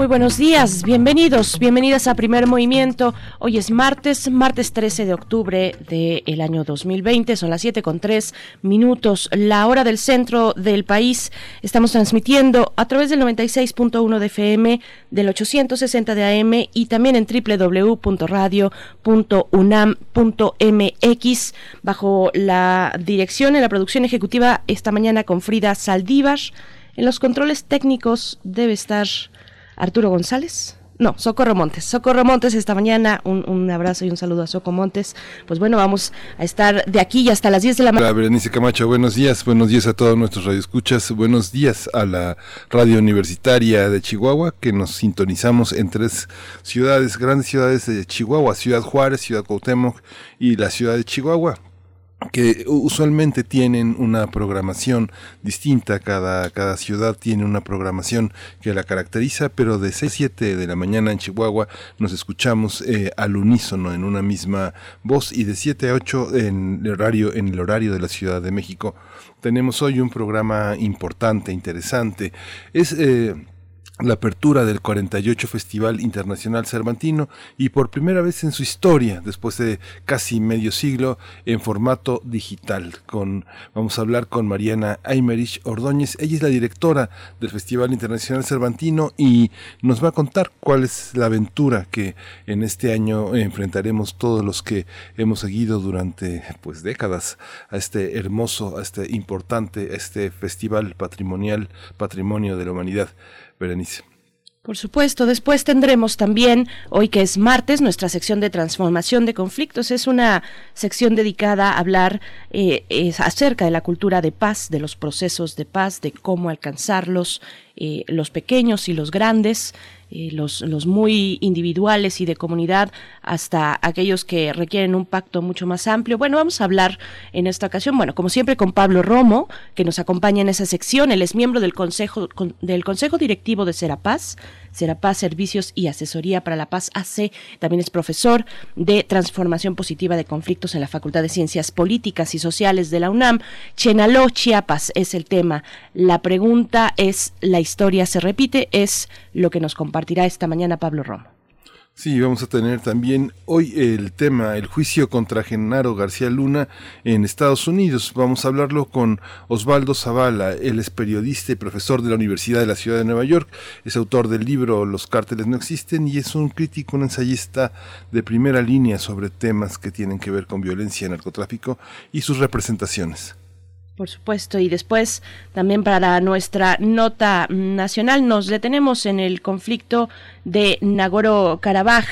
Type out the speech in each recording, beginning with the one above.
Muy buenos días, bienvenidos, bienvenidas a Primer Movimiento. Hoy es martes, martes 13 de octubre del año 2020, son las 7 con 3 minutos, la hora del centro del país. Estamos transmitiendo a través del 96.1 de FM, del 860 de AM y también en www.radio.unam.mx bajo la dirección y la producción ejecutiva esta mañana con Frida Saldívar. En los controles técnicos debe estar Arturo González. No, Socorro Montes. Socorro Montes esta mañana. Un, abrazo y un saludo a Soco Montes. Pues bueno, vamos a estar de aquí y hasta las 10 de la mañana. Berenice Camacho, buenos días. Buenos días a todos nuestros radioescuchas. Buenos días a la radio universitaria de Chihuahua, que nos sintonizamos en tres ciudades, grandes ciudades de Chihuahua, Ciudad Juárez, Ciudad Cuauhtémoc y la ciudad de Chihuahua que usualmente tienen una programación distinta, cada, cada ciudad tiene una programación que la caracteriza, pero de 6 a 7 de la mañana en Chihuahua nos escuchamos eh, al unísono en una misma voz y de 7 a 8 en el horario, en el horario de la Ciudad de México. Tenemos hoy un programa importante, interesante. Es eh, la apertura del 48 Festival Internacional Cervantino y por primera vez en su historia, después de casi medio siglo, en formato digital. Con, vamos a hablar con Mariana Aymerich Ordóñez. Ella es la directora del Festival Internacional Cervantino y nos va a contar cuál es la aventura que en este año enfrentaremos todos los que hemos seguido durante pues décadas a este hermoso, a este importante, a este festival patrimonial, patrimonio de la humanidad. Berenice. Por supuesto, después tendremos también, hoy que es martes, nuestra sección de transformación de conflictos. Es una sección dedicada a hablar eh, acerca de la cultura de paz, de los procesos de paz, de cómo alcanzarlos, eh, los pequeños y los grandes. Eh, los, los muy individuales y de comunidad hasta aquellos que requieren un pacto mucho más amplio. Bueno, vamos a hablar en esta ocasión, bueno, como siempre con Pablo Romo, que nos acompaña en esa sección. Él es miembro del Consejo, del Consejo Directivo de Serapaz, Serapaz Servicios y Asesoría para la Paz AC. También es profesor de Transformación Positiva de Conflictos en la Facultad de Ciencias Políticas y Sociales de la UNAM. Chenaló, Chiapas es el tema. La pregunta es, ¿la historia se repite? Es lo que nos compartirá esta mañana Pablo Romo. Sí, vamos a tener también hoy el tema, el juicio contra Genaro García Luna en Estados Unidos. Vamos a hablarlo con Osvaldo Zavala, él es periodista y profesor de la Universidad de la Ciudad de Nueva York, es autor del libro Los cárteles no existen y es un crítico, un ensayista de primera línea sobre temas que tienen que ver con violencia, narcotráfico y sus representaciones. Por supuesto, y después también para nuestra nota nacional nos detenemos en el conflicto de Nagoro-Karabaj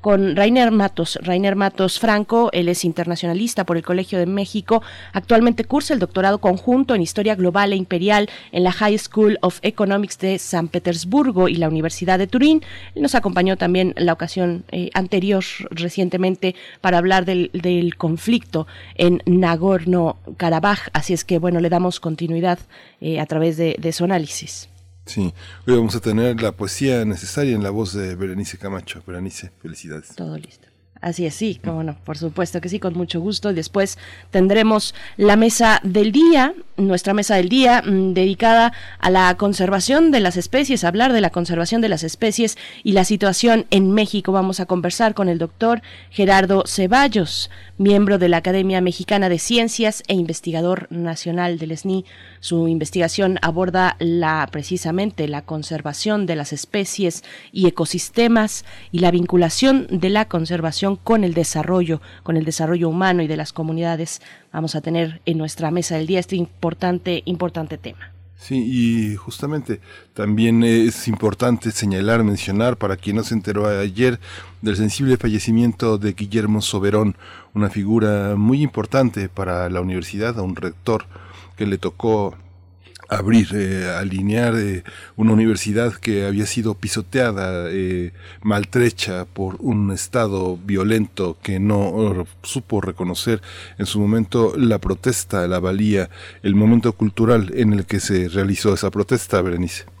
con Rainer Matos. Rainer Matos Franco, él es internacionalista por el Colegio de México. Actualmente cursa el doctorado conjunto en Historia Global e Imperial en la High School of Economics de San Petersburgo y la Universidad de Turín. Él nos acompañó también la ocasión eh, anterior, recientemente, para hablar del, conflicto en Nagorno-Karabaj. Así es que, bueno, le damos continuidad eh, a través de su análisis. Sí, hoy vamos a tener la poesía necesaria en la voz de Berenice Camacho. Berenice, felicidades. Todo listo. Así es, sí, cómo no, por supuesto que sí, con mucho gusto. Después tendremos la mesa del día, nuestra mesa del día mm, dedicada a la conservación de las especies, hablar de la conservación de las especies y la situación en México. Vamos a conversar con el doctor Gerardo Ceballos, miembro de la Academia Mexicana de Ciencias e investigador nacional del SNI. Su investigación aborda la precisamente la conservación de las especies y ecosistemas y la vinculación de la conservación con el desarrollo, con el desarrollo humano y de las comunidades. Vamos a tener en nuestra mesa del día este importante, importante tema. Sí, y justamente también es importante señalar, mencionar, para quien no se enteró ayer, del sensible fallecimiento de Guillermo Soberón, una figura muy importante para la universidad, un rector que le tocó abrir, eh, alinear eh, una universidad que había sido pisoteada, eh, maltrecha por un Estado violento que no supo reconocer en su momento la protesta, la valía, el momento cultural en el que se realizó esa protesta, Berenice.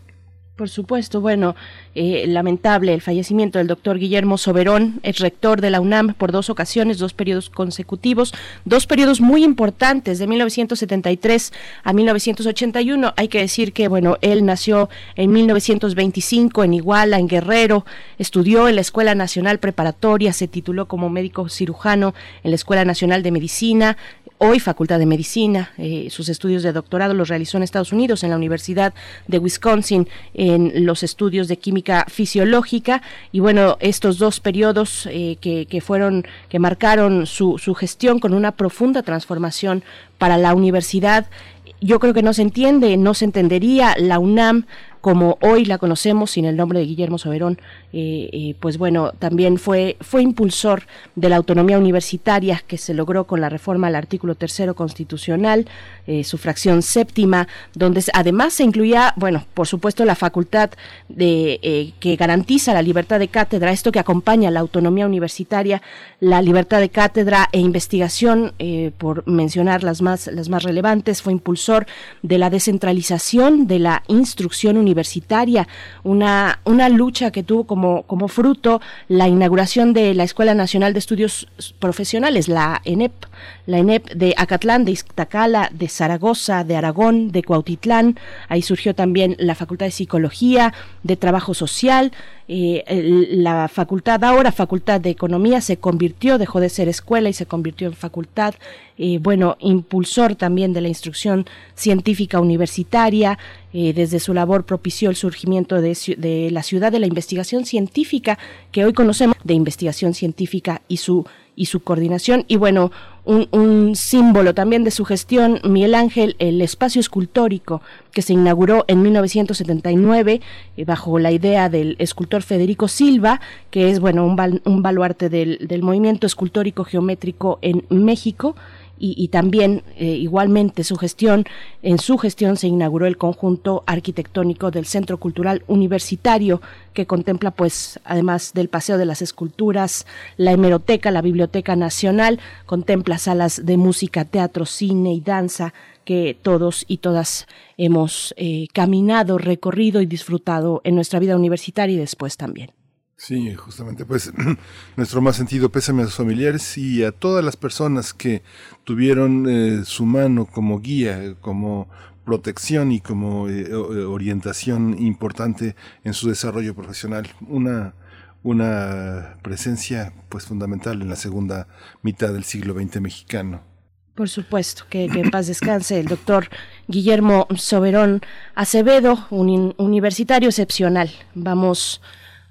Por supuesto, bueno, eh, lamentable el fallecimiento del doctor Guillermo Soberón, es rector de la UNAM por dos ocasiones, dos periodos consecutivos, dos periodos muy importantes, de 1973 a 1981. Hay que decir que, bueno, él nació en 1925 en Iguala, en Guerrero, estudió en la Escuela Nacional Preparatoria, se tituló como médico cirujano en la Escuela Nacional de Medicina, hoy Facultad de Medicina. Eh, sus estudios de doctorado los realizó en Estados Unidos, en la Universidad de Wisconsin, en los estudios de química fisiológica. Y bueno, estos dos periodos eh, que, que, fueron, que marcaron su, su gestión con una profunda transformación para la universidad yo creo que no se entiende, no se entendería la UNAM como hoy la conocemos sin el nombre de Guillermo Soberón, eh, eh, pues bueno, también fue, fue impulsor de la autonomía universitaria que se logró con la reforma al artículo tercero constitucional, eh, su fracción séptima, donde además se incluía, bueno, por supuesto, la facultad de que garantiza la libertad de cátedra, esto que acompaña la autonomía universitaria, la libertad de cátedra e investigación, por mencionar las más, las más relevantes, fue impulsor de la descentralización de la instrucción universitaria universitaria, una, una lucha que tuvo como, como fruto la inauguración de la Escuela Nacional de Estudios Profesionales, la ENEP, la ENEP de Acatlán, de Iztacala, de Zaragoza, de Aragón, de Cuautitlán, ahí surgió también la Facultad de Psicología, de Trabajo Social, eh, la facultad ahora, Facultad de Economía, se convirtió, dejó de ser escuela y se convirtió en facultad, eh, bueno, impulsor también de la instrucción científica universitaria, eh, desde su labor propició el surgimiento de, de la ciudad de la investigación científica, que hoy conocemos de investigación científica y su y su coordinación. Y bueno, un, símbolo también de su gestión, Miguel Ángel, el espacio escultórico que se inauguró en 1979 eh, bajo la idea del escultor Federico Silva, que es bueno un, un baluarte del, del movimiento escultórico geométrico en México y, también eh, igualmente su gestión, en su gestión se inauguró el conjunto arquitectónico del Centro Cultural Universitario que contempla pues además del Paseo de las Esculturas, la hemeroteca, la Biblioteca Nacional, contempla salas de música, teatro, cine y danza que todos y todas hemos eh, caminado, recorrido y disfrutado en nuestra vida universitaria y después también. Sí, justamente, pues nuestro más sentido pésame a sus familiares y a todas las personas que tuvieron eh, su mano como guía, como protección y como eh, eh, orientación importante en su desarrollo profesional. Una, una presencia pues fundamental en la segunda mitad del siglo XX mexicano. Por supuesto, que, en paz descanse el doctor Guillermo Soberón Acevedo, un universitario excepcional. Vamos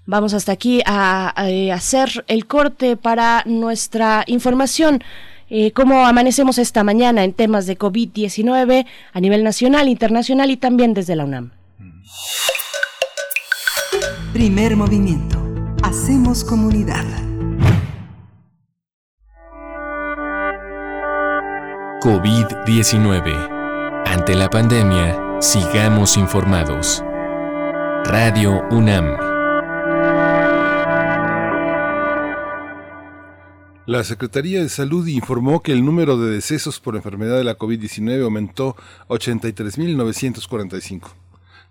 Vamos hasta aquí a, hacer el corte para nuestra información. Eh, cómo amanecemos esta mañana en temas de COVID-19 a nivel nacional, internacional y también desde la UNAM. Primer movimiento. Hacemos comunidad. COVID-19. Ante la pandemia, sigamos informados. Radio UNAM. La Secretaría de Salud informó que el número de decesos por enfermedad de la COVID-19 aumentó a 83.945.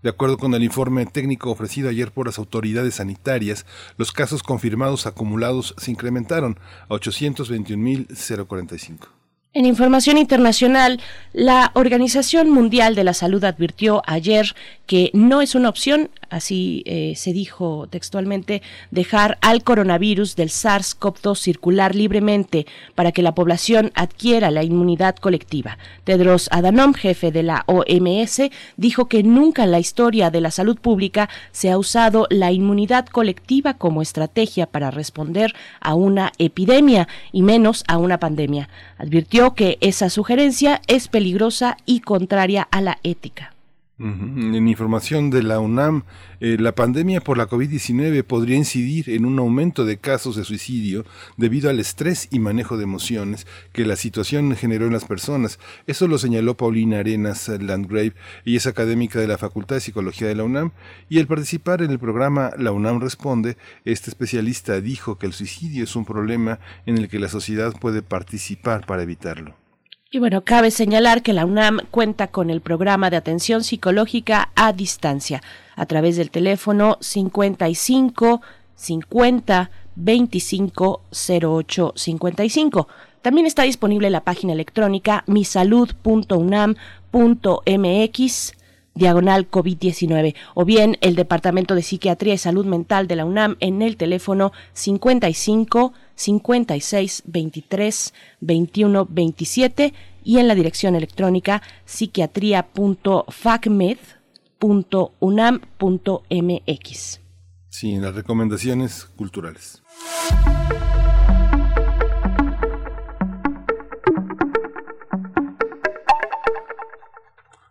De acuerdo con el informe técnico ofrecido ayer por las autoridades sanitarias, los casos confirmados acumulados se incrementaron a 821.045. En información internacional, la Organización Mundial de la Salud advirtió ayer que no es una opción, así eh, se dijo textualmente, dejar al coronavirus del SARS-CoV-2 circular libremente para que la población adquiera la inmunidad colectiva. Tedros Adhanom, jefe de la OMS, dijo que nunca en la historia de la salud pública se ha usado la inmunidad colectiva como estrategia para responder a una epidemia y menos a una pandemia. Advirtió que esa sugerencia es peligrosa y contraria a la ética. En información de la UNAM, eh, la pandemia por la COVID-19 podría incidir en un aumento de casos de suicidio debido al estrés y manejo de emociones que la situación generó en las personas. Eso lo señaló Paulina Arenas Landgrave, ella es académica de la Facultad de Psicología de la UNAM, y al participar en el programa La UNAM Responde, este especialista dijo que el suicidio es un problema en el que la sociedad puede participar para evitarlo. Y bueno, cabe señalar que la UNAM cuenta con el programa de atención psicológica a distancia a través del teléfono 55 50 25 08 55. También está disponible la página electrónica misalud.unam.mx diagonal COVID-19 o bien el Departamento de Psiquiatría y Salud Mental de la UNAM en el teléfono 55 56 23 21 27 y en la dirección electrónica psiquiatría.facmed.unam.mx. Sí, en las recomendaciones culturales.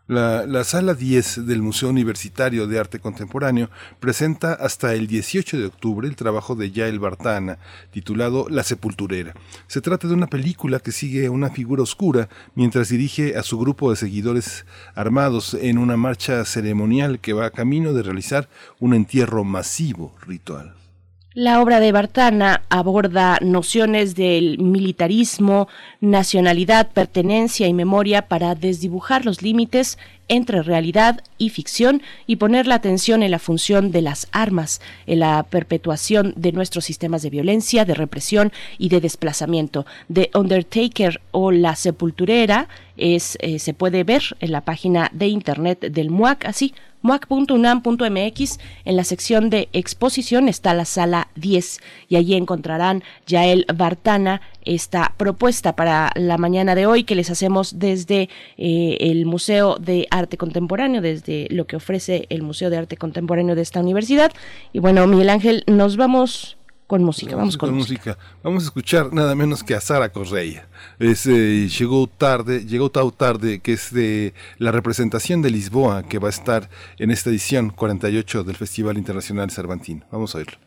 La, sala 10 del Museo Universitario de Arte Contemporáneo presenta hasta el 18 de octubre el trabajo de Yael Bartana, titulado La Sepulturera. Se trata de una película que sigue a una figura oscura mientras dirige a su grupo de seguidores armados en una marcha ceremonial que va a camino de realizar un entierro masivo ritual. La obra de Bartana aborda nociones del militarismo, nacionalidad, pertenencia y memoria para desdibujar los límites entre realidad y ficción y poner la atención en la función de las armas, en la perpetuación de nuestros sistemas de violencia, de represión y de desplazamiento. The Undertaker o La Sepulturera es, eh, se puede ver en la página de internet del MUAC, así muac.unam.mx. En la sección de exposición está la sala 10 y allí encontrarán Yael Bartana esta propuesta para la mañana de hoy que les hacemos desde eh, el Museo de Arte Contemporáneo, desde lo que ofrece el Museo de Arte Contemporáneo de esta universidad. Y bueno, Miguel Ángel, nos vamos con música. Vamos, con, música. Vamos a escuchar nada menos que a Sara Correia. Es, eh, llegó tarde, llegó tan tarde, que es de la representación de Lisboa que va a estar en esta edición 48 del Festival Internacional Cervantino. Vamos a oírlo.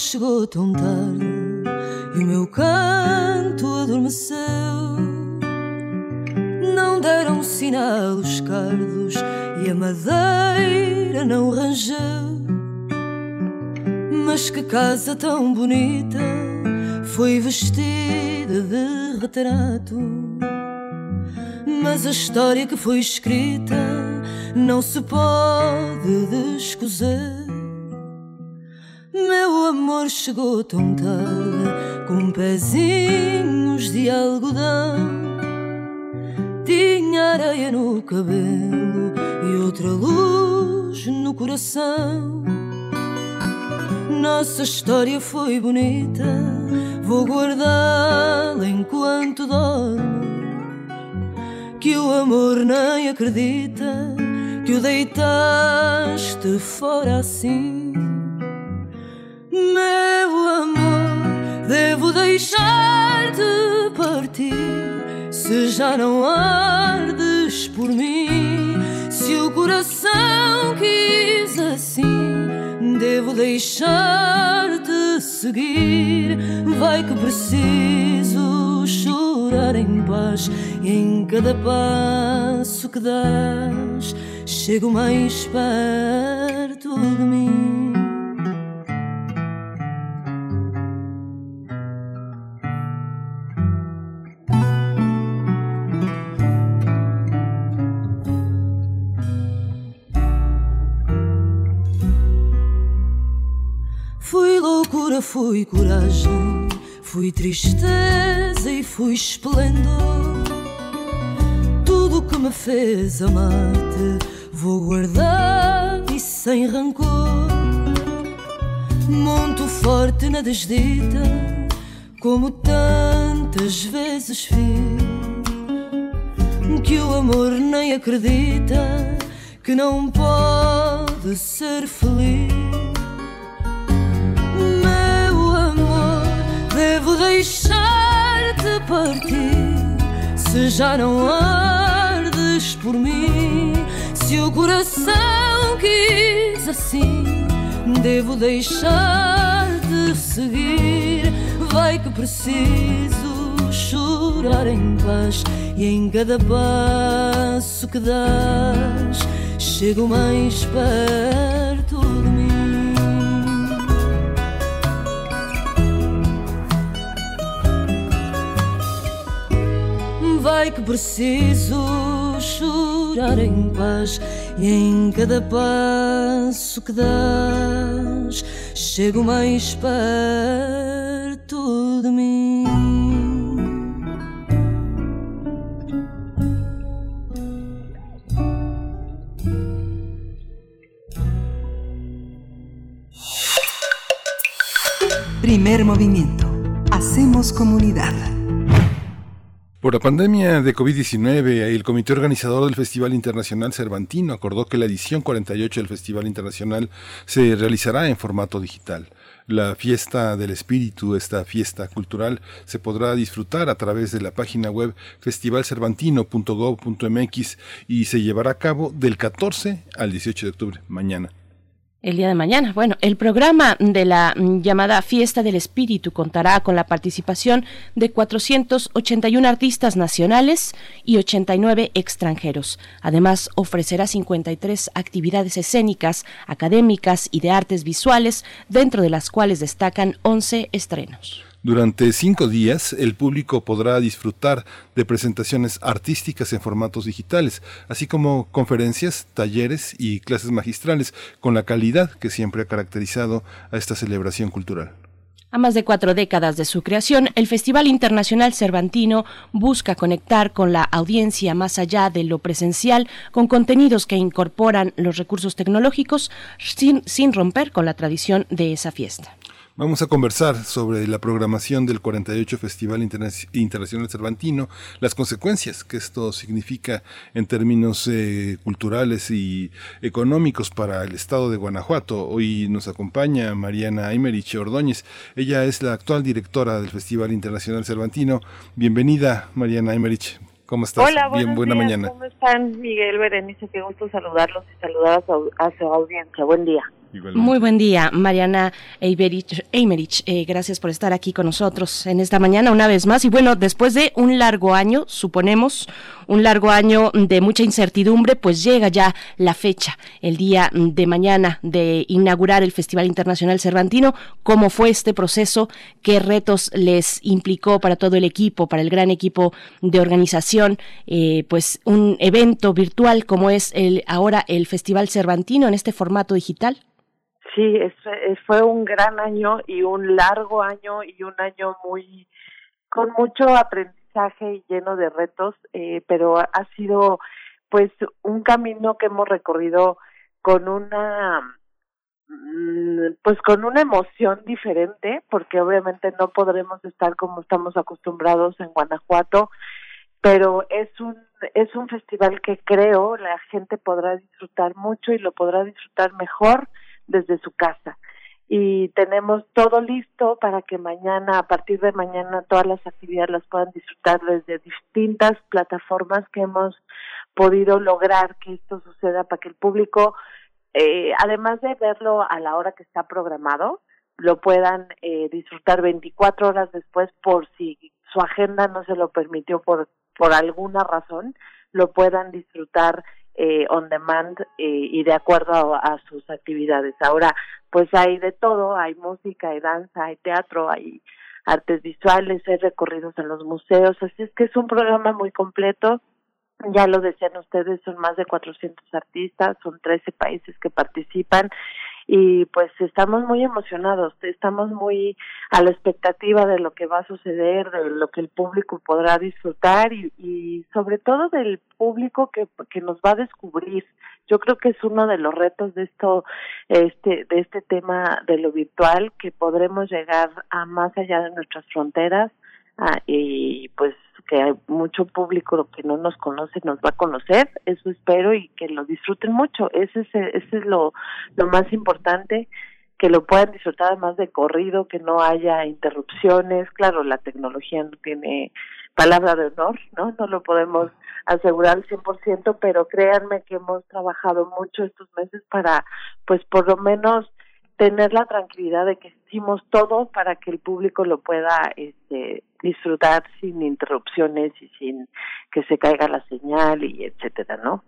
Chegou tão tarde e o meu canto adormeceu. Não deram sinal os cardos e a madeira não rangeu. Mas que casa tão bonita foi vestida de retrato. Mas a história que foi escrita não se pode descozer. Meu amor chegou tão tarde, com pezinhos de algodão. Tinha areia no cabelo e outra luz no coração. Nossa história foi bonita, vou guardá-la enquanto dormo. Que o amor nem acredita que o deitaste fora assim. Meu amor, devo deixar-te partir se já não ardes por mim. Se o coração quis assim, devo deixar-te seguir. Vai que preciso chorar em paz em cada passo que dás, chego mais perto de mim. Loucura, fui coragem, fui tristeza e fui esplendor. Tudo que me fez amar-te, vou guardar e sem rancor. Monto forte na desdita, como tantas vezes fiz. que o amor nem acredita que não pode ser feliz. Devo deixar-te partir se já não ardes por mim. Se o coração quis assim, devo deixar de seguir. Vai que preciso chorar em paz e em cada passo que dás chego mais perto de Vai que preciso chorar em paz e em cada passo que dás chego mais perto de mim. Primer movimiento. Hacemos comunidad. Por la pandemia de COVID-19, el comité organizador del Festival Internacional Cervantino acordó que la edición 48 del Festival Internacional se realizará en formato digital. La fiesta del espíritu, esta fiesta cultural, se podrá disfrutar a través de la página web festivalcervantino.gov.mx y se llevará a cabo del 14 al 18 de octubre, mañana. El día de mañana. Bueno, el programa de la mm, llamada Fiesta del Espíritu contará con la participación de 481 artistas nacionales y 89 extranjeros. Además, ofrecerá 53 actividades escénicas, académicas y de artes visuales, dentro de las cuales destacan 11 estrenos. Durante cinco días, el público podrá disfrutar de presentaciones artísticas en formatos digitales, así como conferencias, talleres y clases magistrales, con la calidad que siempre ha caracterizado a esta celebración cultural. A más de cuatro décadas de su creación, el Festival Internacional Cervantino busca conectar con la audiencia más allá de lo presencial, con contenidos que incorporan los recursos tecnológicos sin, sin romper con la tradición de esa fiesta. Vamos a conversar sobre la programación del 48 Festival Internacional Cervantino, las consecuencias que esto significa en términos eh, culturales y económicos para el estado de Guanajuato. Hoy nos acompaña Mariana Aymerich Ordóñez. Ella es la actual directora del Festival Internacional Cervantino. Bienvenida, Mariana Aymerich. ¿Cómo estás? Hola, Bien, buena días. mañana. ¿Cómo están, Miguel Berenice? Qué gusto saludarlos y saludar a su, a su audiencia. Buen día. Muy buen día, Mariana. Eimerich. Eh, gracias por estar aquí con nosotros en esta mañana una vez más. Y bueno, después de un largo año, suponemos, un largo año de mucha incertidumbre, pues llega ya la fecha, el día de mañana de inaugurar el Festival Internacional Cervantino. ¿Cómo fue este proceso? ¿Qué retos les implicó para todo el equipo, para el gran equipo de organización? Eh, pues un evento virtual como es el ahora el Festival Cervantino en este formato digital. Sí, es, fue un gran año y un largo año y un año muy con mucho aprendizaje y lleno de retos, eh, pero ha ha sido pues un camino que hemos recorrido con una mm, pues con una emoción diferente, porque obviamente no podremos estar como estamos acostumbrados en Guanajuato, pero es un es un festival que creo la gente podrá disfrutar mucho y lo podrá disfrutar mejor desde su casa. Y tenemos todo listo para que mañana, a partir de mañana, todas las actividades las puedan disfrutar desde distintas plataformas que hemos podido lograr que esto suceda para que el público, eh, además de verlo a la hora que está programado, lo puedan eh, disfrutar 24 horas después por si su agenda no se lo permitió por por alguna razón lo puedan disfrutar eh, on demand eh, y de acuerdo a, a sus actividades. Ahora, pues hay de todo, hay música, hay danza, hay teatro, hay artes visuales, hay recorridos en los museos, así es que es un programa muy completo. Ya lo decían ustedes, son más de 400 artistas, son 13 países que participan y pues estamos muy emocionados, estamos muy a la expectativa de lo que va a suceder, de lo que el público podrá disfrutar y, y sobre todo del público que, que nos va a descubrir. Yo creo que es uno de los retos de esto, este, de este tema de lo virtual, que podremos llegar a más allá de nuestras fronteras ah, y pues que hay mucho público que no nos conoce nos va a conocer, eso espero y que lo disfruten mucho, ese es, ese es lo, lo más importante que lo puedan disfrutar además de corrido, que no haya interrupciones. Claro, la tecnología no tiene palabra de honor, ¿no? No lo podemos asegurar al 100%, pero créanme que hemos trabajado mucho estos meses para, pues por lo menos, tener la tranquilidad de que hicimos todo para que el público lo pueda este, disfrutar sin interrupciones y sin que se caiga la señal y etcétera, ¿no?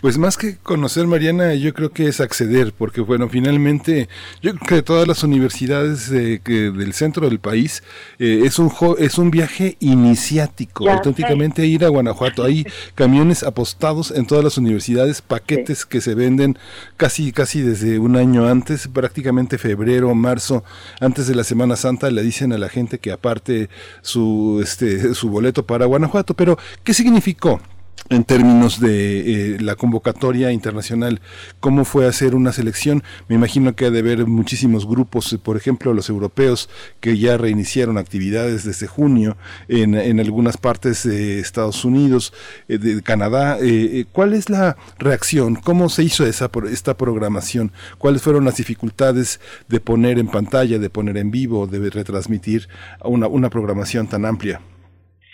Pues más que conocer Mariana, yo creo que es acceder, porque bueno, finalmente yo creo que todas las universidades del centro del país eh, es un es un viaje iniciático, auténticamente ir a Guanajuato. Hay camiones apostados en todas las universidades, paquetes que se venden casi casi desde un año antes, prácticamente febrero, marzo, antes de la Semana Santa, le dicen a la gente que aparte su este su boleto para Guanajuato. Pero ¿qué significó? En términos de eh, la convocatoria internacional, cómo fue hacer una selección. Me imagino que ha de haber muchísimos grupos, por ejemplo, los europeos, que ya reiniciaron actividades desde junio en, en algunas partes de Estados Unidos, eh, de Canadá. Eh, ¿Cuál es la reacción? ¿Cómo se hizo esa, esta programación? ¿Cuáles fueron las dificultades de poner en pantalla, de poner en vivo, de retransmitir una, una programación tan amplia?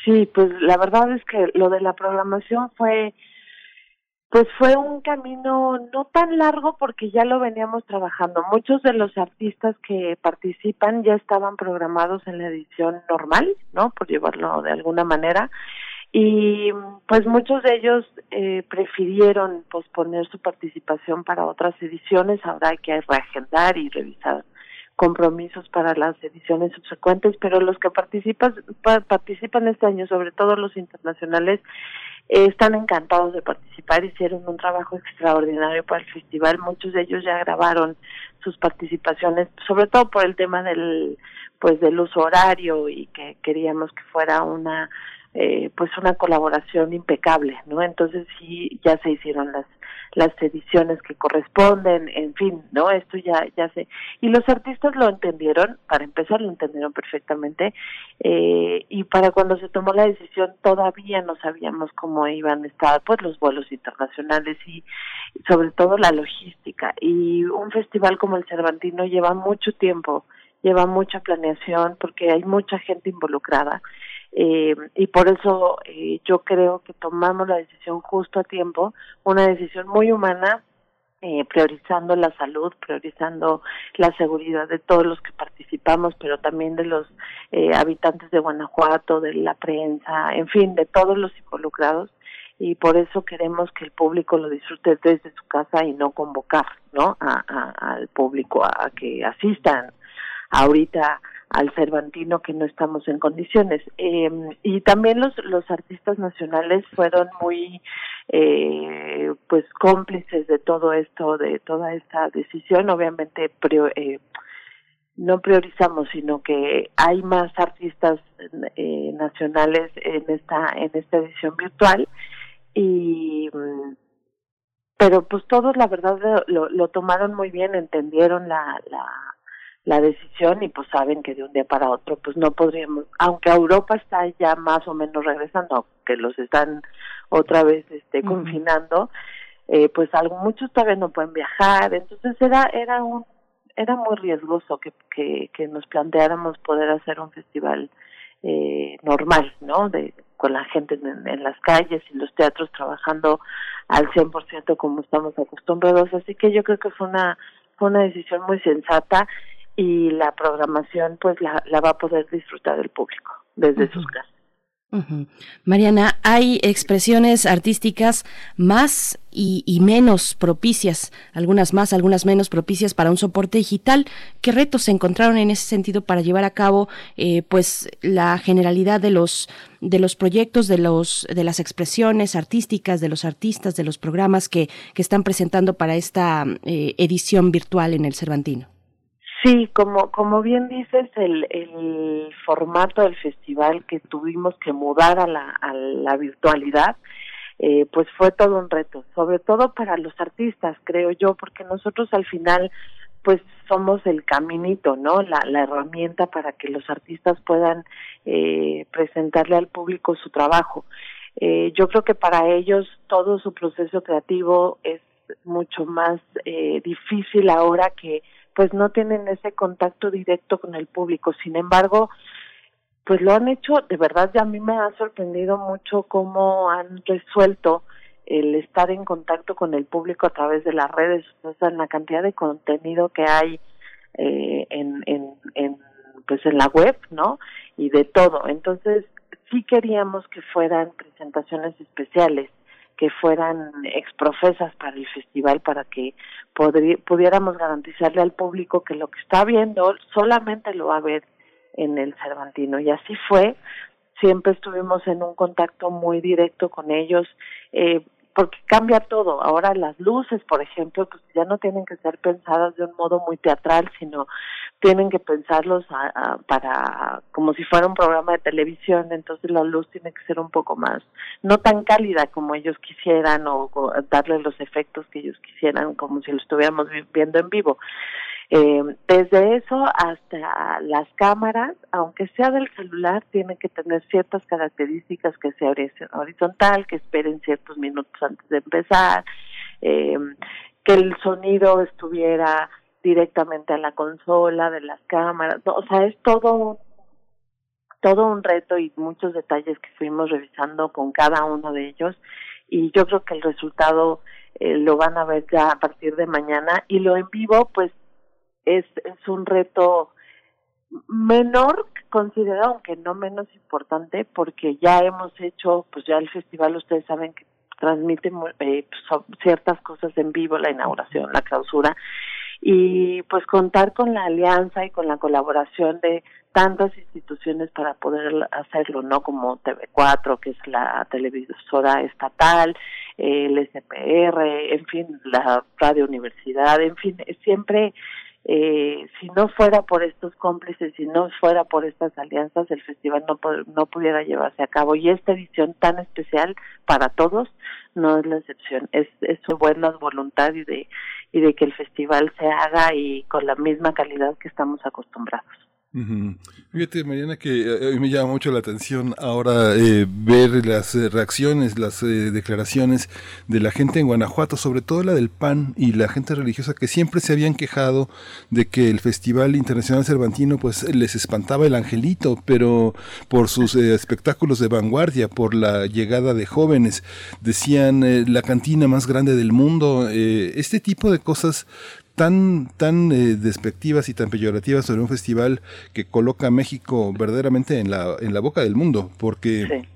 Sí, pues la verdad es que lo de la programación fue, pues fue un camino no tan largo porque ya lo veníamos trabajando. Muchos de los artistas que participan ya estaban programados en la edición normal, ¿no? Por llevarlo de alguna manera. Y pues muchos de ellos eh, prefirieron posponer su participación para otras ediciones. Ahora hay que reagendar y revisar compromisos para las ediciones subsecuentes, pero los que participan, participan este año, sobre todo los internacionales, eh, están encantados de participar, hicieron un trabajo extraordinario para el festival, muchos de ellos ya grabaron sus participaciones, sobre todo por el tema del pues del uso horario y que queríamos que fuera una eh, pues una colaboración impecable, ¿no? Entonces sí ya se hicieron las las ediciones que corresponden, en fin, ¿no? Esto ya, ya sé. Y los artistas lo entendieron, para empezar lo entendieron perfectamente, eh, y para cuando se tomó la decisión todavía no sabíamos cómo iban a estar pues los vuelos internacionales y sobre todo la logística. Y un festival como el Cervantino lleva mucho tiempo, lleva mucha planeación porque hay mucha gente involucrada eh, y por eso eh, yo creo que tomamos la decisión justo a tiempo, una decisión muy humana, eh, priorizando la salud, priorizando la seguridad de todos los que participamos, pero también de los eh, habitantes de Guanajuato, de la prensa, en fin, de todos los involucrados y por eso queremos que el público lo disfrute desde su casa y no convocar, ¿no? A, al público a que asistan ahorita al Cervantino que no estamos en condiciones. Eh, y también los, los artistas nacionales fueron muy eh, pues cómplices de todo esto, de toda esta decisión. Obviamente eh, no priorizamos, sino que hay más artistas eh, nacionales en esta en esta edición virtual y pero pues todos la verdad lo, lo tomaron muy bien, entendieron la, la la decisión y pues saben que de un día para otro pues no podríamos, aunque Europa está ya más o menos regresando, que los están otra vez este confinando, eh, pues algo muchos todavía no pueden viajar, entonces era era un era muy riesgoso que que, que nos planteáramos poder hacer un festival eh, normal, ¿no? De con la gente en, en, las calles y los teatros trabajando al 100% como estamos acostumbrados, así que yo creo que fue una fue una decisión muy sensata y la programación pues la, la va a poder disfrutar el público desde sus casas. Mariana, hay expresiones artísticas más y, y, menos propicias, algunas más, algunas menos propicias para un soporte digital. ¿Qué retos se encontraron en ese sentido para llevar a cabo, eh, pues, la generalidad de los de los proyectos, de los de las expresiones artísticas, de los artistas, de los programas que, que están presentando para esta eh, edición virtual en el Cervantino? Sí, como, como bien dices, el, el formato del festival que tuvimos que mudar a la, a la virtualidad, eh, pues fue todo un reto, sobre todo para los artistas, creo yo, porque nosotros al final pues somos el caminito, ¿no? La, la herramienta para que los artistas puedan eh, presentarle al público su trabajo. Eh, yo creo que para ellos todo su proceso creativo es mucho más eh, difícil ahora que pues no tienen ese contacto directo con el público. Sin embargo, pues lo han hecho, de verdad ya a mí me ha sorprendido mucho cómo han resuelto el estar en contacto con el público a través de las redes, o sea, la cantidad de contenido que hay eh, en, en, en, pues en la web, ¿no? Y de todo. Entonces, sí queríamos que fueran presentaciones especiales, que fueran exprofesas para el festival, para que pudiéramos garantizarle al público que lo que está viendo solamente lo va a ver en el Cervantino. Y así fue, siempre estuvimos en un contacto muy directo con ellos. Eh, porque cambia todo. Ahora las luces, por ejemplo, pues ya no tienen que ser pensadas de un modo muy teatral, sino tienen que pensarlos para como si fuera un programa de televisión, entonces la luz tiene que ser un poco más, no tan cálida como ellos quisieran o darle los efectos que ellos quisieran, como si lo estuviéramos viendo en vivo. Eh, desde eso hasta las cámaras, aunque sea del celular, tienen que tener ciertas características que sea horizontal, que esperen ciertos minutos antes de empezar, eh, que el sonido estuviera directamente a la consola de las cámaras, o sea, es todo todo un reto y muchos detalles que fuimos revisando con cada uno de ellos. Y yo creo que el resultado eh, lo van a ver ya a partir de mañana. Y lo en vivo pues es, es un reto menor considerado, aunque no menos importante, porque ya hemos hecho, pues ya el festival, ustedes saben que transmite eh, pues, ciertas cosas en vivo, la inauguración, la clausura, y pues contar con la alianza y con la colaboración de tantas instituciones para poder hacerlo, ¿no? Como TV4, que es la televisora estatal, el SPR, en fin, la Radio Universidad, en fin, siempre eh, si no fuera por estos cómplices, si no fuera por estas alianzas, el festival no, no pudiera llevarse a cabo. Y esta edición tan especial para todos no es la excepción. Es, es su buena voluntad y de, y de que el festival se haga y con la misma calidad que estamos acostumbrados. Fíjate, Mariana, que eh, a mí me llama mucho la atención ahora eh, ver las eh, reacciones, las declaraciones de la gente en Guanajuato, sobre todo la del PAN y la gente religiosa que siempre se habían quejado de que el Festival Internacional Cervantino pues les espantaba el angelito, pero por sus espectáculos de vanguardia, por la llegada de jóvenes, decían la cantina más grande del mundo, este tipo de cosas tan, tan eh, despectivas y tan peyorativas sobre un festival que coloca a México verdaderamente en la, en la boca del mundo, porque...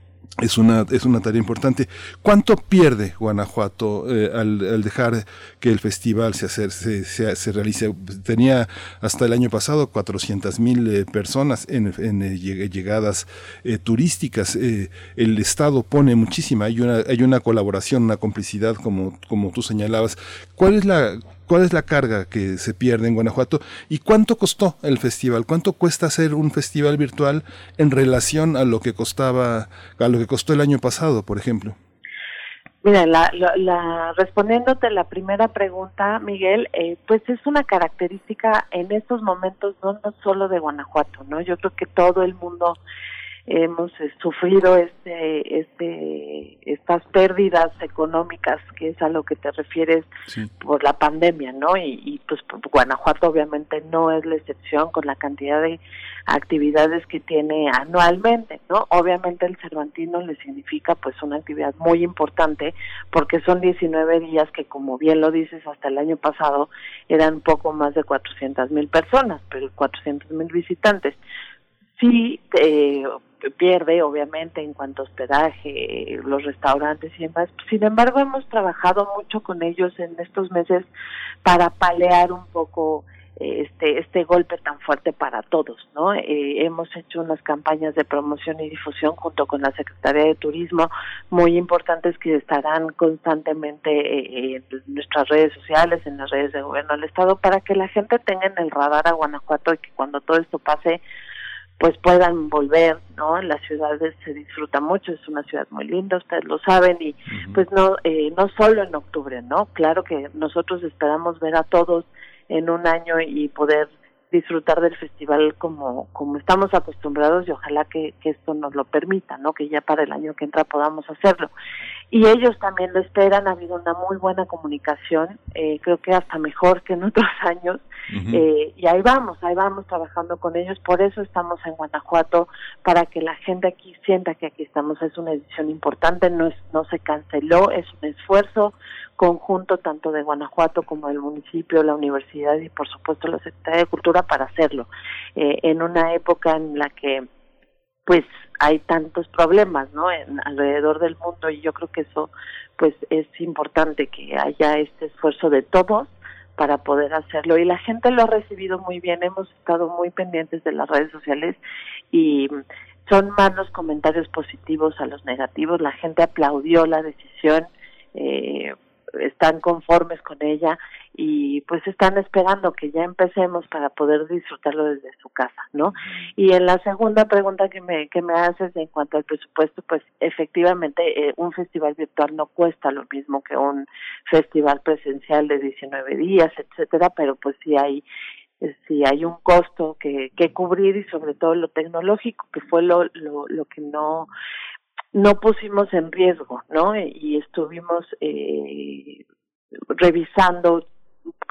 Es una, es una tarea importante. ¿Cuánto pierde Guanajuato eh, al, dejar que el festival se, hacer, se, se, realice? Tenía hasta el año pasado 400 mil eh, personas en, en llegadas turísticas. el Estado pone muchísima, hay una, hay una colaboración, una complicidad, como, como tú señalabas. ¿Cuál es la, ¿Cuál es la carga que se pierde en Guanajuato? ¿Y cuánto costó el festival? ¿Cuánto cuesta hacer un festival virtual en relación a lo que costaba, a lo que costó el año pasado, por ejemplo? Mira, la, la, respondiéndote la primera pregunta, Miguel, eh, pues es una característica en estos momentos no solo de Guanajuato, ¿no? Yo creo que todo el mundo hemos eh, sufrido este, este, estas pérdidas económicas, que es a lo que te refieres por la pandemia, ¿no? Y, y, pues Guanajuato obviamente no es la excepción con la cantidad de actividades que tiene anualmente, ¿no? Obviamente el Cervantino le significa pues una actividad muy importante porque son 19 días que como bien lo dices hasta el año pasado eran poco más de 400 mil personas, pero 400 mil visitantes sí eh, pierde obviamente en cuanto a hospedaje, los restaurantes y demás. Sin embargo, hemos trabajado mucho con ellos en estos meses para palear un poco este este golpe tan fuerte para todos, ¿no? Eh, hemos hecho unas campañas de promoción y difusión junto con la Secretaría de Turismo muy importantes que estarán constantemente eh, en nuestras redes sociales, en las redes de gobierno del estado, para que la gente tenga en el radar a Guanajuato y que cuando todo esto pase pues puedan volver, ¿no? En las ciudades se disfruta mucho, es una ciudad muy linda, ustedes lo saben y pues no eh, no solo en octubre, ¿no? Claro que nosotros esperamos ver a todos en un año y poder disfrutar del festival como, como estamos acostumbrados y ojalá que, que, esto nos lo permita, ¿no? Que ya para el año que entra podamos hacerlo. Y ellos también lo esperan, ha habido una muy buena comunicación, eh, creo que hasta mejor que en otros años, eh, y ahí vamos, ahí vamos trabajando con ellos, por eso estamos en Guanajuato, para que la gente aquí sienta que aquí estamos, es una edición importante, no, es, no se canceló, es un esfuerzo conjunto tanto de Guanajuato como del municipio, la universidad y por supuesto la Secretaría de Cultura para hacerlo, eh, en una época en la que pues hay tantos problemas, ¿no? En, alrededor del mundo y yo creo que eso pues es importante que haya este esfuerzo de todos para poder hacerlo. Y la gente lo ha recibido muy bien, hemos estado muy pendientes de las redes sociales y son más los comentarios positivos a los negativos, la gente aplaudió la decisión, eh, están conformes con ella y pues están esperando que ya empecemos para poder disfrutarlo desde su casa, ¿no? Y en la segunda pregunta que me que me haces en cuanto al presupuesto, pues efectivamente eh, un festival virtual no cuesta lo mismo que un festival presencial de 19 días, etcétera, pero pues sí hay sí hay un costo que, que cubrir y sobre todo lo tecnológico que fue lo, lo, lo que no no pusimos en riesgo, ¿no? Y estuvimos eh, revisando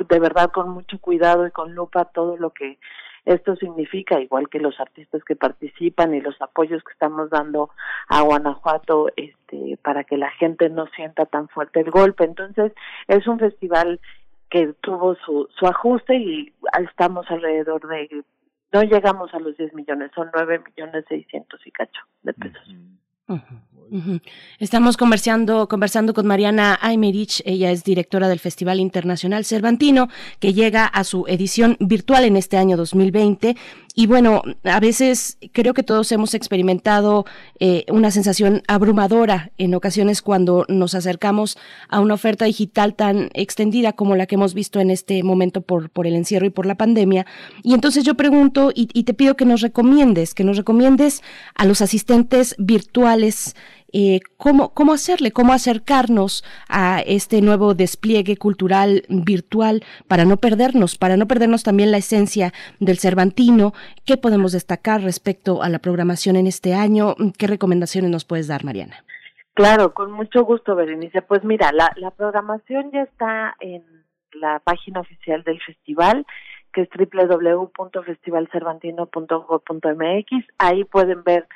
de verdad con mucho cuidado y con lupa todo lo que esto significa, igual que los artistas que participan y los apoyos que estamos dando a Guanajuato este, para que la gente no sienta tan fuerte el golpe. Entonces, es un festival que tuvo su, su ajuste y estamos alrededor de, no llegamos a los 10 millones, son 9 millones 600 y cacho de pesos. Estamos conversando, conversando con Mariana Aymerich, ella es directora del Festival Internacional Cervantino, que llega a su edición virtual en este año 2020 y bueno, a veces creo que todos hemos experimentado eh, una sensación abrumadora en ocasiones cuando nos acercamos a una oferta digital tan extendida como la que hemos visto en este momento por, por el encierro y por la pandemia. Y entonces yo pregunto y, y te pido que nos recomiendes, que nos recomiendes a los asistentes virtuales eh, cómo, cómo hacerle, cómo acercarnos a este nuevo despliegue cultural virtual para no perdernos, para no perdernos también la esencia del Cervantino. ¿Qué podemos destacar respecto a la programación en este año? ¿Qué recomendaciones nos puedes dar, Mariana? Claro, con mucho gusto, Berenice. Pues mira, la, la programación ya está en la página oficial del festival que es www.festivalcervantino.gov.mx. Ahí pueden ver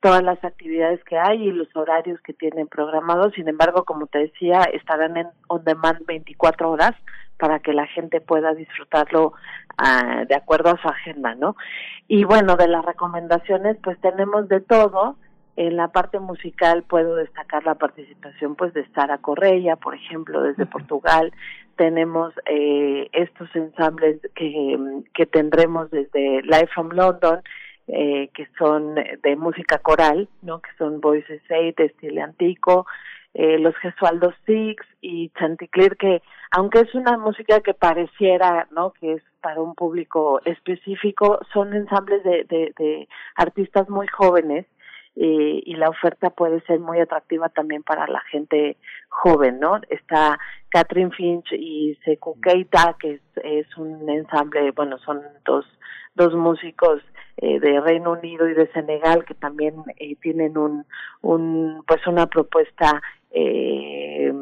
todas las actividades que hay y los horarios que tienen programados. Sin embargo, como te decía, estarán en on demand 24 horas para que la gente pueda disfrutarlo uh, de acuerdo a su agenda, ¿no? Y bueno, de las recomendaciones, pues tenemos de todo. En la parte musical puedo destacar la participación pues de Sara Correia, por ejemplo, desde Portugal. Tenemos eh, estos ensambles que, que tendremos desde Live from London, eh, que son de música coral, ¿no? Que son Voices 8, Estilo Antico, eh, los Gesualdos Six y Chanticleer, que aunque es una música que pareciera, ¿no? Que es para un público específico, son ensambles de, de, de artistas muy jóvenes eh, y la oferta puede ser muy atractiva también para la gente joven, ¿no? Está Catherine Finch y Sekou Keita, que es, es un ensamble, bueno, son dos, dos músicos eh, de Reino Unido y de Senegal que también eh, tienen un, un pues una propuesta eh,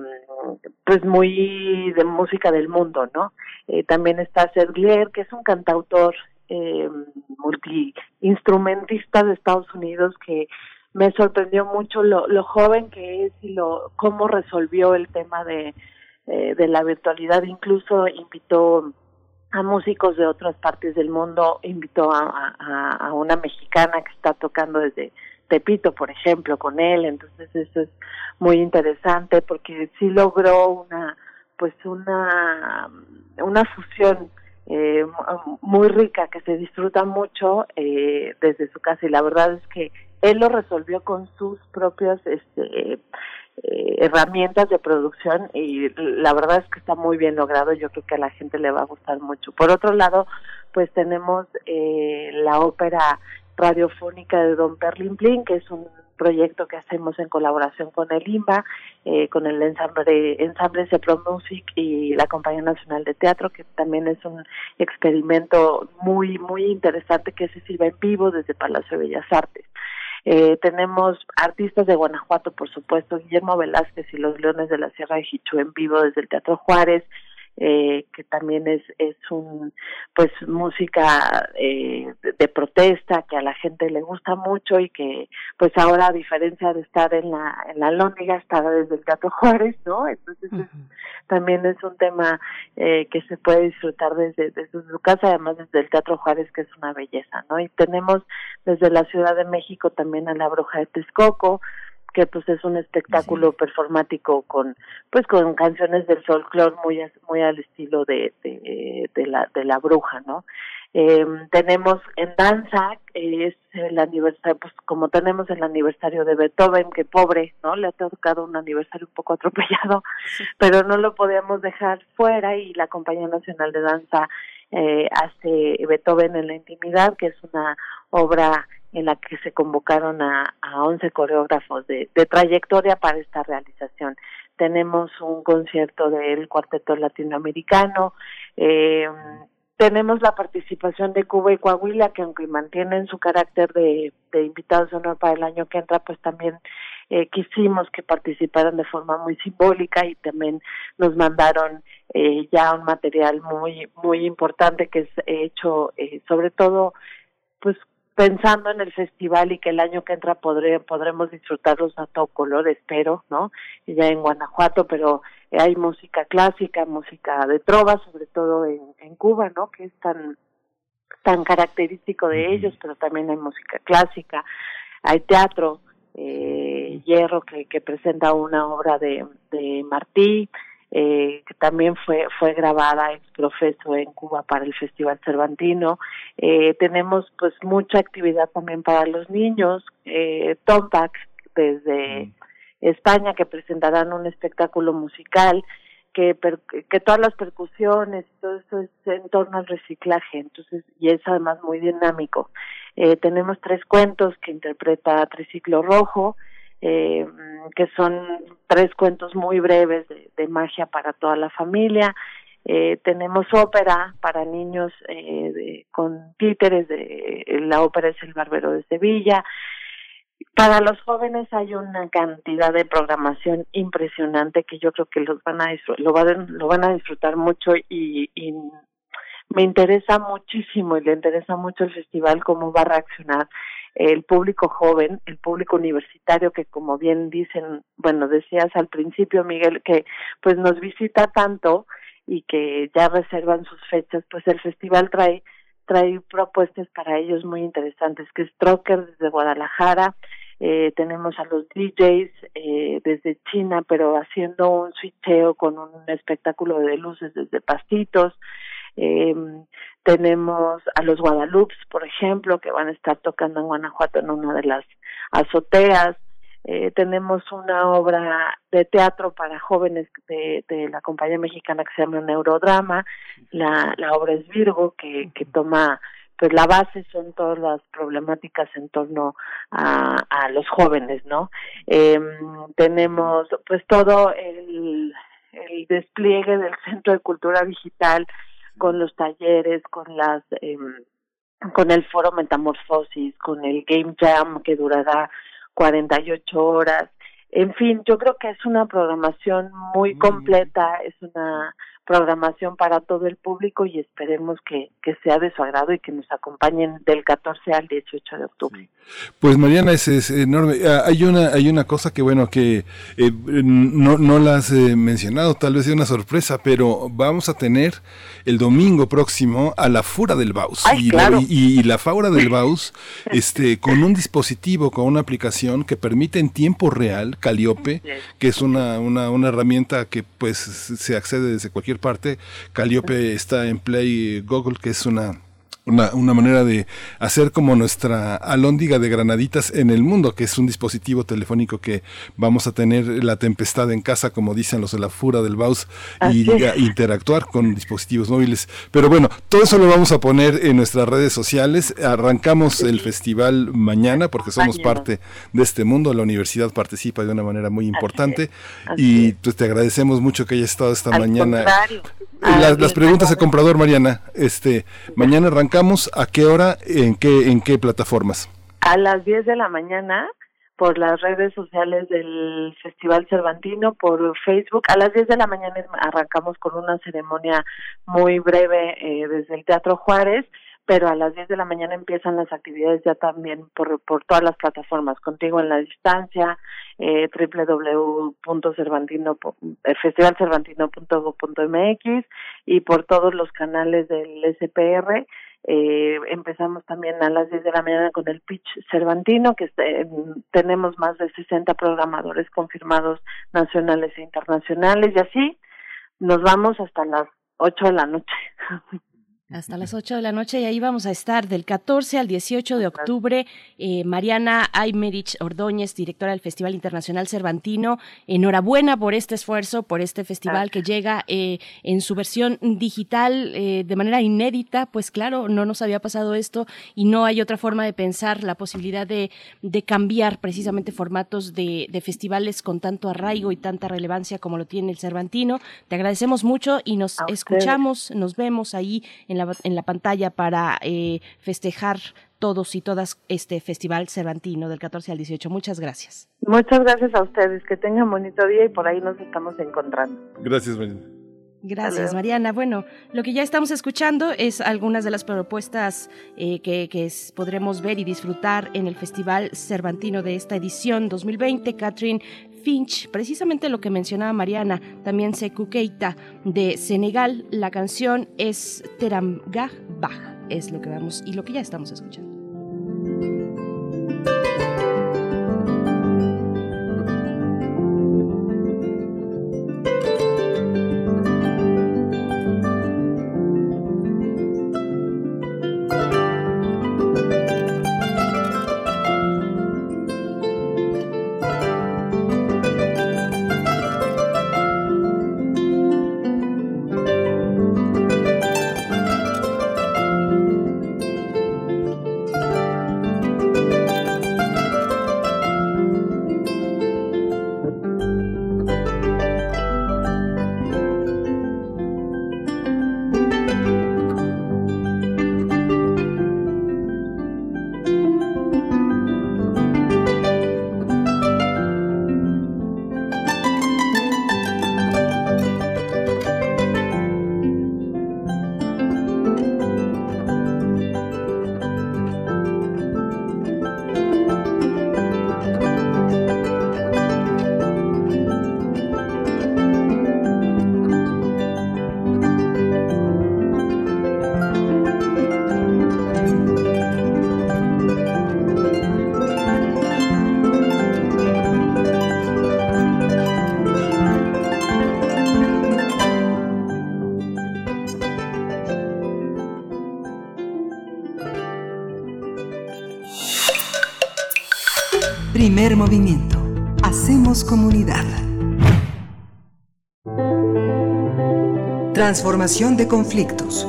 pues muy de música del mundo no eh, también está Serglier que es un cantautor eh, multiinstrumentista de Estados Unidos que me sorprendió mucho lo, lo joven que es y lo cómo resolvió el tema de eh, de la virtualidad. Incluso invitó a músicos de otras partes del mundo, invitó a, a, una mexicana que está tocando desde Tepito, por ejemplo, con él, entonces eso es muy interesante porque sí logró una, pues una, una fusión eh, muy rica que se disfruta mucho eh, desde su casa. Y la verdad es que él lo resolvió con sus propias este eh, herramientas de producción y la verdad es que está muy bien logrado yo creo que a la gente le va a gustar mucho por otro lado pues tenemos eh, la ópera radiofónica de Don Perlin que es un proyecto que hacemos en colaboración con el IMBA, eh, con el ensamble, ensamble Cepro Music y la Compañía Nacional de Teatro, que también es un experimento muy, muy interesante que se sirve en vivo desde Palacio de Bellas Artes. Eh, tenemos artistas de Guanajuato, por supuesto, Guillermo Velázquez y los Leones de la Sierra de Jichú en vivo desde el Teatro Juárez, eh, que también es es un pues música eh, de, protesta que a la gente le gusta mucho y que pues ahora a diferencia de estar en la en la Lóniga está desde el Teatro Juárez no entonces también es un tema eh, que se puede disfrutar desde desde su casa además desde el Teatro Juárez que es una belleza no y tenemos desde la Ciudad de México también a la Bruja de Texcoco que pues es un espectáculo performático con pues con canciones del folclore muy muy al estilo de, de, la de la bruja no eh, tenemos en danza es el aniversario pues como tenemos el aniversario de Beethoven que pobre no le ha tocado un aniversario un poco atropellado pero no lo podíamos dejar fuera y la compañía nacional de danza eh, hace Beethoven en la intimidad que es una obra en la que se convocaron a, a 11 coreógrafos de, de trayectoria para esta realización. Tenemos un concierto del Cuarteto Latinoamericano, eh, tenemos la participación de Cuba y Coahuila, que aunque mantienen su carácter de, de invitados de honor para el año que entra, pues también eh, quisimos que participaran de forma muy simbólica y también nos mandaron eh, ya un material muy muy importante que es hecho eh, sobre todo pues pensando en el festival y que el año que entra podré, podremos disfrutarlos a todo color, espero, ¿no? Ya en Guanajuato, pero hay música clásica, música de trova, sobre todo en, en Cuba, ¿no? Que es tan, tan característico de ellos, pero también hay música clásica, hay teatro, eh, Hierro, que, que presenta una obra de, de Martí, eh, que también fue fue grabada ex profeso en Cuba para el Festival Cervantino. Eh, tenemos pues mucha actividad también para los niños. Eh, Tompac desde España que presentarán un espectáculo musical que, que todas las percusiones y todo eso es en torno al reciclaje, entonces, y es además muy dinámico. Eh, tenemos tres cuentos que interpreta Triciclo Rojo, eh, que son tres cuentos muy breves de, magia para toda la familia. Eh, tenemos ópera para niños eh, con títeres, de, la ópera es El Barbero de Sevilla. Para los jóvenes hay una cantidad de programación impresionante que yo creo que los van a lo van, lo van a disfrutar mucho y, y me interesa muchísimo y le interesa mucho el festival cómo va a reaccionar el público joven, el público universitario que como bien dicen, bueno, decías al principio Miguel que pues nos visita tanto y que ya reservan sus fechas, pues el festival trae trae propuestas para ellos muy interesantes, que es Trocker desde Guadalajara, eh, tenemos a los DJs eh, desde China, pero haciendo un switcheo con un espectáculo de luces desde Pastitos, eh, tenemos a los Guadalupes, por ejemplo, que van a estar tocando en Guanajuato en una de las azoteas. Eh, tenemos una obra de teatro para jóvenes de, de, la compañía mexicana que se llama Neurodrama. La, la obra es Virgo, que, que toma, pues la base son todas las problemáticas en torno a, a los jóvenes, ¿no? Eh, tenemos pues todo el, el despliegue del Centro de Cultura Digital con los talleres, con las eh, con el foro Metamorfosis, con el Game Jam que durará 48 horas. En fin, yo creo que es una programación muy completa, es una programación para todo el público y esperemos que, que, sea de su agrado y que nos acompañen del 14 al 18 de octubre. Pues Mariana, es, es enorme. Ah, hay una, hay una cosa que bueno, que eh, no, no la has eh, mencionado, tal vez sea una sorpresa, pero vamos a tener el domingo próximo a la Fura del Baus. y, la, y, la Faura del Baus, este, con un dispositivo, con una aplicación que permite en tiempo real, Caliope, que es una, una, una herramienta que pues se accede desde cualquier parte. Calliope está en Play Google, que es una una, una, manera de hacer como nuestra alóndiga de granaditas en el mundo, que es un dispositivo telefónico que vamos a tener la tempestad en casa, como dicen los de la fura del Baus, y interactuar con dispositivos móviles. Pero bueno, todo eso lo vamos a poner en nuestras redes sociales. Arrancamos el festival mañana porque somos parte de este mundo. La universidad participa de una manera muy importante y pues te agradecemos mucho que hayas estado esta mañana. las preguntas de comprador, Mariana. Este, mañana arrancamos. ¿A qué hora? ¿En qué, en qué plataformas? A las 10 de la mañana por las redes sociales del Festival Cervantino, por Facebook. A las 10 de la mañana arrancamos con una ceremonia muy breve eh, desde el Teatro Juárez, pero a las 10 de la mañana empiezan las actividades ya también por, por todas las plataformas, contigo en la distancia, eh, www.cervantino, eh, festivalcervantino.go.mx y por todos los canales del SPR eh, empezamos también a las 10 de la mañana con el pitch Cervantino, que tenemos más de 60 programadores confirmados nacionales e internacionales y así nos vamos hasta las 8 de la noche. Hasta las 8 de la noche y ahí vamos a estar del 14 al 18 de octubre. Eh, Mariana Aymerich Ordóñez, directora del Festival Internacional Cervantino, enhorabuena por este esfuerzo, por este festival que llega eh, en su versión digital eh, de manera inédita. Pues claro, no nos había pasado esto y no hay otra forma de pensar la posibilidad de, de cambiar precisamente formatos de, de, festivales con tanto arraigo y tanta relevancia como lo tiene el Cervantino. Te agradecemos mucho y nos escuchamos, nos vemos ahí en en la, pantalla para eh, festejar todos y todas este Festival Cervantino del 14 al 18. Muchas gracias. Muchas gracias a ustedes. Que tengan bonito día y por ahí nos estamos encontrando. Gracias, Mariana. Gracias, Mariana. Bueno, lo que ya estamos escuchando es algunas de las propuestas eh, que, podremos ver y disfrutar en el Festival Cervantino de esta edición 2020. Catherine Finch, precisamente lo que mencionaba Mariana, también Sekou Keita de Senegal. La canción es Teramgah Bach, es lo que vamos y lo que ya estamos escuchando. Transformación de conflictos.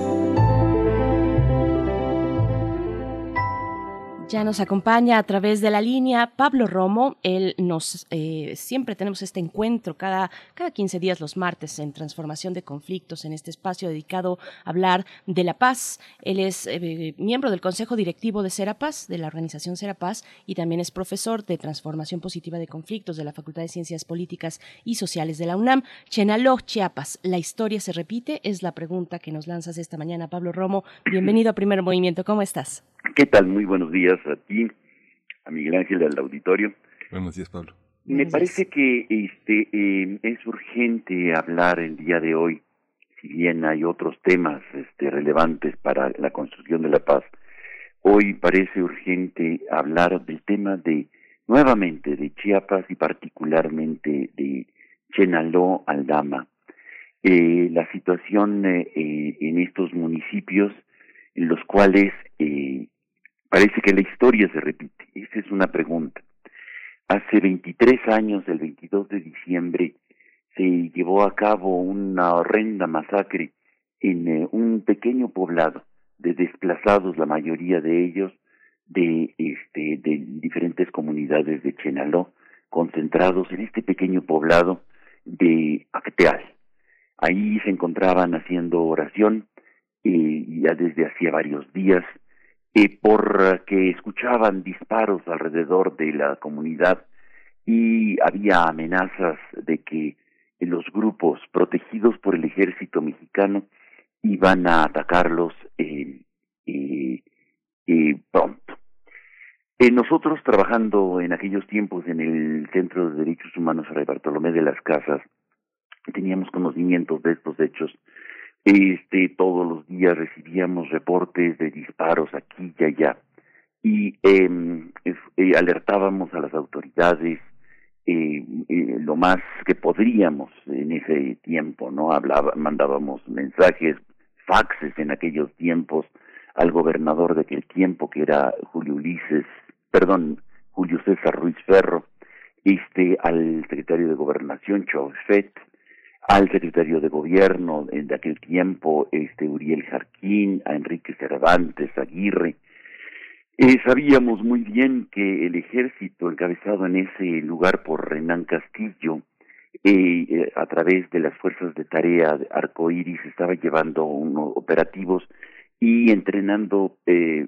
Nos acompaña a través de la línea Pablo Romo. Él nos eh, siempre tenemos este encuentro cada, cada 15 días los martes en Transformación de Conflictos, en este espacio dedicado a hablar de la paz. Él es eh, miembro del Consejo Directivo de Serapaz, de la organización Serapaz, y también es profesor de Transformación Positiva de Conflictos de la Facultad de Ciencias Políticas y Sociales de la UNAM. Chenaló, Chiapas, ¿la historia se repite? Es la pregunta que nos lanzas esta mañana, Pablo Romo. Bienvenido a Primer Movimiento. ¿Cómo estás? ¿Qué tal? Muy buenos días a ti, a Miguel Ángel del auditorio. Buenos días, Pablo. Me parece que este eh, es urgente hablar el día de hoy, si bien hay otros temas este, relevantes para la construcción de la paz. Hoy parece urgente hablar del tema de nuevamente de Chiapas y particularmente de Chenaló Aldama. Eh, la situación eh, en estos municipios en los cuales eh, parece que la historia se repite. Esa es una pregunta. Hace 23 años, el 22 de diciembre, se llevó a cabo una horrenda masacre en eh, un pequeño poblado de desplazados, la mayoría de ellos de este de diferentes comunidades de Chenaló, concentrados en este pequeño poblado de Acteal. Ahí se encontraban haciendo oración eh, ya desde hacía varios días eh, por que escuchaban disparos alrededor de la comunidad y había amenazas de que los grupos protegidos por el ejército mexicano iban a atacarlos eh, pronto. Eh, nosotros trabajando en aquellos tiempos en el Centro de Derechos Humanos Fray Bartolomé de las Casas, teníamos conocimientos de estos hechos. Este, todos los días recibíamos reportes de disparos aquí y allá y em, eh, alertábamos a las autoridades eh, eh, lo más que podríamos en ese tiempo, ¿no? Hablaba, mandábamos mensajes, faxes en aquellos tiempos al gobernador de aquel tiempo que era Julio Ulises perdón, Julio César Ruiz Ferro, este, al secretario de Gobernación, Fett, al secretario de Gobierno de aquel tiempo, este, Uriel Jarquín, a Enrique Cervantes, Aguirre. Eh, sabíamos muy bien que el ejército encabezado en ese lugar por Renán Castillo, eh, eh, a través de las fuerzas de tarea de Arcoiris, estaba llevando unos operativos y entrenando eh,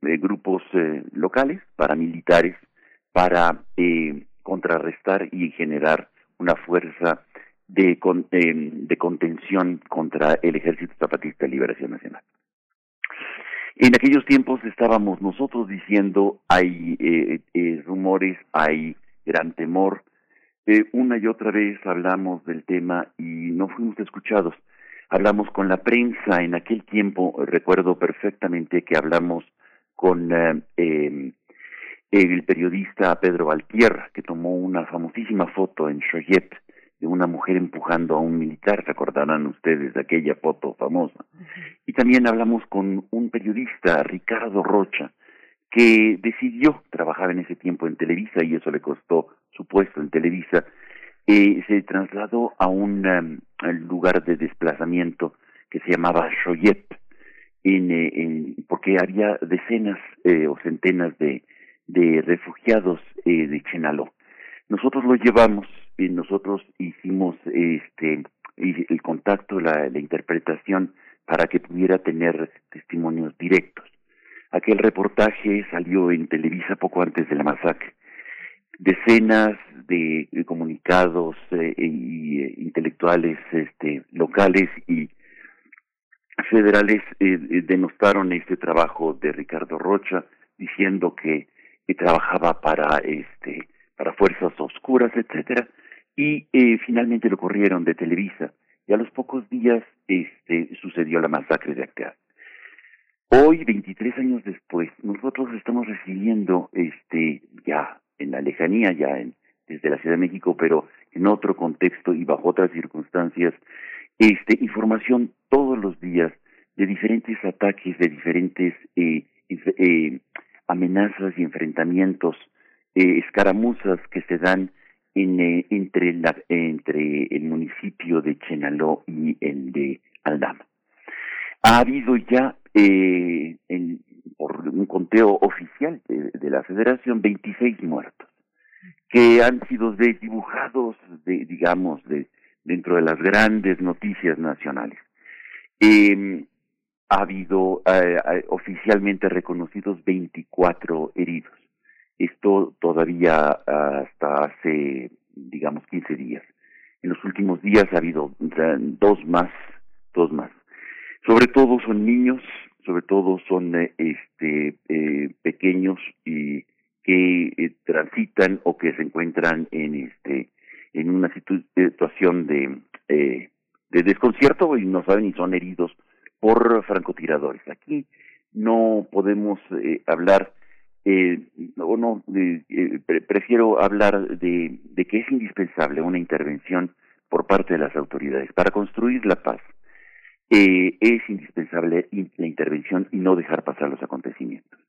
grupos eh, locales, paramilitares, para contrarrestar y generar una fuerza de, eh, de contención contra el Ejército Zapatista de Liberación Nacional. En aquellos tiempos estábamos nosotros diciendo hay eh, rumores, hay gran temor. una y otra vez hablamos del tema y no fuimos escuchados. Hablamos con la prensa en aquel tiempo, recuerdo perfectamente que hablamos con eh, em, el periodista Pedro Valtierra, que tomó una famosísima foto en Choyet de una mujer empujando a un militar, recordarán ustedes de aquella foto famosa. Y también hablamos con un periodista, Ricardo Rocha, que decidió trabajar en ese tiempo en Televisa y eso le costó su puesto en Televisa. Eh, se trasladó a un em, lugar de desplazamiento que se llamaba Choyet, eh, en, porque había decenas eh, o centenas de, refugiados eh, de Chenaló. Nosotros lo llevamos nosotros hicimos este el contacto, la, interpretación para que pudiera tener testimonios directos. Aquel reportaje salió en Televisa poco antes de la masacre. Decenas de, comunicados y intelectuales este, locales y federales eh, eh, denostaron este trabajo de Ricardo Rocha diciendo que, trabajaba para este para fuerzas oscuras etcétera y eh, finalmente lo corrieron de Televisa y a los pocos días este sucedió la masacre de Acteal. Hoy 23 años después nosotros estamos recibiendo este ya en la lejanía ya en desde la Ciudad de México pero en otro contexto y bajo otras circunstancias este, información todos los días de diferentes ataques, de diferentes eh, eh, amenazas y enfrentamientos, eh, escaramuzas que se dan eh, entre, la, entre el municipio de Chenaló y el de Aldama. Ha habido ya, eh, en, por un conteo oficial de, la Federación, 26 muertos, que han sido desdibujados, de, digamos, de, dentro de las grandes noticias nacionales. Eh, ha habido eh, oficialmente reconocidos 24 heridos. Esto todavía hasta hace, digamos, 15 días. En los últimos días ha habido dos más, dos más. Sobre todo son niños, sobre todo son este eh, pequeños y que transitan o que se encuentran en este en una situación de, eh, de desconcierto y no saben y son heridos por francotiradores. Aquí no podemos eh, hablar, eh, o no, eh, prefiero hablar de, de que es indispensable una intervención por parte de las autoridades para construir la paz. eh, es indispensable la intervención y no dejar pasar los acontecimientos.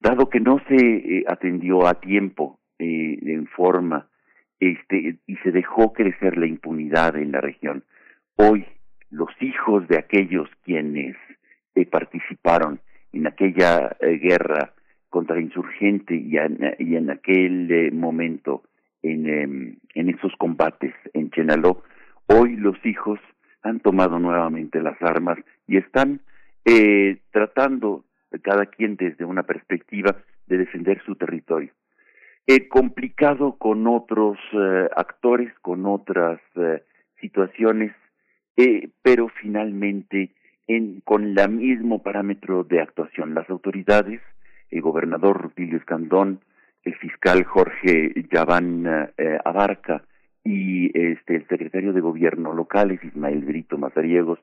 Dado que no se eh, atendió a tiempo, eh, en forma, este, y se dejó crecer la impunidad en la región, hoy los hijos de aquellos quienes participaron en aquella guerra contra insurgente y, y en aquel momento en, em, en esos combates en Chenaló, hoy los hijos han tomado nuevamente las armas y están eh, tratando, cada quien desde una perspectiva, de defender su territorio. Eh, complicado con otros eh, actores, con otras eh, situaciones, eh, pero finalmente en, con el mismo parámetro de actuación. Las autoridades, el gobernador Rutilio Escandón, el fiscal Jorge Yaván eh, Abarca y este el secretario de gobierno locales Ismael Brito Mazariegos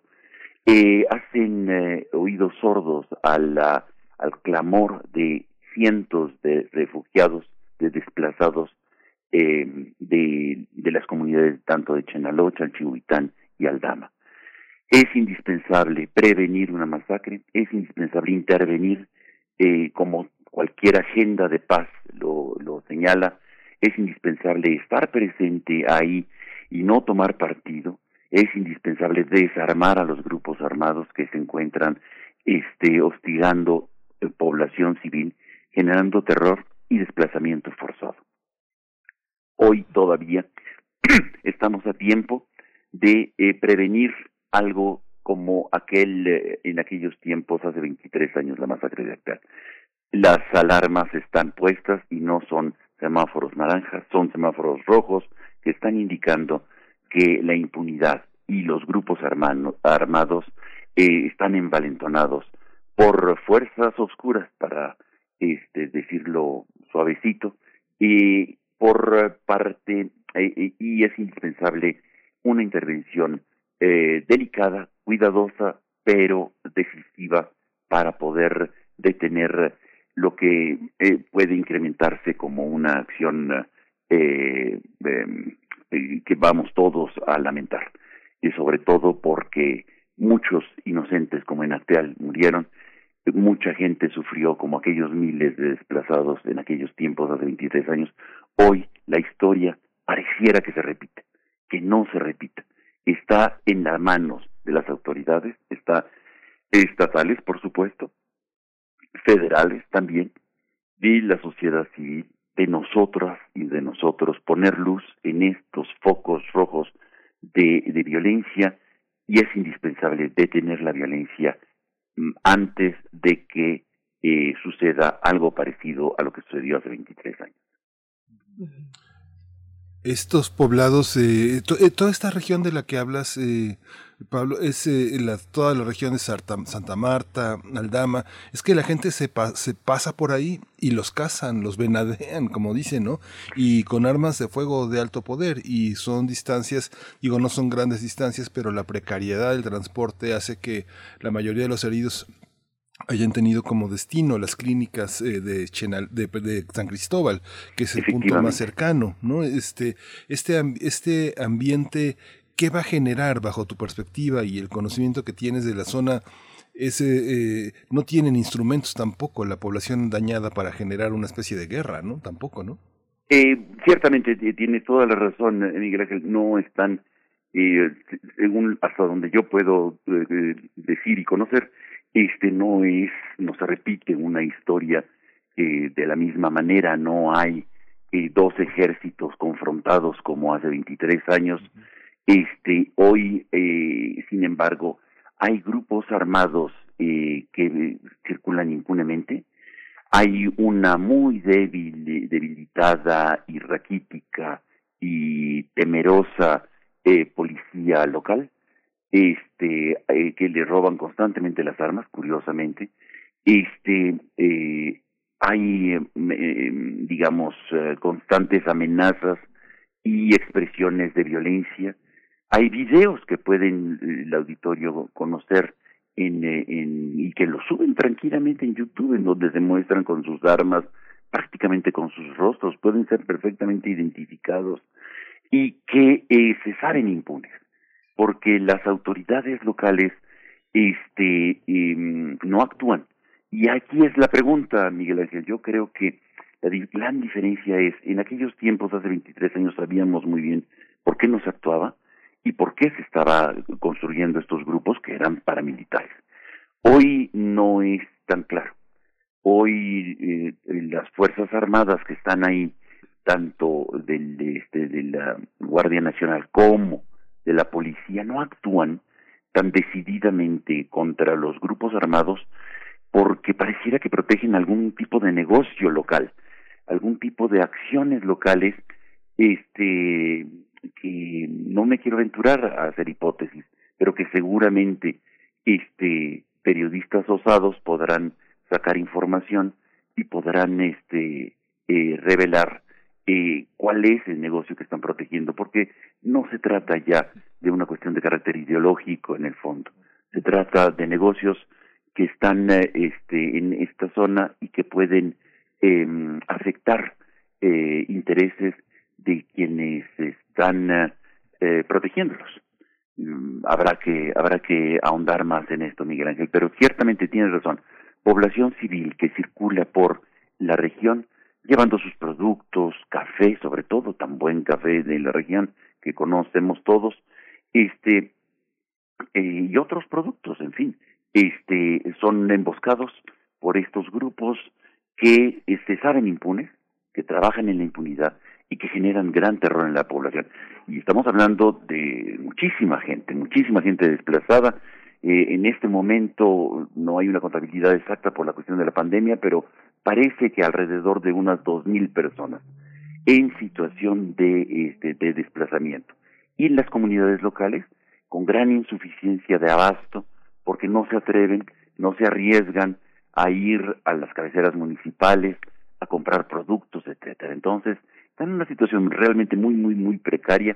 eh, hacen eh, oídos sordos al clamor de cientos de refugiados, de desplazados eh, de, de las comunidades tanto de Chenaló, Chalchihuitán y Aldama. Es indispensable prevenir una masacre, es indispensable intervenir eh, como cualquier agenda de paz lo, señala, es indispensable estar presente ahí y no tomar partido, es indispensable desarmar a los grupos armados que se encuentran este hostigando eh, población civil, generando terror y desplazamiento forzado. Hoy todavía estamos a tiempo de eh, prevenir algo como aquel eh, en aquellos tiempos hace 23 años la masacre de Actar. Las alarmas están puestas y no son semáforos naranjas, son semáforos rojos que están indicando que la impunidad y los grupos armados eh, están envalentonados por fuerzas oscuras, para este, decirlo suavecito, y por parte, eh, y es indispensable una intervención eh, delicada, cuidadosa, pero decisiva para poder detener lo que eh, puede incrementarse como una acción eh, em, eh, que vamos todos a lamentar. Y sobre todo porque muchos inocentes como en Acteal murieron, mucha gente sufrió como aquellos miles de desplazados en aquellos tiempos hace 23 años. Hoy la historia pareciera que se repite, que no se repita. Está en las manos de las autoridades, está estatales, por supuesto, federales también, de la sociedad civil, de nosotras y de nosotros, poner luz en estos focos rojos de, de violencia y es indispensable detener la violencia mm, antes de que eh, suceda algo parecido a lo que sucedió hace 23 años. Estos poblados, eh, eh, toda esta región de la que hablas, eh, Pablo, es eh, la, toda la región de Santa Marta, Aldama, es que la gente se, pa, se pasa por ahí y los cazan, los venadean, como dicen, ¿no? Y con armas de fuego de alto poder y son distancias, digo, no son grandes distancias, pero la precariedad del transporte hace que la mayoría de los heridos hayan tenido como destino las clínicas eh, de, Chenal, de, de, San Cristóbal, que es el punto más cercano, ¿no? Este, este, este ambiente, ¿qué va a generar bajo tu perspectiva y el conocimiento que tienes de la zona? Ese, eh, no tienen instrumentos tampoco la población dañada para generar una especie de guerra, ¿no? Tampoco, ¿no? Eh, ciertamente tiene toda la razón, eh, Miguel Ángel, no están, eh, según hasta donde yo puedo eh, decir y conocer, este no es, no se repite una historia de la misma manera, no hay eh, dos ejércitos confrontados como hace 23 años. Este, hoy, eh, sin embargo, hay grupos armados eh, que circulan impunemente. Hay una muy débil, debilitada y raquítica y temerosa eh, policía local este eh, que le roban constantemente las armas curiosamente este eh, hay eh, digamos constantes amenazas y expresiones de violencia hay videos que pueden el auditorio conocer en, en y que lo suben tranquilamente en YouTube en donde se muestran con sus armas prácticamente con sus rostros pueden ser perfectamente identificados y que se saben impunes porque las autoridades locales este, em, no actúan. Y aquí es la pregunta, Miguel Ángel. Yo creo que la gran diferencia es, en aquellos tiempos, hace 23 años, sabíamos muy bien por qué no se actuaba y por qué se estaba construyendo estos grupos que eran paramilitares. Hoy no es tan claro. Hoy eh, las Fuerzas Armadas que están ahí, tanto del, de, este, de la Guardia Nacional como de la policía, no actúan tan decididamente contra los grupos armados porque pareciera que protegen algún tipo de negocio local, algún tipo de acciones locales, este, que no me quiero aventurar a hacer hipótesis, pero que seguramente este periodistas osados podrán sacar información y podrán este eh, revelar eh, cuál es el negocio que están protegiendo, porque no se trata ya de una cuestión de carácter ideológico en el fondo, se trata de negocios que están eh, este, en esta zona y que pueden eh, afectar eh, intereses de quienes están eh, protegiéndolos. Mm, habrá que habrá que ahondar más en esto, Miguel Ángel, pero ciertamente tienes razón. Población civil que circula por la región llevando sus productos, café, sobre todo tan buen café de la región que conocemos todos, este eh, y otros productos, en fin, este son emboscados por estos grupos que se este, saben impunes, que trabajan en la impunidad y que generan gran terror en la población. Y estamos hablando de muchísima gente, muchísima gente desplazada. Eh, en este momento no hay una contabilidad exacta por la cuestión de la pandemia, pero parece que alrededor de unas dos mil personas en situación de, este, de desplazamiento. Y en las comunidades locales, con gran insuficiencia de abasto, porque no se atreven, no se arriesgan a ir a las cabeceras municipales a comprar productos, etcétera. Entonces, están en una situación realmente muy, muy, muy precaria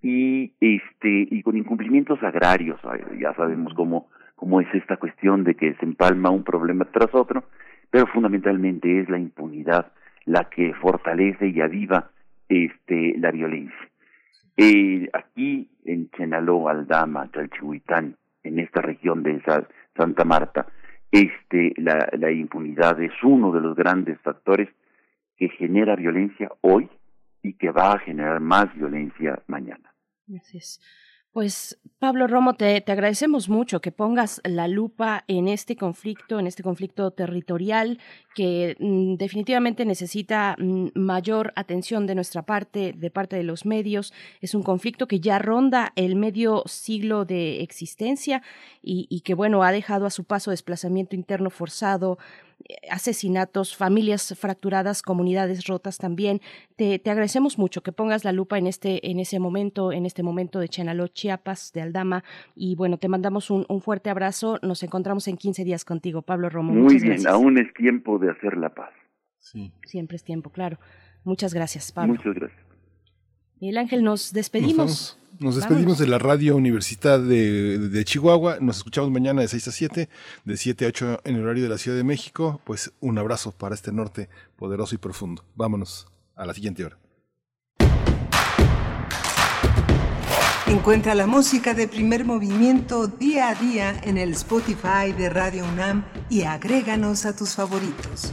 y este y con incumplimientos agrarios. Ya sabemos cómo cómo es esta cuestión de que se empalma un problema tras otro, pero fundamentalmente es la impunidad la que fortalece y aviva este la violencia. Eh, aquí en Chenaló, Aldama, Chalchihuitán, en esta región de Santa Marta, este, la, la impunidad es uno de los grandes factores que genera violencia hoy y que va a generar más violencia mañana. Gracias. Pues Pablo Romo, te, te, agradecemos mucho que pongas la lupa en este conflicto, en este conflicto territorial que mm, definitivamente necesita mm, mayor atención de nuestra parte, de parte de los medios. Es un conflicto que ya ronda el medio siglo de existencia y que, bueno, ha dejado a su paso desplazamiento interno forzado, asesinatos, familias fracturadas, comunidades rotas también. Te, te, agradecemos mucho que pongas la lupa en este, en ese momento, en este momento de Chenaló, Chiapas, de Aldama. Y bueno, te mandamos un, un fuerte abrazo. Nos encontramos en 15 días contigo, Pablo Romo. Muy bien, aún es tiempo de hacer la paz. Sí. Siempre es tiempo, claro. Muchas gracias, Pablo. Muchas gracias. Miguel Ángel, nos despedimos. Nos, despedimos de la Radio Universidad de, Chihuahua. Nos escuchamos mañana de 6 a 7, de 7 a 8 en el horario de la Ciudad de México. Pues un abrazo para este norte poderoso y profundo. Vámonos a la siguiente hora. Encuentra la música de primer movimiento día a día en el Spotify de Radio UNAM y agréganos a tus favoritos.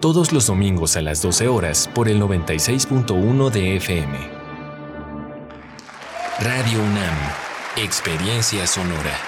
todos los domingos a las 12 horas por el 96.1 de FM. Radio UNAM, Experiencia Sonora.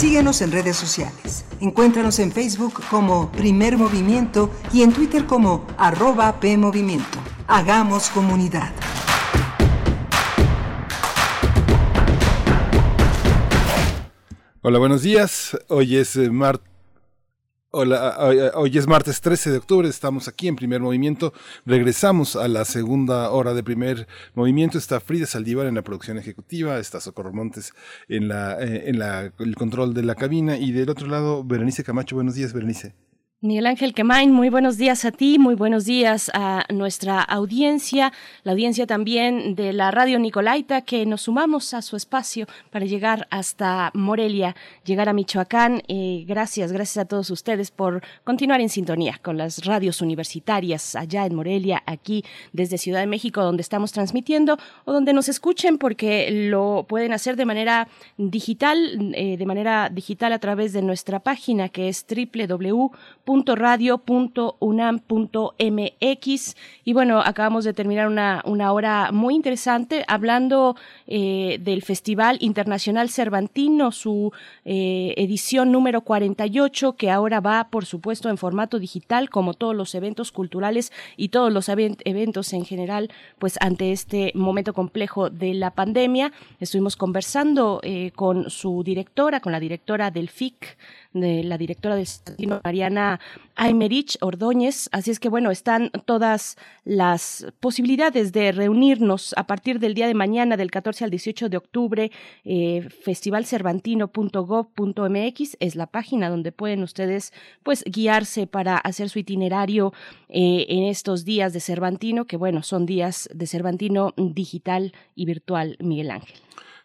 Síguenos en redes sociales. Encuéntranos en Facebook como Primer Movimiento y en Twitter como arroba PMovimiento. Hagamos comunidad. Hola, buenos días. Hoy es eh, martes. Hola, hoy es martes 13 de octubre, estamos aquí en primer movimiento, regresamos a la segunda hora de primer movimiento, está Frida Saldívar en la producción ejecutiva, está Socorro Montes en, la, en la, el control de la cabina y del otro lado Berenice Camacho, buenos días Berenice. Miguel Ángel Quemain, muy buenos días a ti, muy buenos días a nuestra audiencia, la audiencia también de la Radio Nicolaita, que nos sumamos a su espacio para llegar hasta Morelia, llegar a Michoacán. Gracias, gracias a todos ustedes por continuar en sintonía con las radios universitarias allá en Morelia, aquí desde Ciudad de México, donde estamos transmitiendo o donde nos escuchen, porque lo pueden hacer de manera digital, eh, de manera digital a través de nuestra página que es www radio.unam.mx y bueno, acabamos de terminar una, una hora muy interesante hablando eh, del Festival Internacional Cervantino, su eh, edición número 48, que ahora va, por supuesto, en formato digital, como todos los eventos culturales y todos los eventos en general, pues ante este momento complejo de la pandemia. Estuvimos conversando eh, con su directora, con la directora del FIC, de la directora del Cervantino, Mariana Aymerich Ordóñez. Así es que bueno, están todas las posibilidades de reunirnos a partir del día de mañana, del 14 al 18 de octubre. Eh, festivalcervantino.gov.mx es la página donde pueden ustedes pues guiarse para hacer su itinerario eh, en estos días de Cervantino, que bueno, son días de Cervantino digital y virtual, Miguel Ángel.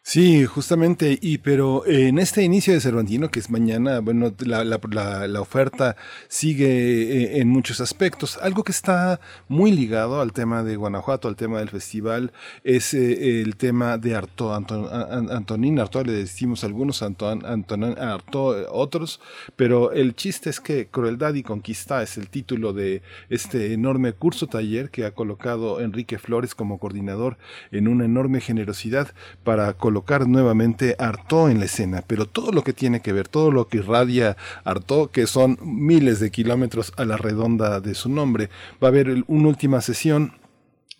Sí, justamente, y pero en este inicio de Cervantino, que es mañana, bueno, la, la, oferta sigue eh, en muchos aspectos. Algo que está muy ligado al tema de Guanajuato, al tema del festival, es eh, el tema de Arto, Anton, Antonín Arto, le decimos algunos, Anton, Antonín Arto, otros, pero el chiste es que Crueldad y Conquista es el título de este enorme curso taller que ha colocado Enrique Flores como coordinador en una enorme generosidad para colocar colocar nuevamente Artaud en la escena, pero todo lo que tiene que ver, todo lo que irradia Artaud, que son miles de kilómetros a la redonda de su nombre, va a haber una última sesión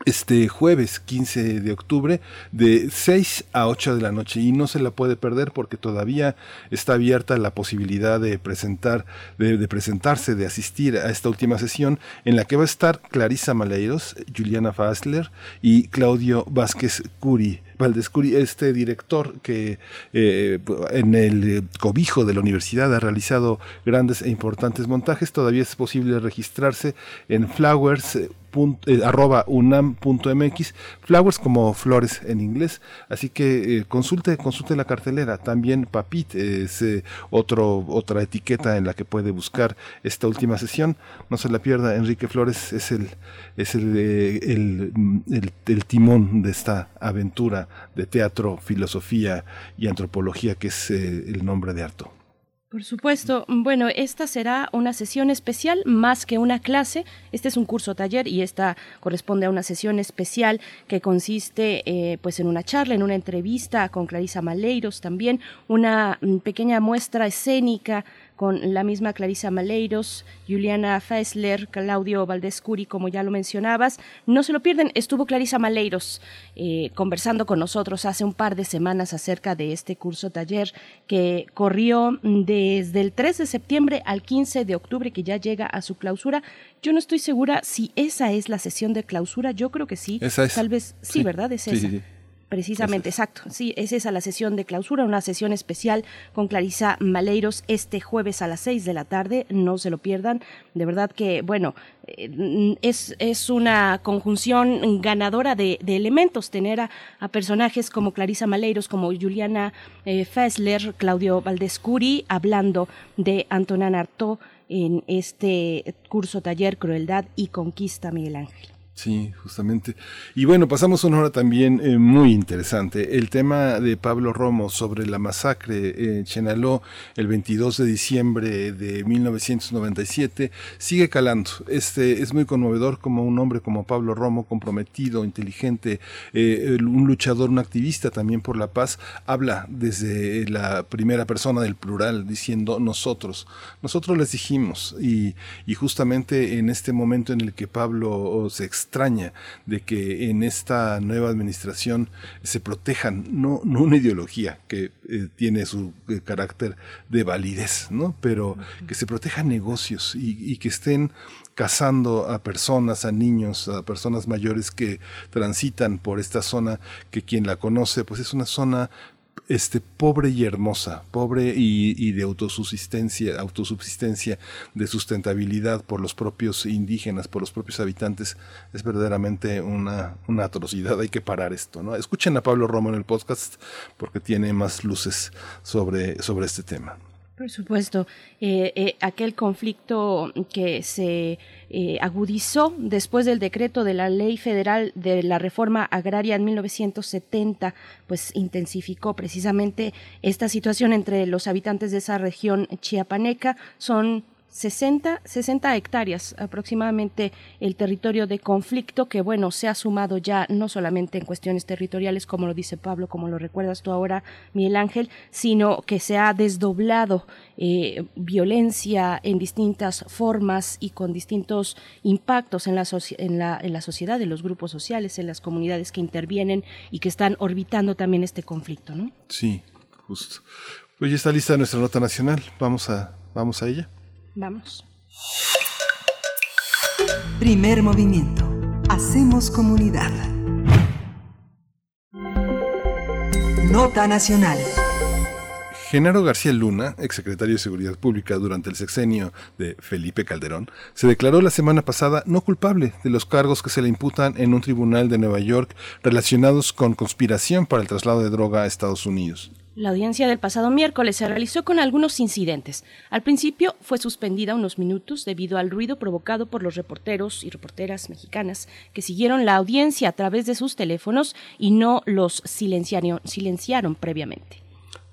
este jueves 15 de octubre de 6 a 8 de la noche y no se la puede perder porque todavía está abierta la posibilidad de presentar de, de, presentarse de asistir a esta última sesión en la que va a estar Clarisa Maleiros, Juliana Fassler y Claudio Vázquez Curi Valdescuri, este director que eh, en el cobijo de la universidad ha realizado grandes e importantes montajes, todavía es posible registrarse en Flowers eh, flowers como flores en inglés, así que eh, consulte, consulte la cartelera, también Papit es eh, otro, otra etiqueta en la que puede buscar esta última sesión, no se la pierda, Enrique Flores es el, es el, el, el timón de esta aventura de teatro, filosofía y antropología que es el nombre de Arto. Por supuesto. Bueno, esta será una sesión especial más que una clase. Este es un curso taller y esta corresponde a una sesión especial que consiste eh, pues en una charla, en una entrevista con Clarisa Maleiros también, una mm, pequeña muestra escénica con la misma Clarisa Maleiros, Juliana Fessler, Claudio Valdescuri, como ya lo mencionabas. No se lo pierden, estuvo Clarisa Maleiros eh, conversando con nosotros hace un par de semanas acerca de este curso taller que corrió desde el 3 de septiembre al 15 de octubre, que ya llega a su clausura. Yo no estoy segura si esa es la sesión de clausura, yo creo que sí. Tal vez, sí, ¿verdad? Es esa. Precisamente, exacto. Sí, es esa la sesión de clausura, una sesión especial con Clarisa Maleiros este jueves a las seis de la tarde. No se lo pierdan. De verdad que, bueno, eh, es, es una conjunción ganadora de, elementos tener a, personajes como Clarisa Maleiros, como Juliana eh, Fessler, Claudio Valdescuri, hablando de Antonin Artaud en este curso taller Crueldad y Conquista Miguel Ángel. Sí, justamente. Y bueno, pasamos una hora también eh, muy interesante. El tema de Pablo Romo sobre la masacre en Chenaló el 22 de diciembre de 1997 sigue calando. Este es muy conmovedor como un hombre como Pablo Romo, comprometido, inteligente, eh, un luchador, un activista también por la paz, habla desde la primera persona del plural diciendo nosotros. Nosotros les dijimos y, y justamente en este momento en el que Pablo se extraña de que en esta nueva administración se protejan, no, no una ideología que eh, tiene su eh, carácter de validez, ¿no? pero que se protejan negocios y, y que estén cazando a personas, a niños, a personas mayores que transitan por esta zona, que quien la conoce, pues es una zona este, pobre y hermosa, pobre y, de autosubsistencia, autosubsistencia, de sustentabilidad por los propios indígenas, por los propios habitantes, es verdaderamente una, una atrocidad. Hay que parar esto, ¿no? Escuchen a Pablo Romo en el podcast porque tiene más luces sobre, sobre este tema. Por supuesto, eh, eh, aquel conflicto que se eh, agudizó después del decreto de la Ley Federal de la Reforma Agraria en 1970, pues intensificó precisamente esta situación entre los habitantes de esa región chiapaneca. Son 60, 60 hectáreas aproximadamente el territorio de conflicto que, bueno, se ha sumado ya no solamente en cuestiones territoriales, como lo dice Pablo, como lo recuerdas tú ahora, Miguel Ángel, sino que se ha desdoblado eh, violencia en distintas formas y con distintos impactos en la, en, la, en la sociedad, en los grupos sociales, en las comunidades que intervienen y que están orbitando también este conflicto, ¿no? Sí, justo. Pues ya está lista nuestra nota nacional. Vamos a, vamos a ella. Vamos. Primer movimiento. Hacemos comunidad. Nota nacional. Genaro García Luna, exsecretario de Seguridad Pública durante el sexenio de Felipe Calderón, se declaró la semana pasada no culpable de los cargos que se le imputan en un tribunal de Nueva York relacionados con conspiración para el traslado de droga a Estados Unidos. La audiencia del pasado miércoles se realizó con algunos incidentes. Al principio fue suspendida unos minutos debido al ruido provocado por los reporteros y reporteras mexicanas que siguieron la audiencia a través de sus teléfonos y no los silenciaron, previamente.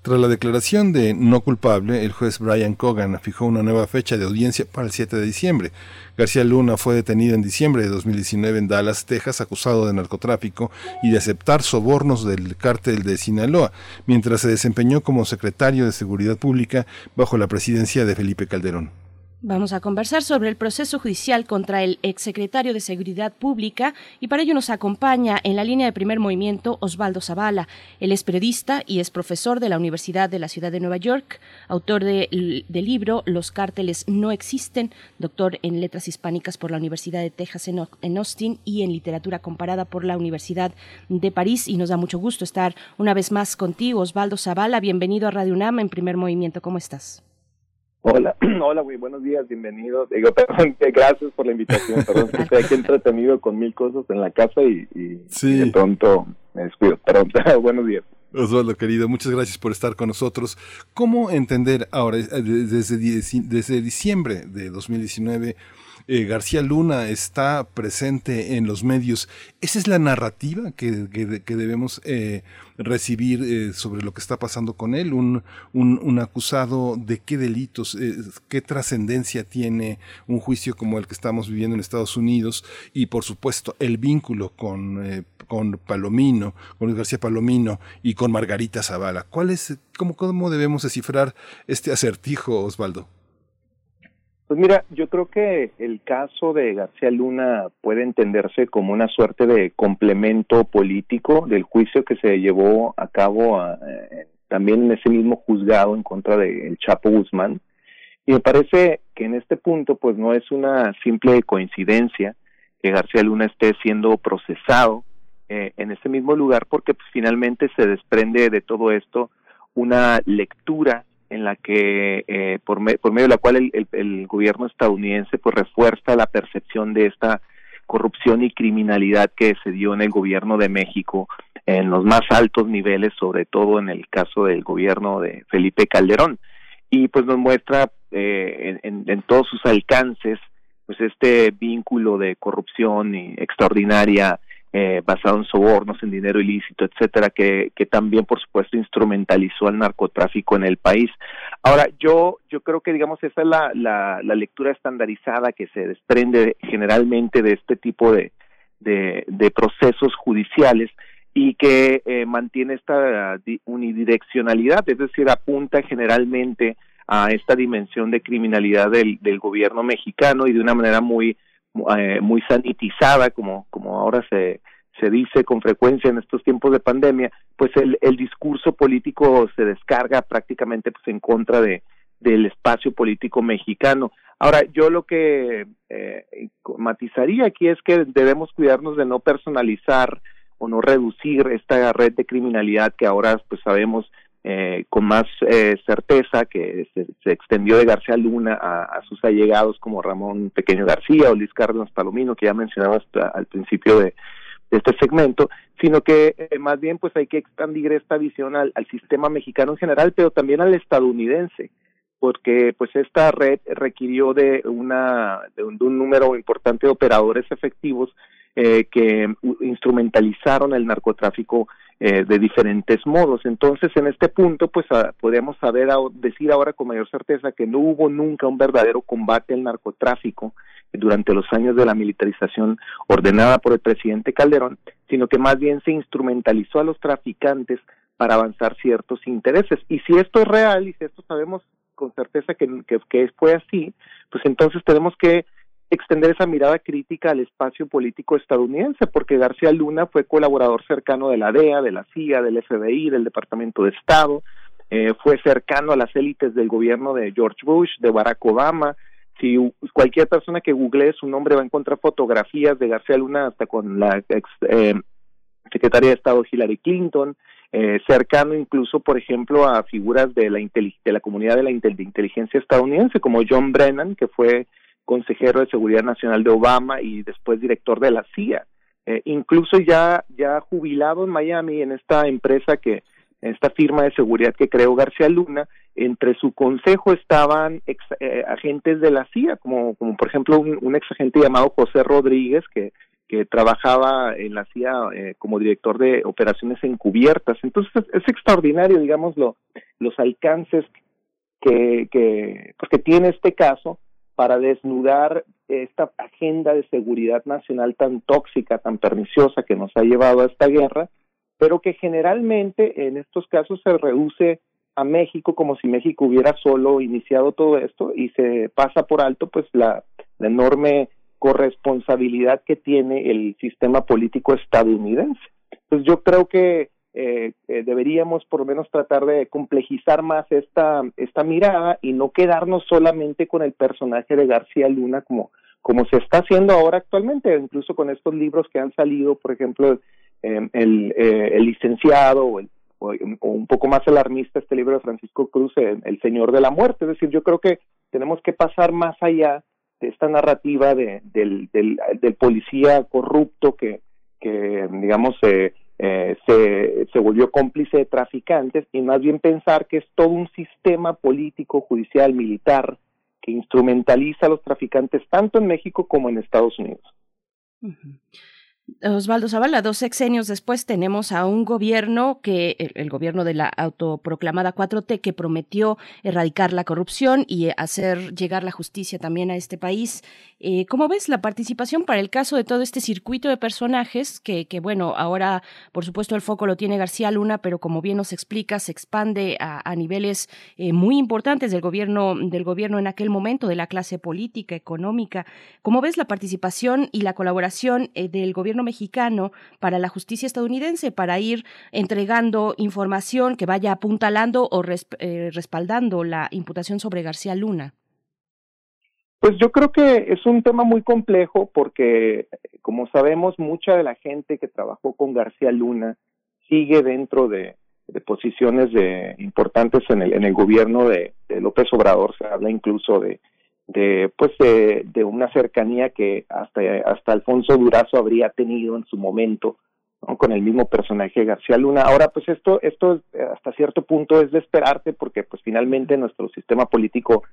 Tras la declaración de no culpable, el juez Brian Cogan fijó una nueva fecha de audiencia para el 7 de diciembre. García Luna fue detenido en diciembre de 2019 en Dallas, Texas, acusado de narcotráfico y de aceptar sobornos del cártel de Sinaloa, mientras se desempeñó como secretario de Seguridad Pública bajo la presidencia de Felipe Calderón. Vamos a conversar sobre el proceso judicial contra el exsecretario de Seguridad Pública y para ello nos acompaña en la línea de primer movimiento Osvaldo Zavala. Él es periodista y es profesor de la Universidad de la Ciudad de Nueva York, autor del libro Los cárteles no existen, doctor en letras hispánicas por la Universidad de Texas en Austin y en literatura comparada por la Universidad de París. Y nos da mucho gusto estar una vez más contigo, Osvaldo Zavala. Bienvenido a Radio UNAM en primer movimiento. ¿Cómo estás? Hola, hola, muy buenos días, bienvenidos. Digo, perdón, gracias por la invitación. Perdón, que estoy aquí entretenido con mil cosas en la casa y, de pronto me descuido. Perdón, buenos días. Osvaldo, querido, muchas gracias por estar con nosotros. ¿Cómo entender ahora, eh, desde, desde diciembre de 2019, eh, García Luna está presente en los medios. ¿Esa es la narrativa que, debemos eh, recibir eh, sobre lo que está pasando con él? ¿Un, un, acusado de qué delitos? ¿Qué trascendencia tiene un juicio como el que estamos viviendo en Estados Unidos? Y por supuesto, el vínculo con, con Palomino, con García Palomino y con Margarita Zavala. ¿Cuál es, cómo, ¿Cómo debemos descifrar este acertijo, Osvaldo? Pues mira, yo creo que el caso de García Luna puede entenderse como una suerte de complemento político del juicio que se llevó a cabo eh, también en ese mismo juzgado en contra del Chapo Guzmán. Y me parece que en este punto pues no es una simple coincidencia que García Luna esté siendo procesado eh, en ese mismo lugar porque pues, finalmente se desprende de todo esto una lectura en la que eh, por, medio de la cual el, el, gobierno estadounidense pues refuerza la percepción de esta corrupción y criminalidad que se dio en el gobierno de México en los más altos niveles, sobre todo en el caso del gobierno de Felipe Calderón. Y pues nos muestra eh, en, en, todos sus alcances pues este vínculo de corrupción y extraordinaria eh, basado en sobornos, en dinero ilícito, etcétera, que, que también, por supuesto, instrumentalizó al narcotráfico en el país. Ahora, yo, yo creo que, digamos, esa es la, la, la lectura estandarizada que se desprende generalmente de este tipo de, de, procesos judiciales y que eh, mantiene esta unidireccionalidad, es decir, apunta generalmente a esta dimensión de criminalidad del, del gobierno mexicano y de una manera muy eh, muy sanitizada, como, como ahora se, se dice con frecuencia en estos tiempos de pandemia, pues el, el discurso político se descarga prácticamente pues en contra de del espacio político mexicano. Ahora, yo lo que eh, matizaría aquí es que debemos cuidarnos de no personalizar o no reducir esta red de criminalidad que ahora pues sabemos eh, con más eh, certeza que se, extendió de García Luna a, sus allegados como Ramón Pequeño García o Luis Cárdenas Palomino, que ya mencionaba hasta al principio de, este segmento, sino que eh, más bien pues hay que expandir esta visión al, sistema mexicano en general, pero también al estadounidense, porque pues esta red requirió de una de un, número importante de operadores efectivos que instrumentalizaron el narcotráfico eh, de diferentes modos. Entonces, en este punto, pues ah, podemos saber, decir ahora con mayor certeza que no hubo nunca un verdadero combate al narcotráfico durante los años de la militarización ordenada por el presidente Calderón, sino que más bien se instrumentalizó a los traficantes para avanzar ciertos intereses. Y si esto es real y si esto sabemos con certeza que, que, que fue así, pues entonces tenemos que extender esa mirada crítica al espacio político estadounidense, porque García Luna fue colaborador cercano de la DEA, de la CIA, del FBI, del Departamento de Estado, eh, fue cercano a las élites del gobierno de George Bush, de Barack Obama. Si cualquier persona que googlee su nombre va a encontrar fotografías de García Luna hasta con la ex, eh, secretaria de Estado Hillary Clinton, eh, cercano incluso, por ejemplo, a figuras de la, de la comunidad de la inteligencia estadounidense, como John Brennan, que fue consejero de Seguridad Nacional de Obama y después director de la CIA. Eh, incluso ya, ya jubilado en Miami, en esta empresa que, esta firma de seguridad que creó García Luna, entre su consejo estaban eh, agentes de la CIA, como, como por ejemplo un, ex agente llamado José Rodríguez, que, que trabajaba en la CIA eh, como director de operaciones encubiertas. Entonces es, extraordinario, digamos, los alcances que, que, pues, que tiene este caso para desnudar esta agenda de seguridad nacional tan tóxica, tan perniciosa que nos ha llevado a esta guerra, pero que generalmente en estos casos se reduce a México como si México hubiera solo iniciado todo esto y se pasa por alto pues la, enorme corresponsabilidad que tiene el sistema político estadounidense. Entonces yo creo que eh, eh, deberíamos por lo menos tratar de complejizar más esta, esta mirada y no quedarnos solamente con el personaje de García Luna como, como se está haciendo ahora actualmente, incluso con estos libros que han salido, por ejemplo, eh, el, el licenciado o el un poco más alarmista este libro de Francisco Cruz, el, Señor de la Muerte. Es decir, yo creo que tenemos que pasar más allá de esta narrativa de, del, del, policía corrupto que, que digamos, eh, se, se volvió cómplice de traficantes y más bien pensar que es todo un sistema político, judicial, militar, que instrumentaliza a los traficantes tanto en México como en Estados Unidos. Osvaldo Zavala, dos sexenios después tenemos a un gobierno que, el, gobierno de la autoproclamada 4T, que prometió erradicar la corrupción y hacer llegar la justicia también a este país. Eh, ¿Cómo ves la participación para el caso de todo este circuito de personajes que, que, bueno, ahora, por supuesto, el foco lo tiene García Luna, pero como bien nos explica, se expande a, niveles eh, muy importantes del gobierno, del gobierno en aquel momento, de la clase política, económica. ¿Cómo ves la participación y la colaboración eh, del gobierno mexicano para la justicia estadounidense para ir entregando información que vaya apuntalando o eh, respaldando la imputación sobre García Luna? Pues yo creo que es un tema muy complejo porque, como sabemos, mucha de la gente que trabajó con García Luna sigue dentro de, posiciones de, importantes en el, en el gobierno de López Obrador. Se habla incluso de de pues de, una cercanía que hasta hasta Alfonso Durazo habría tenido en su momento con el mismo personaje García Luna ahora pues esto esto hasta cierto punto es de esperarte porque pues finalmente nuestro sistema político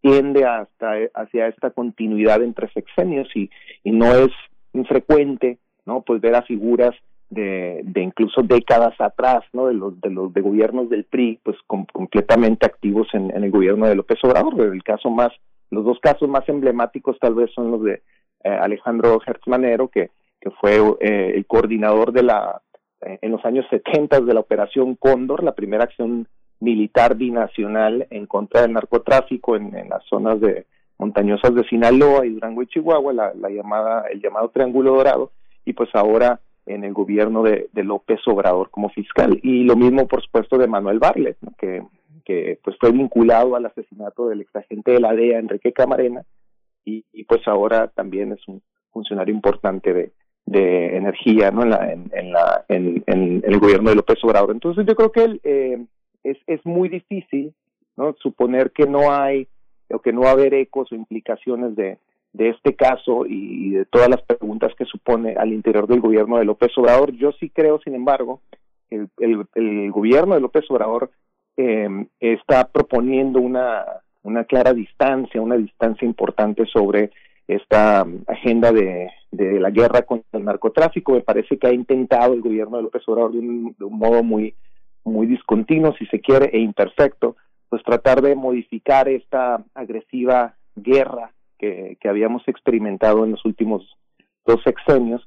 tiende hasta hacia esta continuidad entre sexenios y, y no es infrecuente no pues ver a figuras de, de incluso décadas atrás, ¿no? De los de los de gobiernos del PRI, pues completamente activos en, en, el gobierno de López Obrador. El caso más los dos casos más emblemáticos tal vez son los de eh, Alejandro Hertzmanero, que, que fue eh, el coordinador de la, eh, en los años 70 de la Operación Cóndor, la primera acción militar binacional en contra del narcotráfico en, las zonas de montañosas de Sinaloa y Durango y Chihuahua, la, llamada, el llamado Triángulo Dorado, y pues ahora en el gobierno de, de López Obrador como fiscal. Y lo mismo, por supuesto, de Manuel Barlet, que que pues fue vinculado al asesinato del exagente de la DEA, Enrique Camarena, y, pues ahora también es un funcionario importante de, de energía ¿no? en, la, en, la, en, el gobierno de López Obrador. Entonces yo creo que eh, es, es muy difícil ¿no? suponer que no hay o que no va a haber ecos o implicaciones de, de este caso y de todas las preguntas que supone al interior del gobierno de López Obrador. Yo sí creo, sin embargo, que el, el, el gobierno de López Obrador eh, está proponiendo una, una clara distancia, una distancia importante sobre esta agenda de, de la guerra contra el narcotráfico. Me parece que ha intentado el gobierno de López Obrador de un, de un modo muy, muy discontinuo, si se quiere, e imperfecto, pues tratar de modificar esta agresiva guerra que, que habíamos experimentado en los últimos dos sexenios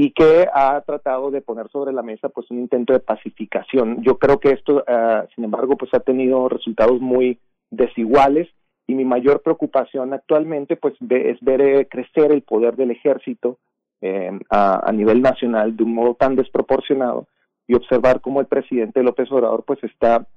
y que ha tratado de poner sobre la mesa pues un intento de pacificación. Yo creo que esto, uh, sin embargo, pues ha tenido resultados muy desiguales y mi mayor preocupación actualmente pues es ver eh, crecer el poder del ejército eh, a, nivel nacional de un modo tan desproporcionado y observar cómo el presidente López Obrador pues está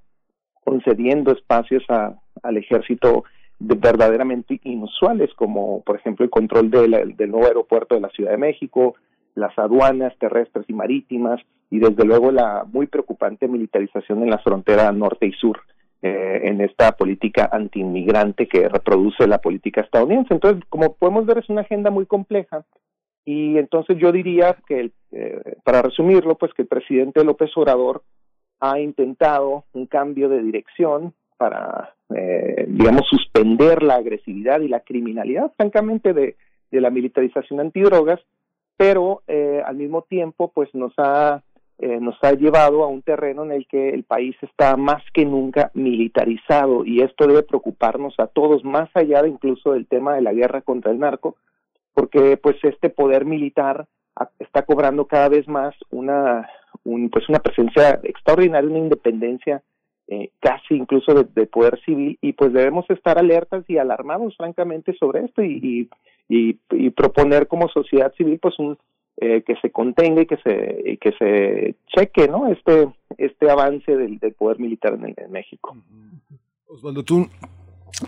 concediendo espacios al ejército de verdaderamente inusuales como por ejemplo el control del nuevo aeropuerto de la Ciudad de México, las aduanas terrestres y marítimas y desde luego la muy preocupante militarización en la frontera norte y sur eh, en esta política antiinmigrante que reproduce la política estadounidense. Entonces, como podemos ver, es una agenda muy compleja y entonces yo diría que, eh, para resumirlo, pues que el presidente López Obrador ha intentado un cambio de dirección para, eh, digamos, suspender la agresividad y la criminalidad, francamente, de, de la militarización antidrogas pero eh, al mismo tiempo pues nos ha eh, nos ha llevado a un terreno en el que el país está más que nunca militarizado y esto debe preocuparnos a todos más allá de incluso del tema de la guerra contra el narco porque pues este poder militar está cobrando cada vez más una un, pues una presencia extraordinaria una independencia eh, casi incluso de, poder civil y pues debemos estar alertas y alarmados francamente sobre esto y, y, y, proponer como sociedad civil pues un eh, que se contenga y que se y que se cheque no este este avance del, del poder militar en, en México. Osvaldo tú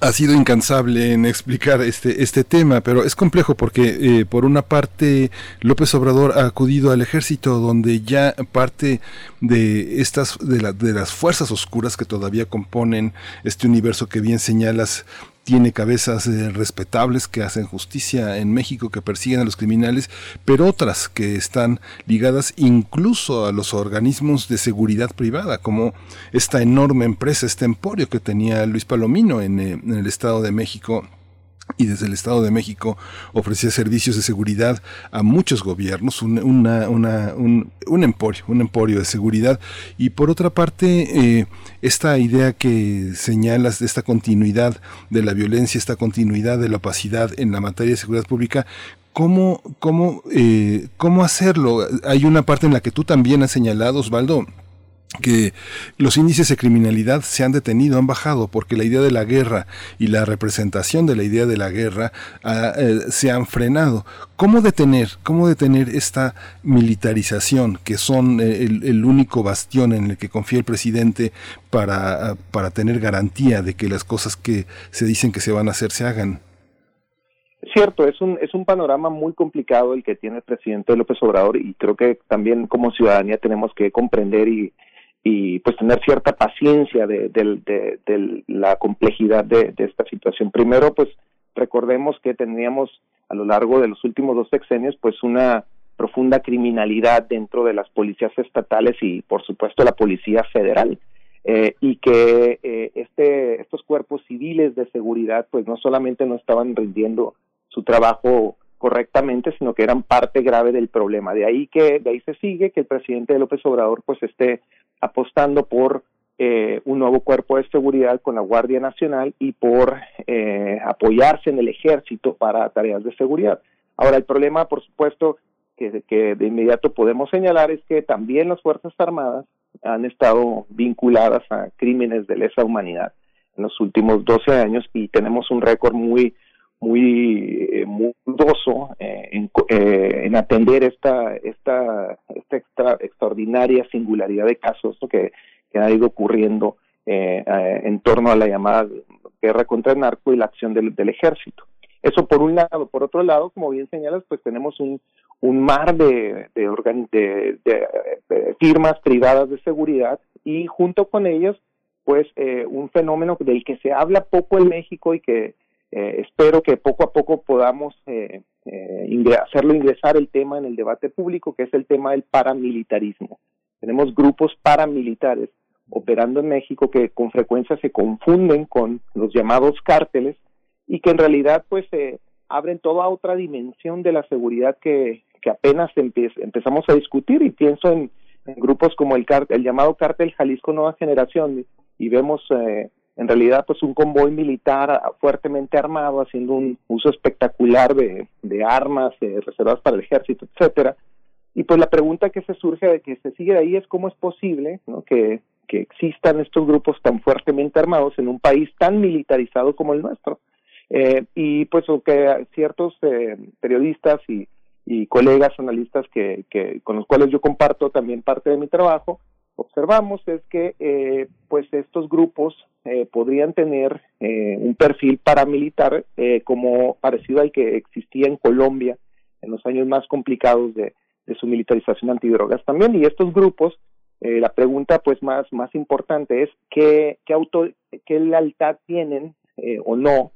ha sido incansable en explicar este, este tema, pero es complejo porque eh, por una parte López Obrador ha acudido al ejército donde ya parte de estas de, de las fuerzas oscuras que todavía componen este universo que bien señalas tiene cabezas eh, respetables que hacen justicia en México, que persiguen a los criminales, pero otras que están ligadas incluso a los organismos de seguridad privada, como esta enorme empresa, este emporio que tenía Luis Palomino en, eh, en el Estado de México y desde el Estado de México ofrecía servicios de seguridad a muchos gobiernos, un, una, un, un, emporio, un emporio de seguridad. Y por otra parte, eh, esta idea que señalas de esta continuidad de la violencia, esta continuidad de la opacidad en la materia de seguridad pública, ¿cómo, cómo, eh, cómo hacerlo? Hay una parte en la que tú también has señalado, Osvaldo, que los índices de criminalidad se han detenido, han bajado, porque la idea de la guerra y la representación de la idea de la guerra ah, eh, se han frenado. ¿Cómo detener, cómo detener esta militarización, que son eh, el, único bastión en el que confía el presidente para, ah, para tener garantía de que las cosas que se dicen que se van a hacer se hagan? cierto, es un, es un panorama muy complicado el que tiene el presidente López Obrador y creo que también como ciudadanía tenemos que comprender y, y pues tener cierta paciencia de, de, la complejidad de, esta situación. Primero, pues recordemos que teníamos a lo largo de los últimos dos sexenios pues una profunda criminalidad dentro de las policías estatales y por supuesto la policía federal eh, y que eh, este estos cuerpos civiles de seguridad pues no solamente no estaban rindiendo su trabajo correctamente, sino que eran parte grave del problema. De ahí que de ahí se sigue que el presidente López Obrador pues esté apostando por eh, un nuevo cuerpo de seguridad con la Guardia Nacional y por eh, apoyarse en el ejército para tareas de seguridad. Ahora, el problema, por supuesto, que, que de inmediato podemos señalar es que también las Fuerzas Armadas han estado vinculadas a crímenes de lesa humanidad en los últimos 12 años y tenemos un récord muy muy eh, dudoso eh, en, eh, en, atender esta esta esta extra, extraordinaria singularidad de casos que, ha ido ocurriendo en torno a la llamada guerra contra el narco y la acción del, ejército. Eso por un lado. Por otro lado, como bien señalas, pues tenemos un, un mar de, de, firmas privadas de seguridad y junto con ellas, pues un fenómeno del que se habla poco en México y que eh, espero que poco a poco podamos eh, eh, hacerlo ingresar el tema en el debate público, que es el tema del paramilitarismo. Tenemos grupos paramilitares operando en México que con frecuencia se confunden con los llamados cárteles y que en realidad pues abren toda otra dimensión de la seguridad que, que apenas empezamos a discutir y pienso en, grupos como el, el llamado cártel Jalisco Nueva Generación y vemos eh, en realidad pues un convoy militar fuertemente armado haciendo un uso espectacular de, armas reservadas para el ejército, etcétera. Y pues la pregunta que se surge de que se sigue de ahí es cómo es posible que, existan estos grupos tan fuertemente armados en un país tan militarizado como el nuestro. Eh, y pues que ciertos eh, periodistas y, colegas analistas que, con los cuales yo comparto también parte de mi trabajo, observamos es que eh, pues estos grupos eh, podrían tener eh, un perfil paramilitar eh, como parecido al que existía en Colombia en los años más complicados de, de su militarización antidrogas también. Y estos grupos eh, la pregunta pues más más importante es qué qué auto qué lealtad tienen eh, o no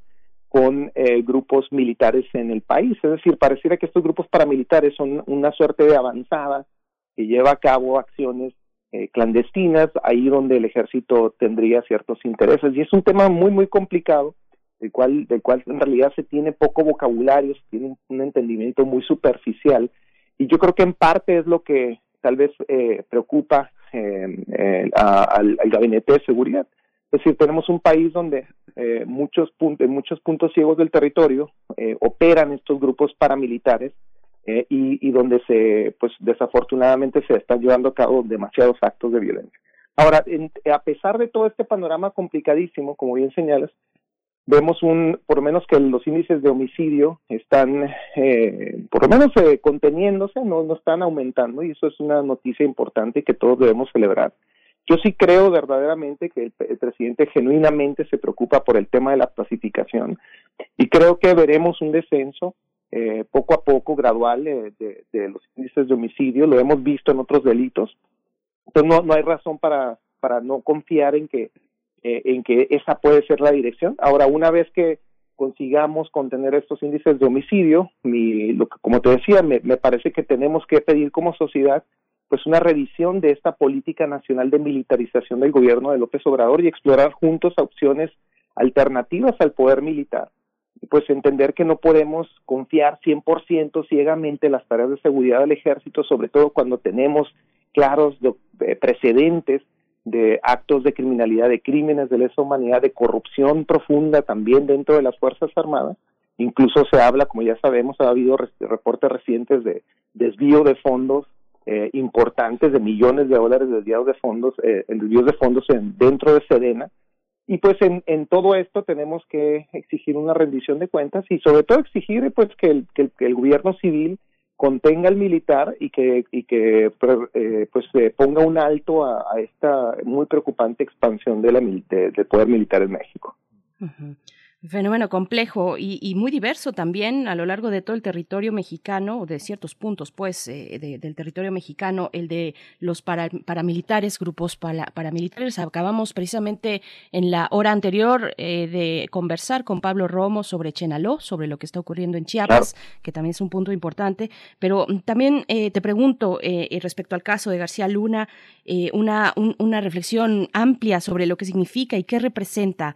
con grupos militares en el país. Es decir pareciera que estos grupos paramilitares son una suerte de avanzada que lleva a cabo acciones eh, clandestinas, ahí donde el ejército tendría ciertos intereses. Y es un tema muy, muy complicado, del cual, del cual en realidad se tiene poco vocabulario, se tiene un, entendimiento muy superficial. Y yo creo que en parte es lo que tal vez eh, preocupa eh, al, gabinete de seguridad. Es decir, tenemos un país donde eh, muchos en muchos puntos ciegos del territorio operan estos grupos paramilitares eh, y, y, donde se, pues desafortunadamente se están llevando a cabo demasiados actos de violencia. Ahora, a pesar de todo este panorama complicadísimo, como bien señalas, vemos un, por lo menos que los índices de homicidio están, eh, por lo menos eh, conteniéndose, no, no están aumentando y eso es una noticia importante que todos debemos celebrar. Yo sí creo verdaderamente que el, presidente genuinamente se preocupa por el tema de la pacificación y creo que veremos un descenso eh, poco a poco, gradual, de, de, los índices de homicidio. Lo hemos visto en otros delitos. Entonces no, no hay razón para, para no confiar en que, eh, en que esa puede ser la dirección. Ahora, una vez que consigamos contener estos índices de homicidio, mi, lo que, como te decía, me, me parece que tenemos que pedir como sociedad pues una revisión de esta política nacional de militarización del gobierno de López Obrador y explorar juntos opciones alternativas al poder militar. Pues entender que no podemos confiar 100% ciegamente en las tareas de seguridad del ejército, sobre todo cuando tenemos claros eh, precedentes de actos de criminalidad, de crímenes de lesa humanidad, de corrupción profunda también dentro de las Fuerzas Armadas. Incluso se habla, como ya sabemos, ha habido reportes recientes de desvío de fondos eh, importantes de millones de dólares desviados de fondos, eh, desvíos de fondos en, dentro de Sedena. Y pues en, en todo esto tenemos que exigir una rendición de cuentas y sobre todo exigir pues que el, que el, gobierno civil contenga al militar y que y que eh, pues ponga un alto a, esta muy preocupante expansión de la, del poder militar en México. Fenómeno complejo y, muy diverso también a lo largo de todo el territorio mexicano, o de ciertos puntos, pues, eh, del territorio mexicano, el de los paramilitares, grupos paramilitares. Acabamos precisamente en la hora anterior eh, de conversar con Pablo Romo sobre Chenaló, sobre lo que está ocurriendo en Chiapas, que también es un punto importante. Pero mm, también eh, te pregunto, respecto al caso de García Luna, una, una reflexión amplia sobre lo que significa y qué representa,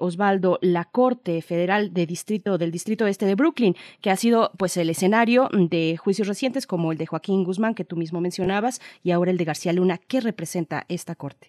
Osvaldo, la Corte Federal de Distrito del Distrito Este de Brooklyn, que ha sido pues el escenario de juicios recientes como el de Joaquín Guzmán que tú mismo mencionabas y ahora el de García Luna. ¿Qué representa esta corte?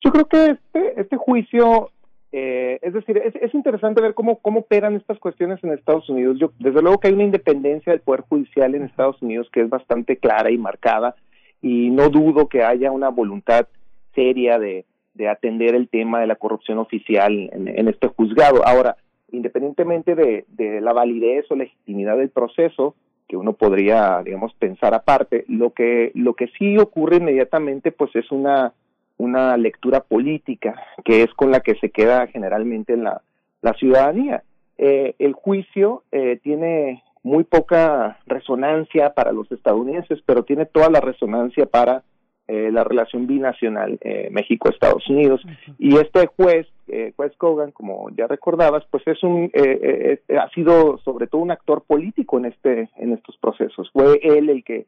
Yo creo que este, este juicio eh, es decir, es, interesante ver cómo, cómo operan estas cuestiones en Estados Unidos. Yo, desde luego que hay una independencia del Poder Judicial en Estados Unidos que es bastante clara y marcada y no dudo que haya una voluntad seria de, de atender el tema de la corrupción oficial en, este juzgado. Ahora, independientemente de, la validez o legitimidad del proceso, que uno podría, digamos, pensar aparte, lo que, lo que sí ocurre inmediatamente, pues es una, una lectura política, que es con la que se queda generalmente en la, la ciudadanía. Eh, el juicio eh, tiene muy poca resonancia para los estadounidenses, pero tiene toda la resonancia para eh, la relación binacional eh, México-Estados Unidos. Y este juez, eh, juez Kogan, como ya recordabas, pues es un, eh, ha sido sobre todo un actor político en este, en estos procesos. Fue él el que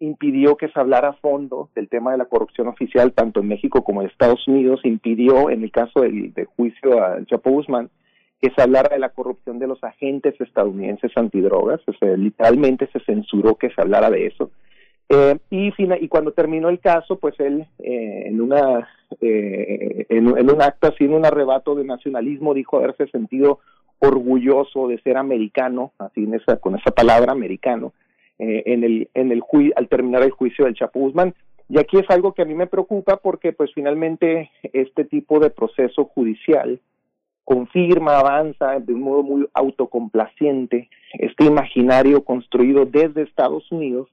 impidió que se hablara a fondo del tema de la corrupción oficial tanto en México como en Estados Unidos, impidió en el caso del, juicio a Chapo Guzmán que se hablara de la corrupción de los agentes estadounidenses antidrogas, o sea, literalmente se censuró que se hablara de eso. Eh, y, cuando terminó el caso, pues él eh, en una eh, en, un acto así, en un arrebato de nacionalismo, dijo haberse sentido orgulloso de ser americano, así en esa, con esa palabra americano, en el en el al terminar el juicio del Chapo Guzmán. Y aquí es algo que a mí me preocupa porque pues finalmente este tipo de proceso judicial confirma, avanza de un modo muy autocomplaciente este imaginario construido desde Estados Unidos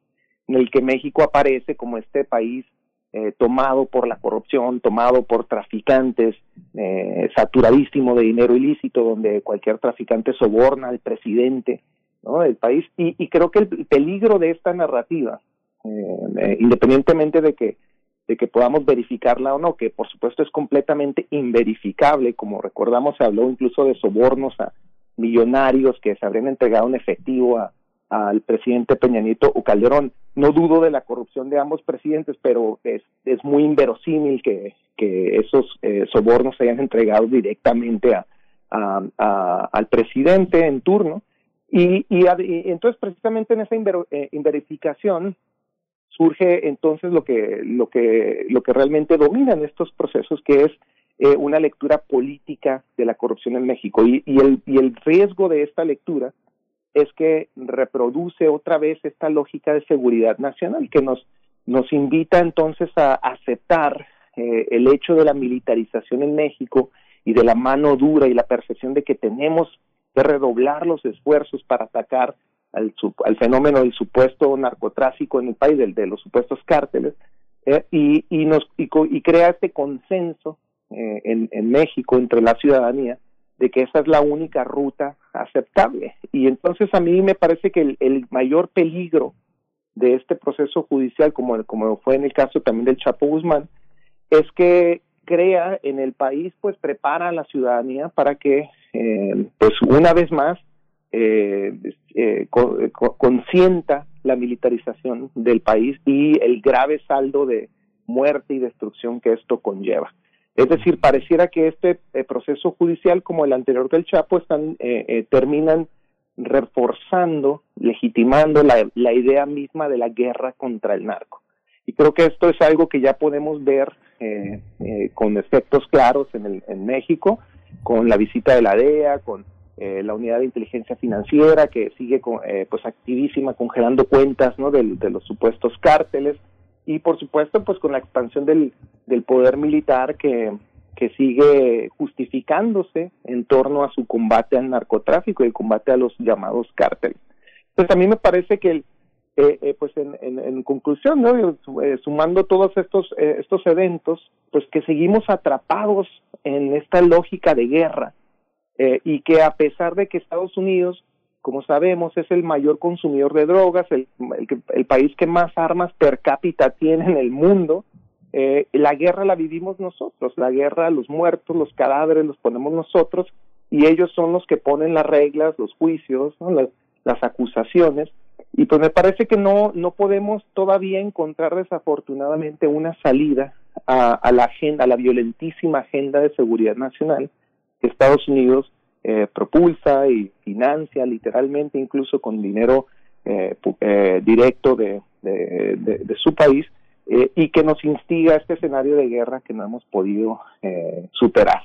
en el que México aparece como este país eh, tomado por la corrupción, tomado por traficantes, eh, saturadísimo de dinero ilícito, donde cualquier traficante soborna al presidente ¿no? del país. Y, y creo que el peligro de esta narrativa, eh, independientemente de que de que podamos verificarla o no, que por supuesto es completamente inverificable, como recordamos se habló incluso de sobornos a millonarios que se habrían entregado en efectivo a, al presidente Peña Nieto o Calderón. No dudo de la corrupción de ambos presidentes, pero es, es muy inverosímil que, que esos eh, sobornos se hayan entregado directamente a, al presidente en turno. Y, y, entonces precisamente en esa eh, inverificación surge entonces lo que lo que lo que realmente domina en estos procesos que es eh, una lectura política de la corrupción en México y, y el y el riesgo de esta lectura es que reproduce otra vez esta lógica de seguridad nacional que nos nos invita entonces a aceptar eh, el hecho de la militarización en México y de la mano dura y la percepción de que tenemos que redoblar los esfuerzos para atacar al, al fenómeno del supuesto narcotráfico en el país, del, de los supuestos cárteles, eh, y, y, nos, y, crea este consenso eh, en México entre la ciudadanía de que esa es la única ruta aceptable. Y entonces a mí me parece que el, el mayor peligro de este proceso judicial, como, como fue en el caso también del Chapo Guzmán, es que crea en el país, pues prepara a la ciudadanía para que, eh, pues una vez más, eh, eh, consienta la militarización del país y el grave saldo de muerte y destrucción que esto conlleva. Es decir, pareciera que este eh, proceso judicial, como el anterior del Chapo, están, eh, eh, terminan reforzando, legitimando la, la, idea misma de la guerra contra el narco. Y creo que esto es algo que ya podemos ver con efectos claros en, el, en México, con la visita de la DEA, con la unidad de inteligencia financiera que sigue con, pues activísima congelando cuentas ¿no? de, de los supuestos cárteles y por supuesto pues con la expansión del, del poder militar que, que sigue justificándose en torno a su combate al narcotráfico y el combate a los llamados cárteles. Entonces a mí me parece que eh, eh, pues en, en, conclusión, ¿no? Eh, sumando todos estos, eh, estos eventos, pues que seguimos atrapados en esta lógica de guerra y que a pesar de que Estados Unidos como sabemos, es el mayor consumidor de drogas, el, el, país que más armas per cápita tiene en el mundo. Eh, la guerra la vivimos nosotros, la guerra, los muertos, los cadáveres los ponemos nosotros y ellos son los que ponen las reglas, los juicios, las acusaciones. Y pues me parece que no, no podemos todavía encontrar desafortunadamente una salida a, a la agenda, a la violentísima agenda de seguridad nacional que Estados Unidos eh, propulsa y financia literalmente incluso con dinero eh, eh, directo de, de, su país eh, y que nos instiga a este escenario de guerra que no hemos podido eh, superar.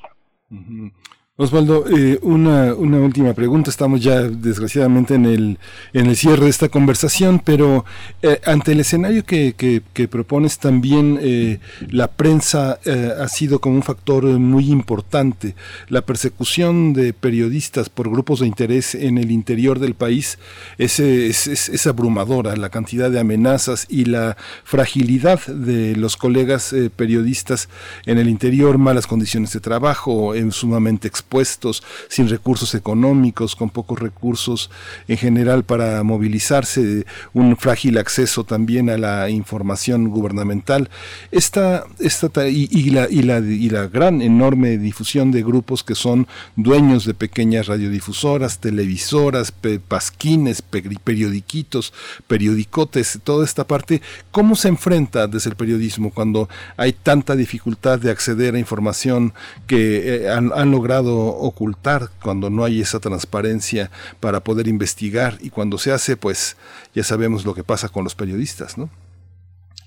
Osvaldo, eh, una, última pregunta. Estamos ya desgraciadamente en el, en el cierre de esta conversación, pero eh, ante el escenario que, que, propones también, eh, la prensa ha sido como un factor muy importante. La persecución de periodistas por grupos de interés en el interior del país es, es, abrumadora. La cantidad de amenazas y la fragilidad de los colegas periodistas en el interior, malas condiciones de trabajo, sumamente expuestos puestos, sin recursos económicos, con pocos recursos en general para movilizarse, un frágil acceso también a la información gubernamental. Esta, esta y, la, y, la, y la gran, enorme difusión de grupos que son dueños de pequeñas radiodifusoras, televisoras, pasquines, pe, periodiquitos, periodicotes, toda esta parte, ¿cómo se enfrenta desde el periodismo cuando hay tanta dificultad de acceder a información que eh, han logrado ocultar cuando no hay esa transparencia para poder investigar y cuando se hace, pues ya sabemos lo que pasa con los periodistas, ¿no?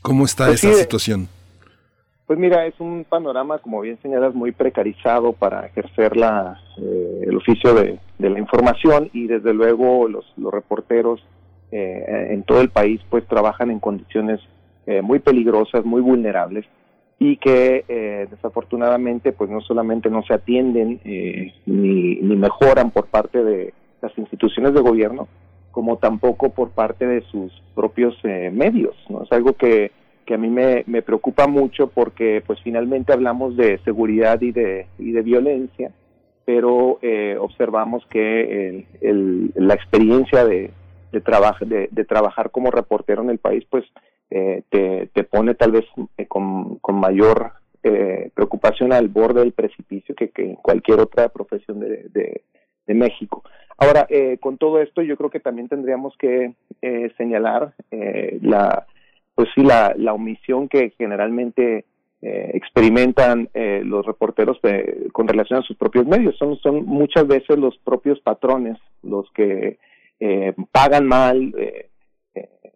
¿Cómo está pues esa sí, situación? Pues mira, es un panorama, como bien señalas, muy precarizado para ejercer la, eh, el oficio de, de, la información y desde luego los, los reporteros eh, en todo el país pues trabajan en condiciones eh, muy peligrosas, muy vulnerables y que eh, desafortunadamente pues no solamente no se atienden eh, ni, ni mejoran por parte de las instituciones de gobierno como tampoco por parte de sus propios eh, medios no es algo que, que a mí me, me preocupa mucho porque pues finalmente hablamos de seguridad y de y de violencia pero eh, observamos que el, el, la experiencia de de, traba de, de trabajar como reportero en el país pues eh, te, te, pone tal vez eh, con, con, mayor eh, preocupación al borde del precipicio que, que cualquier otra profesión de, de, México. Ahora, eh, con todo esto, yo creo que también tendríamos que eh, señalar la, pues sí, la, la omisión que generalmente experimentan los reporteros con relación a sus propios medios. Son, son muchas veces los propios patrones los que pagan mal,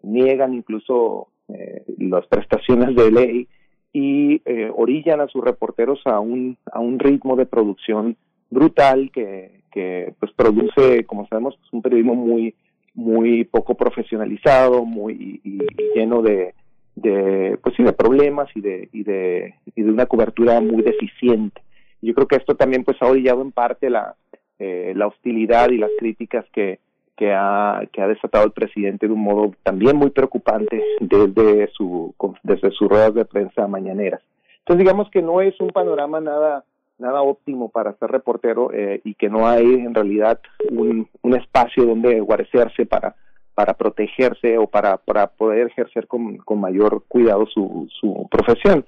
niegan incluso eh, las prestaciones de ley y eh, orillan a sus reporteros a un, a un ritmo de producción brutal que, que pues produce, como sabemos, pues, un periodismo muy, muy poco profesionalizado, muy y, lleno de, de pues sí de problemas y de y de y de una cobertura muy deficiente. Yo creo que esto también pues ha orillado en parte la eh, la hostilidad y las críticas que que ha que ha desatado el presidente de un modo también muy preocupante desde su desde sus ruedas de prensa mañaneras entonces digamos que no es un panorama nada nada óptimo para ser reportero eh, y que no hay en realidad un, un espacio donde guarecerse para para protegerse o para, para poder ejercer con, con mayor cuidado su, su profesión.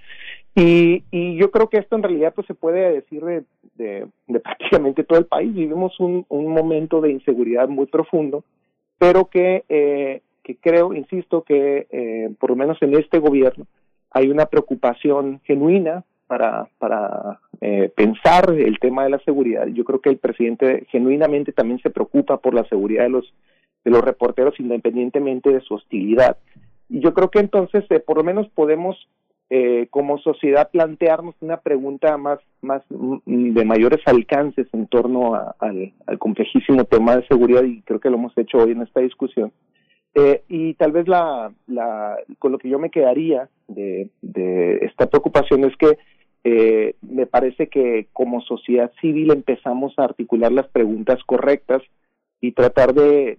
Y, y yo creo que esto en realidad pues se puede decir de, de, prácticamente todo el país. Vivimos un, un momento de inseguridad muy profundo, pero que, eh, que creo, insisto, que eh, por lo menos en este gobierno hay una preocupación genuina para, para eh, pensar el tema de la seguridad. Yo creo que el presidente genuinamente también se preocupa por la seguridad de los de los reporteros independientemente de su hostilidad. Y yo creo que entonces eh, por lo menos podemos eh, como sociedad plantearnos una pregunta más, más mm, de mayores alcances en torno al, al, complejísimo tema de seguridad y creo que lo hemos hecho hoy en esta discusión. Eh, y tal vez la, la, con lo que yo me quedaría de, de esta preocupación es que eh, me parece que como sociedad civil empezamos a articular las preguntas correctas y tratar de,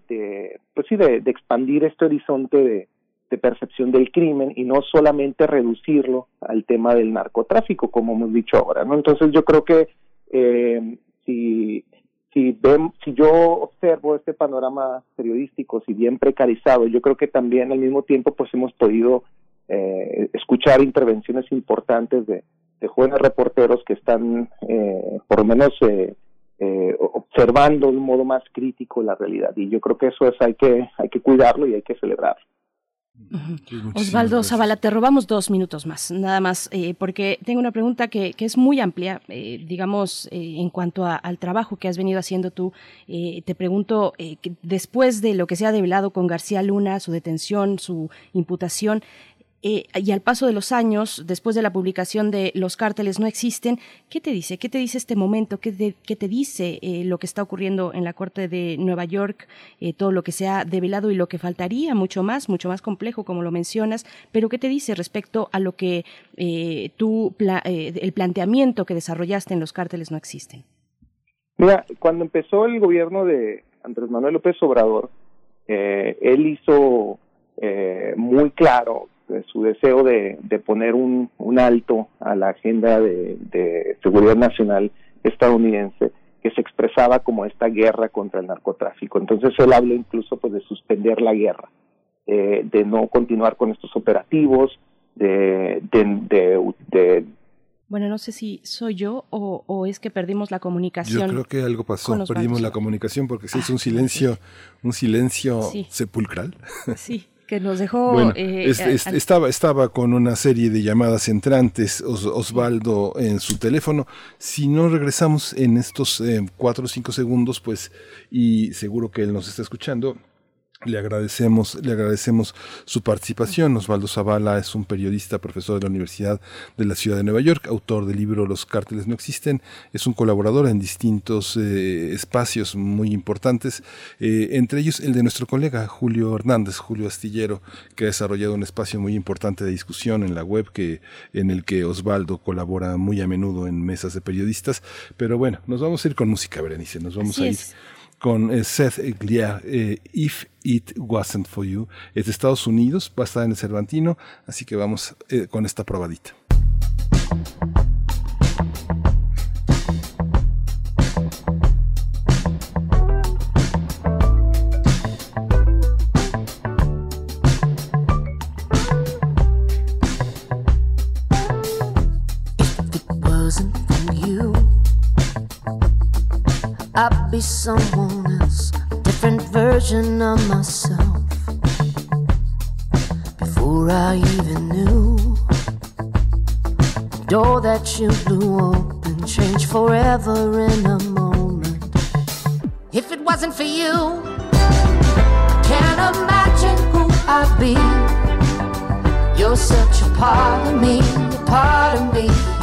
pues sí, de, expandir este horizonte de, de, percepción del crimen y no solamente reducirlo al tema del narcotráfico, como hemos dicho ahora, ¿no? Entonces yo creo que eh, si si ven, si yo observo este panorama periodístico, si bien precarizado, yo creo que también al mismo tiempo pues hemos podido eh, escuchar intervenciones importantes de, jóvenes reporteros que están eh, por lo menos eh, eh, observando de un modo más crítico la realidad y yo creo que eso es hay que hay que cuidarlo y hay que Osvaldo Zavala, te robamos dos minutos más, nada más, eh, porque tengo una pregunta que, que es muy amplia, eh, digamos, eh, en cuanto a, al trabajo que has venido haciendo tú. Te pregunto, que después de lo que se ha develado con García Luna, su detención, su imputación, eh, y al paso de los años, después de la publicación de Los cárteles no existen, ¿qué te dice? ¿Qué te dice este momento? ¿Qué te, qué te dice eh, lo que está ocurriendo en la Corte de Nueva York? Eh, todo lo que se ha develado y lo que faltaría, mucho más, mucho más complejo, como lo mencionas, pero ¿qué te dice respecto a lo que eh, tú, el planteamiento que desarrollaste en Los cárteles no existen? Mira, cuando empezó el gobierno de Andrés Manuel López Obrador, él hizo muy claro su deseo de, de poner un, un, alto a la agenda de, de, seguridad nacional estadounidense que se expresaba como esta guerra contra el narcotráfico. Entonces él habla incluso pues de suspender la guerra, eh, de no continuar con estos operativos, de, de, de bueno, no sé si soy yo o, o, es que perdimos la comunicación. Yo creo que algo pasó, perdimos la comunicación porque se hizo un silencio, un silencio sí. sepulcral. Sí que nos dejó. Bueno, eh, es, es, al... estaba, estaba con una serie de llamadas entrantes Os, Osvaldo en su teléfono. Si no regresamos en estos eh, cuatro o cinco segundos, pues, y seguro que él nos está escuchando, le agradecemos, le agradecemos su participación. Osvaldo Zavala es un periodista, profesor de la Universidad de la Ciudad de Nueva York, autor del libro Los cárteles no existen. Es un colaborador en distintos eh, espacios muy importantes, eh, entre ellos el de nuestro colega Julio Hernández, Julio Astillero, que ha desarrollado un espacio muy importante de discusión en la web que, en el que Osvaldo colabora muy a menudo en mesas de periodistas. Pero bueno, nos vamos a ir con música, Berenice. Nos vamos Así a ir. Es con eh, Seth Gliar, eh, If It Wasn't For You. Es de Estados Unidos, va a estar en el Cervantino, así que vamos eh, con esta probadita. Be someone else, a different version of myself. Before I even knew the door that you blew open changed forever in a moment. If it wasn't for you, I can't imagine who I'd be. You're such a part of me, a part of me.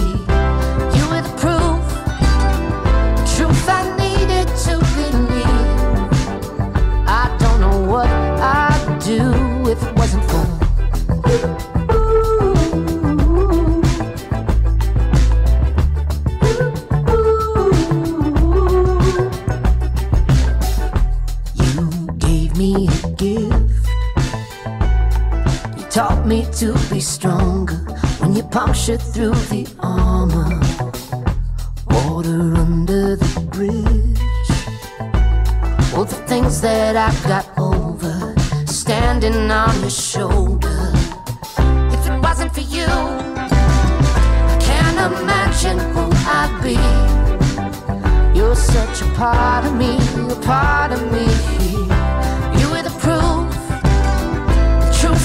To be stronger when you puncture through the armor. Water under the bridge. All the things that I got over standing on your shoulder. If it wasn't for you, I can't imagine who I'd be. You're such a part of me, a part of me.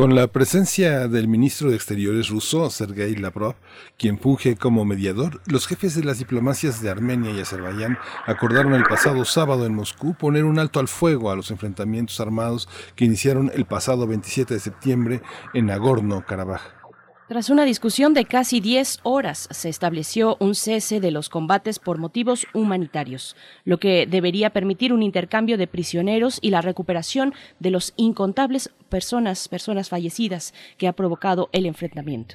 Con la presencia del ministro de Exteriores ruso, Sergei Lavrov, quien funge como mediador, los jefes de las diplomacias de Armenia y Azerbaiyán acordaron el pasado sábado en Moscú poner un alto al fuego a los enfrentamientos armados que iniciaron el pasado 27 de septiembre en Nagorno-Karabaj. Tras una discusión de casi 10 horas, se estableció un cese de los combates por motivos humanitarios, lo que debería permitir un intercambio de prisioneros y la recuperación de los incontables personas, personas fallecidas que ha provocado el enfrentamiento.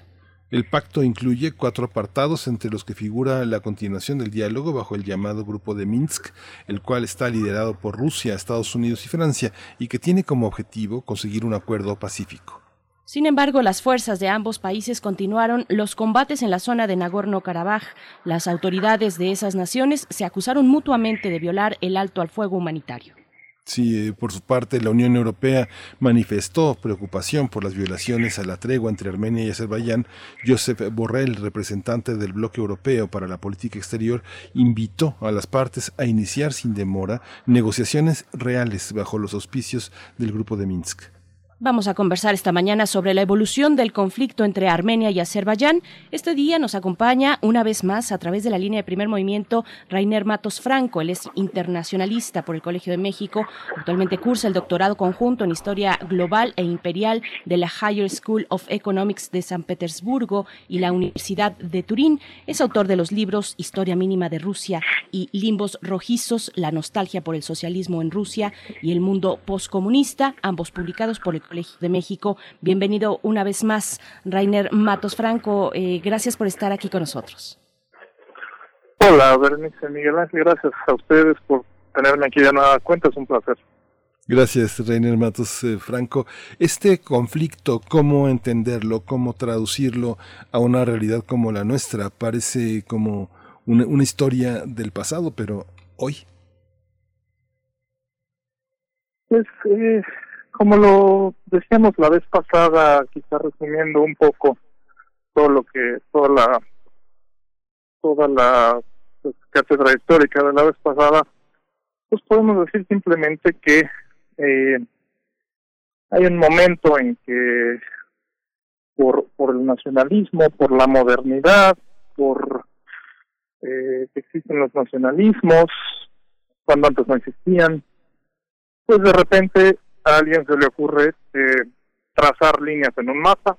El pacto incluye cuatro apartados entre los que figura la continuación del diálogo bajo el llamado Grupo de Minsk, el cual está liderado por Rusia, Estados Unidos y Francia y que tiene como objetivo conseguir un acuerdo pacífico. Sin embargo, las fuerzas de ambos países continuaron los combates en la zona de Nagorno-Karabaj. Las autoridades de esas naciones se acusaron mutuamente de violar el alto al fuego humanitario. Sí, eh, por su parte, la Unión Europea manifestó preocupación por las violaciones a la tregua entre Armenia y Azerbaiyán. Josep Borrell, representante del bloque europeo para la política exterior, invitó a las partes a iniciar sin demora negociaciones reales bajo los auspicios del Grupo de Minsk. Vamos a conversar esta mañana sobre la evolución del conflicto entre Armenia y Azerbaiyán. Este día nos acompaña una vez más a través de la línea de primer movimiento Rainer Matos Franco. Él es internacionalista por el Colegio de México. Actualmente cursa el doctorado conjunto en Historia Global e Imperial de la Higher School of Economics de San Petersburgo y la Universidad de Turín. Es autor de los libros Historia Mínima de Rusia y Limbos Rojizos, La Nostalgia por el Socialismo en Rusia y el Mundo Postcomunista, ambos publicados por el Colegio de México. Bienvenido una vez más, Rainer Matos Franco. Eh, gracias por estar aquí con nosotros. Hola, Bernice Miguel Ángel. Gracias a ustedes por tenerme aquí de nueva cuenta. Es un placer. Gracias, Rainer Matos eh, Franco. Este conflicto, ¿cómo entenderlo? ¿Cómo traducirlo a una realidad como la nuestra? Parece como una, una historia del pasado, pero hoy. Pues eh, como lo decíamos la vez pasada, quizá resumiendo un poco todo lo que, toda la, toda la pues, cátedra histórica de la vez pasada, pues podemos decir simplemente que eh, hay un momento en que por, por el nacionalismo, por la modernidad, por eh, que existen los nacionalismos, cuando antes no existían, pues de repente a alguien se le ocurre eh, trazar líneas en un mapa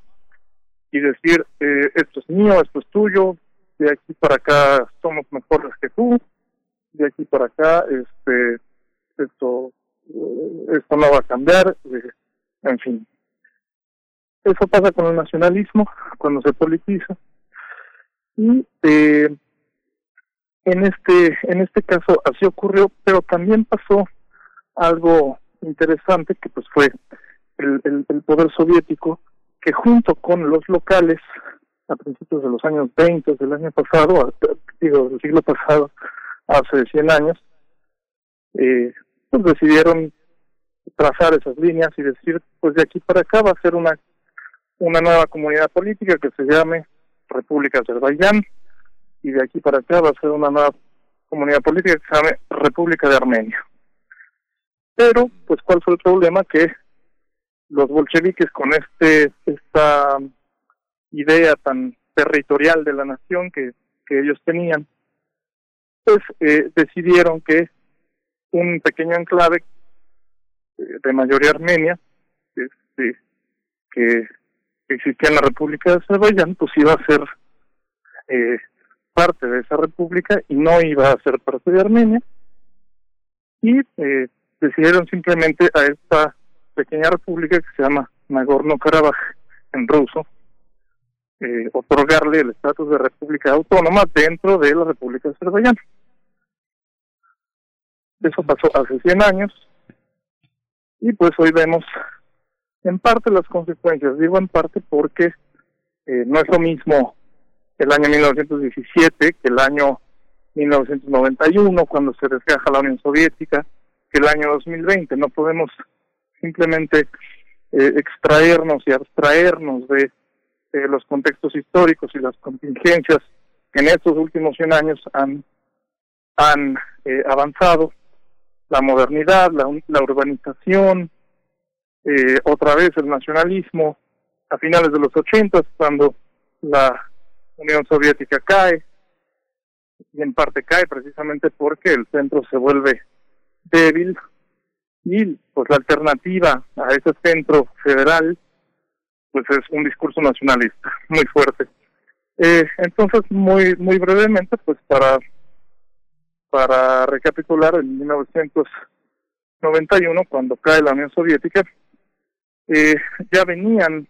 y decir, eh, esto es mío, esto es tuyo, de aquí para acá somos mejores que tú, de aquí para acá este esto esto no va a cambiar, eh, en fin. Eso pasa con el nacionalismo cuando se politiza y eh, en este en este caso así ocurrió, pero también pasó algo interesante que pues fue el, el, poder soviético que junto con los locales a principios de los años 20 del año pasado, digo del siglo pasado, hace 100 años, eh, pues decidieron trazar esas líneas y decir, pues de aquí para acá va a ser una una nueva comunidad política que se llame República Azerbaiyán y de aquí para acá va a ser una nueva comunidad política que se llame República de Armenia. Pero, pues, ¿cuál fue el problema? Que los bolcheviques con este esta idea tan territorial de la nación que, que ellos tenían, pues eh, decidieron que un pequeño enclave eh, de mayoría armenia, este, que existía en la República de Azerbaiyán, pues iba a ser eh, parte de esa república y no iba a ser parte de Armenia. Y eh, decidieron simplemente a esta pequeña república que se llama Nagorno-Karabaj en ruso, eh, otorgarle el estatus de república autónoma dentro de la República de Azerbaiyán. Eso pasó hace 100 años y pues hoy vemos en parte las consecuencias. Digo en parte porque eh, no es lo mismo el año 1917 que el año 1991 cuando se desgaja la Unión Soviética, el año 2020. No podemos simplemente eh, extraernos y abstraernos de los contextos históricos y las contingencias que en estos últimos 100 años han, han eh, avanzado, la modernidad, la, la urbanización, eh, otra vez el nacionalismo, a finales de los 80, cuando la Unión Soviética cae, y en parte cae precisamente porque el centro se vuelve débil y pues la alternativa a ese centro federal pues es un discurso nacionalista muy fuerte. Eh, entonces, muy muy brevemente, pues para para recapitular, en 1991, cuando cae la Unión Soviética, eh, ya venían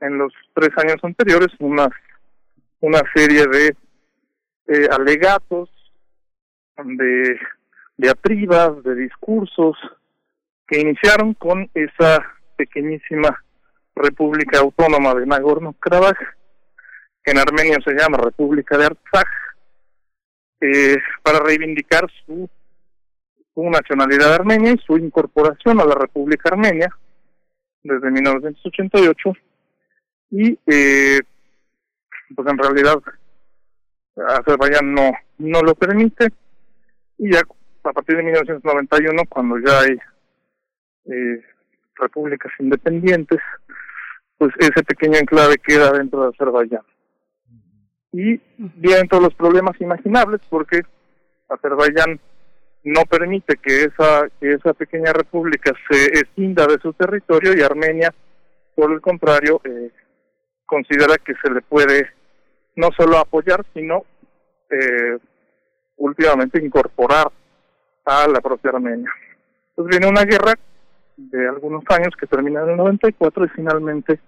en los tres años anteriores una, una serie de eh, alegatos, de diatribas, de discursos que iniciaron con esa pequeñísima República Autónoma de Nagorno-Karabaj, que en armenio se llama República de Artsaj, eh, para reivindicar su, su nacionalidad armenia y su incorporación a la República Armenia desde 1988 y eh, pues en realidad Azerbaiyán no no lo permite. Y ya a partir de 1991 cuando ya hay eh, repúblicas independientes pues ese pequeño enclave queda dentro de Azerbaiyán. Y vienen todos los problemas imaginables porque Azerbaiyán no permite que esa, que esa pequeña república se escinda de su territorio y Armenia, por el contrario, eh, considera que se le puede no solo apoyar, sino eh, últimamente incorporar a la propia Armenia. Entonces viene una guerra de algunos años que termina en el 94 y finalmente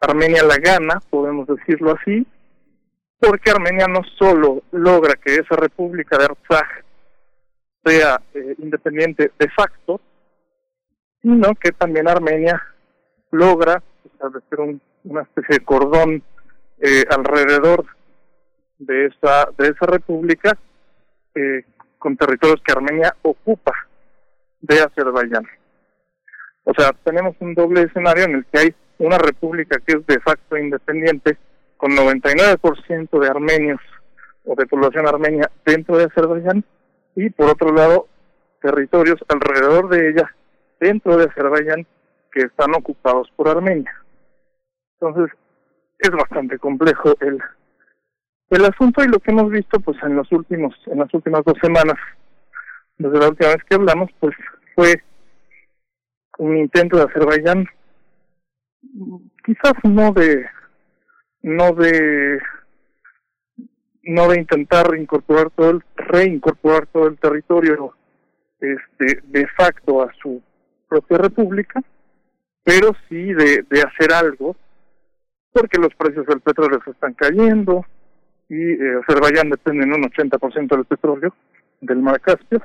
Armenia la gana, podemos decirlo así, porque Armenia no solo logra que esa república de Artsaj sea eh, independiente de facto, sino que también Armenia logra establecer un, una especie de cordón eh, alrededor de esa de esa república eh, con territorios que Armenia ocupa de Azerbaiyán. O sea, tenemos un doble escenario en el que hay una república que es de facto independiente, con 99% de armenios o de población armenia dentro de Azerbaiyán, y por otro lado, territorios alrededor de ella, dentro de Azerbaiyán, que están ocupados por Armenia. Entonces, es bastante complejo el, el asunto y lo que hemos visto pues en los últimos en las últimas dos semanas desde la última vez que hablamos pues fue un intento de Azerbaiyán quizás no de no de no de intentar incorporar todo el reincorporar todo el territorio este de facto a su propia república pero sí de, de hacer algo porque los precios del petróleo se están cayendo y eh, Azerbaiyán depende en un 80% del petróleo del mar Caspio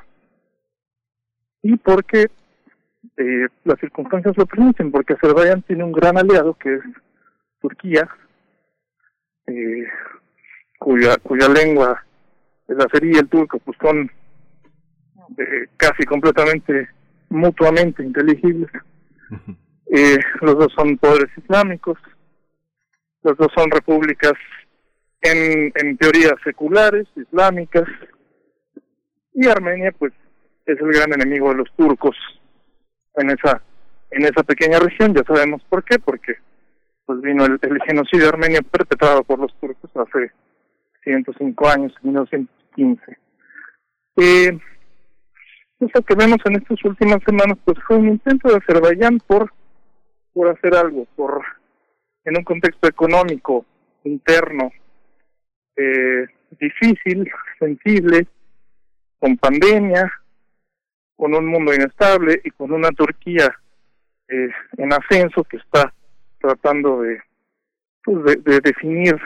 y porque eh, las circunstancias lo permiten, porque Azerbaiyán tiene un gran aliado que es Turquía, eh, cuya, cuya lengua, el azerí y el turco, pues son eh, casi completamente mutuamente inteligibles. Eh, los dos son poderes islámicos, los dos son repúblicas en, en teoría seculares, islámicas, y Armenia pues es el gran enemigo de los turcos en esa en esa pequeña región, ya sabemos por qué, porque pues vino el, genocidio armenio perpetrado por los turcos hace 105 años, en 1915. Eh, lo que vemos en estas últimas semanas pues fue un intento de Azerbaiyán por por hacer algo, por en un contexto económico interno eh, difícil, sensible, con pandemia, con un mundo inestable y con una Turquía eh, en ascenso que está tratando de, pues de, definir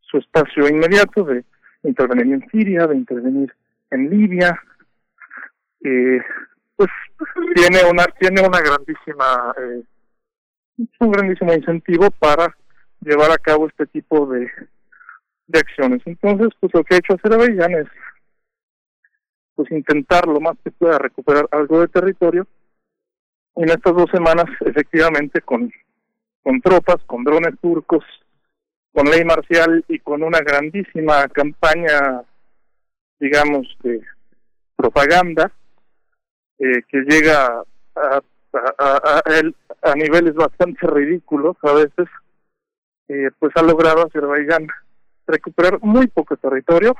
su espacio inmediato, de intervenir en Siria, de intervenir en Libia, eh, pues tiene una tiene una grandísima eh, un grandísimo incentivo para llevar a cabo este tipo de, de acciones. Entonces, pues lo que ha hecho Azerbaiyán es pues intentar lo más que pueda recuperar algo de territorio. En estas dos semanas, efectivamente, con, con tropas, con drones turcos, con ley marcial y con una grandísima campaña, digamos, de propaganda, eh, que llega a, a, a, a, niveles bastante ridículos a veces, eh, pues ha logrado Azerbaiyán recuperar muy poco territorio,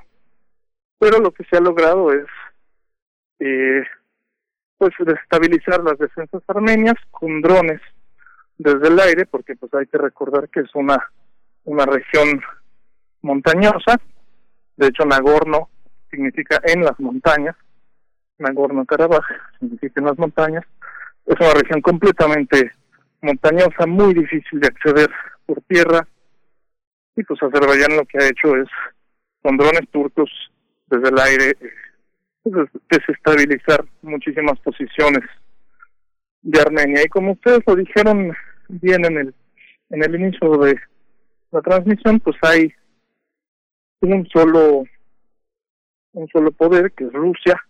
pero lo que se ha logrado es eh, pues destabilizar las defensas armenias con drones desde el aire, porque pues hay que recordar que es una una región montañosa, de hecho Nagorno significa en las montañas, Nagorno-Karabaj significa en las montañas, es una región completamente montañosa, muy difícil de acceder por tierra, y pues Azerbaiyán lo que ha hecho es, con drones turcos desde el aire, pues, desestabilizar muchísimas posiciones de Armenia. Y como ustedes lo dijeron bien en el, en el inicio de la transmisión, pues hay un solo un solo poder que es Rusia,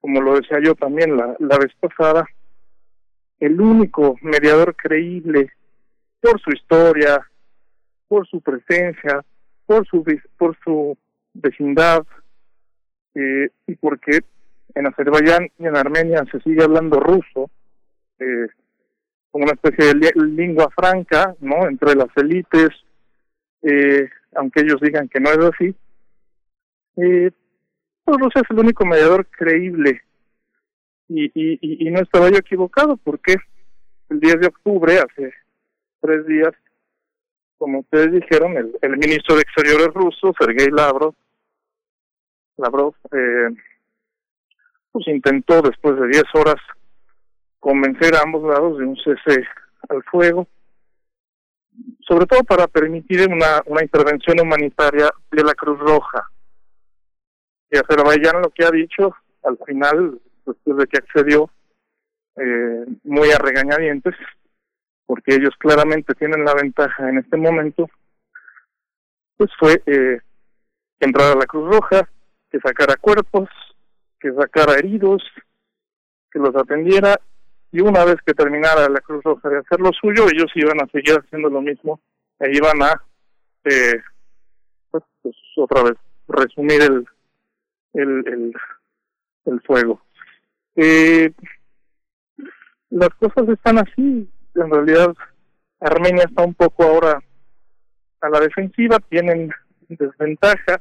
como lo decía yo también la, la vez pasada, el único mediador creíble por su historia, por su presencia, por su por su vecindad eh, y porque en Azerbaiyán y en Armenia se sigue hablando ruso eh, como una especie de lengua franca, ¿no? Entre las élites, eh, aunque ellos digan que no es así. Eh, pues Rusia es el único mediador creíble y, y, y no estaba yo equivocado porque el 10 de octubre, hace tres días, como ustedes dijeron, el, ministro de Exteriores ruso, Sergei Lavrov, Lavrov eh, pues intentó después de 10 horas convencer a ambos lados de un cese al fuego, sobre todo para permitir una, una intervención humanitaria de la Cruz Roja. Y Azerbaiyán lo que ha dicho al final, después de que accedió, eh, muy a regañadientes, porque ellos claramente tienen la ventaja en este momento, pues fue eh, entrar a la Cruz Roja, que sacara cuerpos, que sacara heridos, que los atendiera, y una vez que terminara la Cruz Roja de hacer lo suyo, ellos iban a seguir haciendo lo mismo e iban a, eh, pues, pues otra vez, resumir el, el, el, el fuego. Eh, las cosas están así, en realidad Armenia está un poco ahora a la defensiva, tienen desventaja,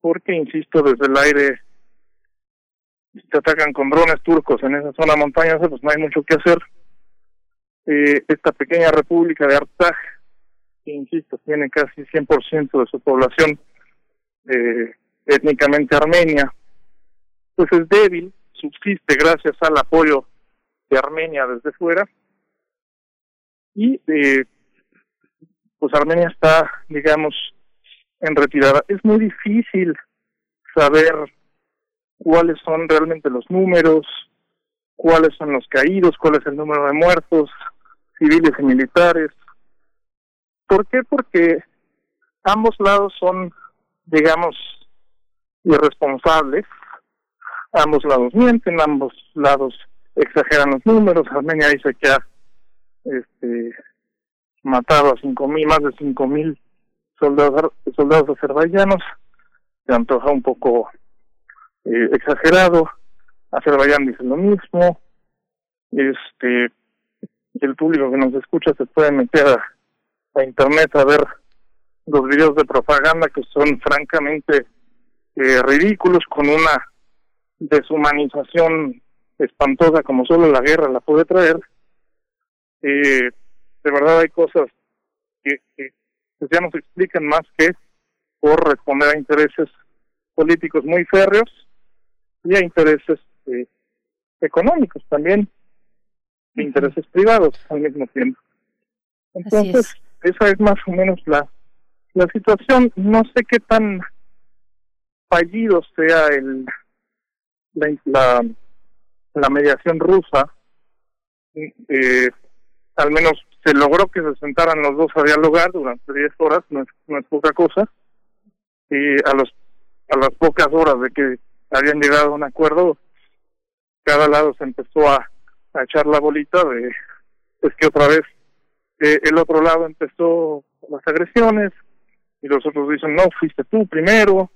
porque, insisto, desde el aire se atacan con drones turcos en esa zona montañosa, pues no hay mucho que hacer. Eh, esta pequeña república de Artsaj, que, insisto, tiene casi 100% de su población eh, étnicamente armenia, pues es débil, subsiste gracias al apoyo de Armenia desde fuera, y eh, pues Armenia está, digamos, en retirada. Es muy difícil saber cuáles son realmente los números, cuáles son los caídos, cuál es el número de muertos, civiles y militares. ¿Por qué? Porque ambos lados son, digamos, irresponsables, ambos lados mienten, ambos lados exageran los números, Armenia dice que ha este, matado a cinco mil, más de cinco mil soldados, soldados azerbaiyanos, se antoja un poco eh, exagerado, Azerbaiyán dice lo mismo, este, el público que nos escucha se puede meter a, internet a ver los videos de propaganda que son francamente eh, ridículos con una deshumanización espantosa como solo la guerra la puede traer eh, de verdad hay cosas que, que ya nos explican más que por responder a intereses políticos muy férreos y a intereses eh, económicos también. intereses privados al mismo tiempo. Entonces, esa es más o menos la, la situación. No sé qué tan fallido sea el la, la, mediación rusa. Eh, al menos se logró que se sentaran los dos a dialogar durante 10 horas, no es, no es poca cosa. Y a los a las pocas horas de que habían llegado a un acuerdo, cada lado se empezó a, echar la bolita de es que otra vez eh, el otro lado empezó las agresiones y los otros dicen no fuiste tú primero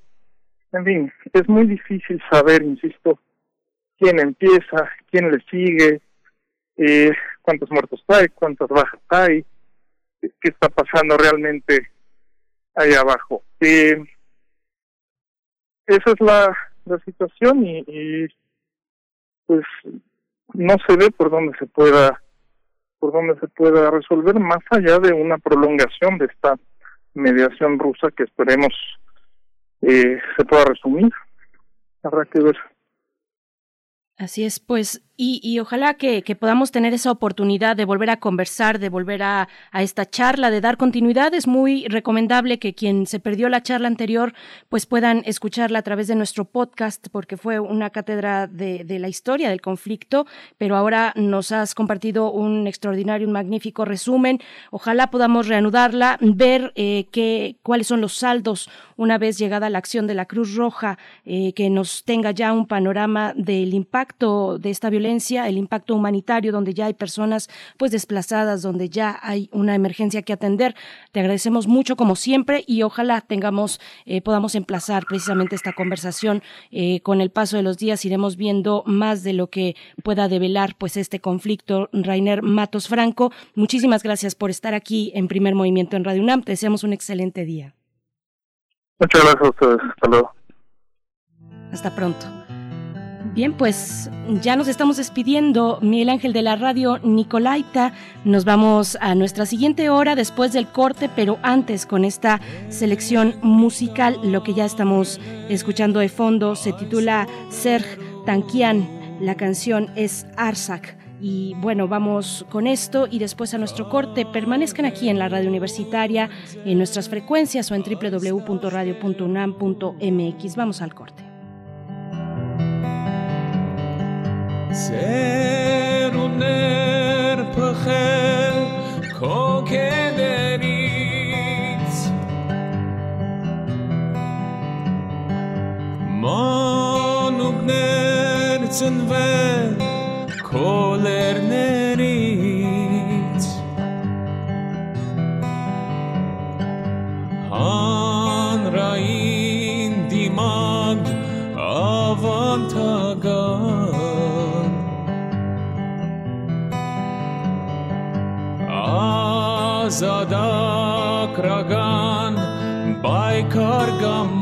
en fin es muy difícil saber insisto quién empieza quién le sigue eh, cuántos muertos hay cuántas bajas hay qué está pasando realmente ahí abajo. Eh, esa es la, la situación y, pues no se ve por dónde se pueda por dónde se pueda resolver más allá de una prolongación de esta mediación rusa que esperemos eh, se pueda resumir. Habrá que ver. Así es, pues y, ojalá que, podamos tener esa oportunidad de volver a conversar, de volver a, esta charla, de dar continuidad. Es muy recomendable que quien se perdió la charla anterior, pues puedan escucharla a través de nuestro podcast, porque fue una cátedra de, la historia del conflicto, pero ahora nos has compartido un extraordinario, un magnífico resumen. Ojalá podamos reanudarla, ver eh, cuáles son los saldos una vez llegada la acción de la Cruz Roja, eh, que nos tenga ya un panorama del impacto de esta violencia el impacto humanitario, donde ya hay personas pues desplazadas, donde ya hay una emergencia que atender. Te agradecemos mucho como siempre y ojalá tengamos, eh, podamos emplazar precisamente esta conversación. Eh, con el paso de los días iremos viendo más de lo que pueda develar pues este conflicto. Rainer Matos Franco, muchísimas gracias por estar aquí en primer movimiento en Radio UNAM. Te deseamos un excelente día. Muchas gracias a ustedes. Hasta luego. Hasta pronto. Bien, pues ya nos estamos despidiendo, Miguel Ángel de la radio Nicolaita. Nos vamos a nuestra siguiente hora después del corte, pero antes con esta selección musical, lo que ya estamos escuchando de fondo se titula Serge Tankian. La canción es Arsak. Y bueno, vamos con esto y después a nuestro corte. Permanezcan aquí en la radio universitaria, en nuestras frecuencias o en www.radio.unam.mx. Vamos al corte. սերուներ փխել քո կեդերից մոնուկներ ծնվել քո լերներից հանրային դիմակ ավանդան Azadakh Ragan Baikar Gamma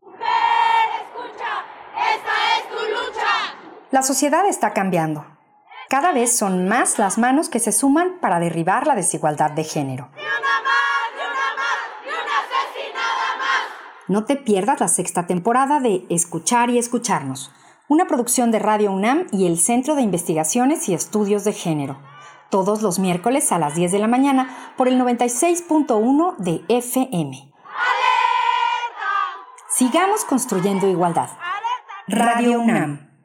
La sociedad está cambiando. Cada vez son más las manos que se suman para derribar la desigualdad de género. No te pierdas la sexta temporada de Escuchar y Escucharnos, una producción de Radio UNAM y el Centro de Investigaciones y Estudios de Género, todos los miércoles a las 10 de la mañana por el 96.1 de FM. Sigamos construyendo igualdad. Radio UNAM,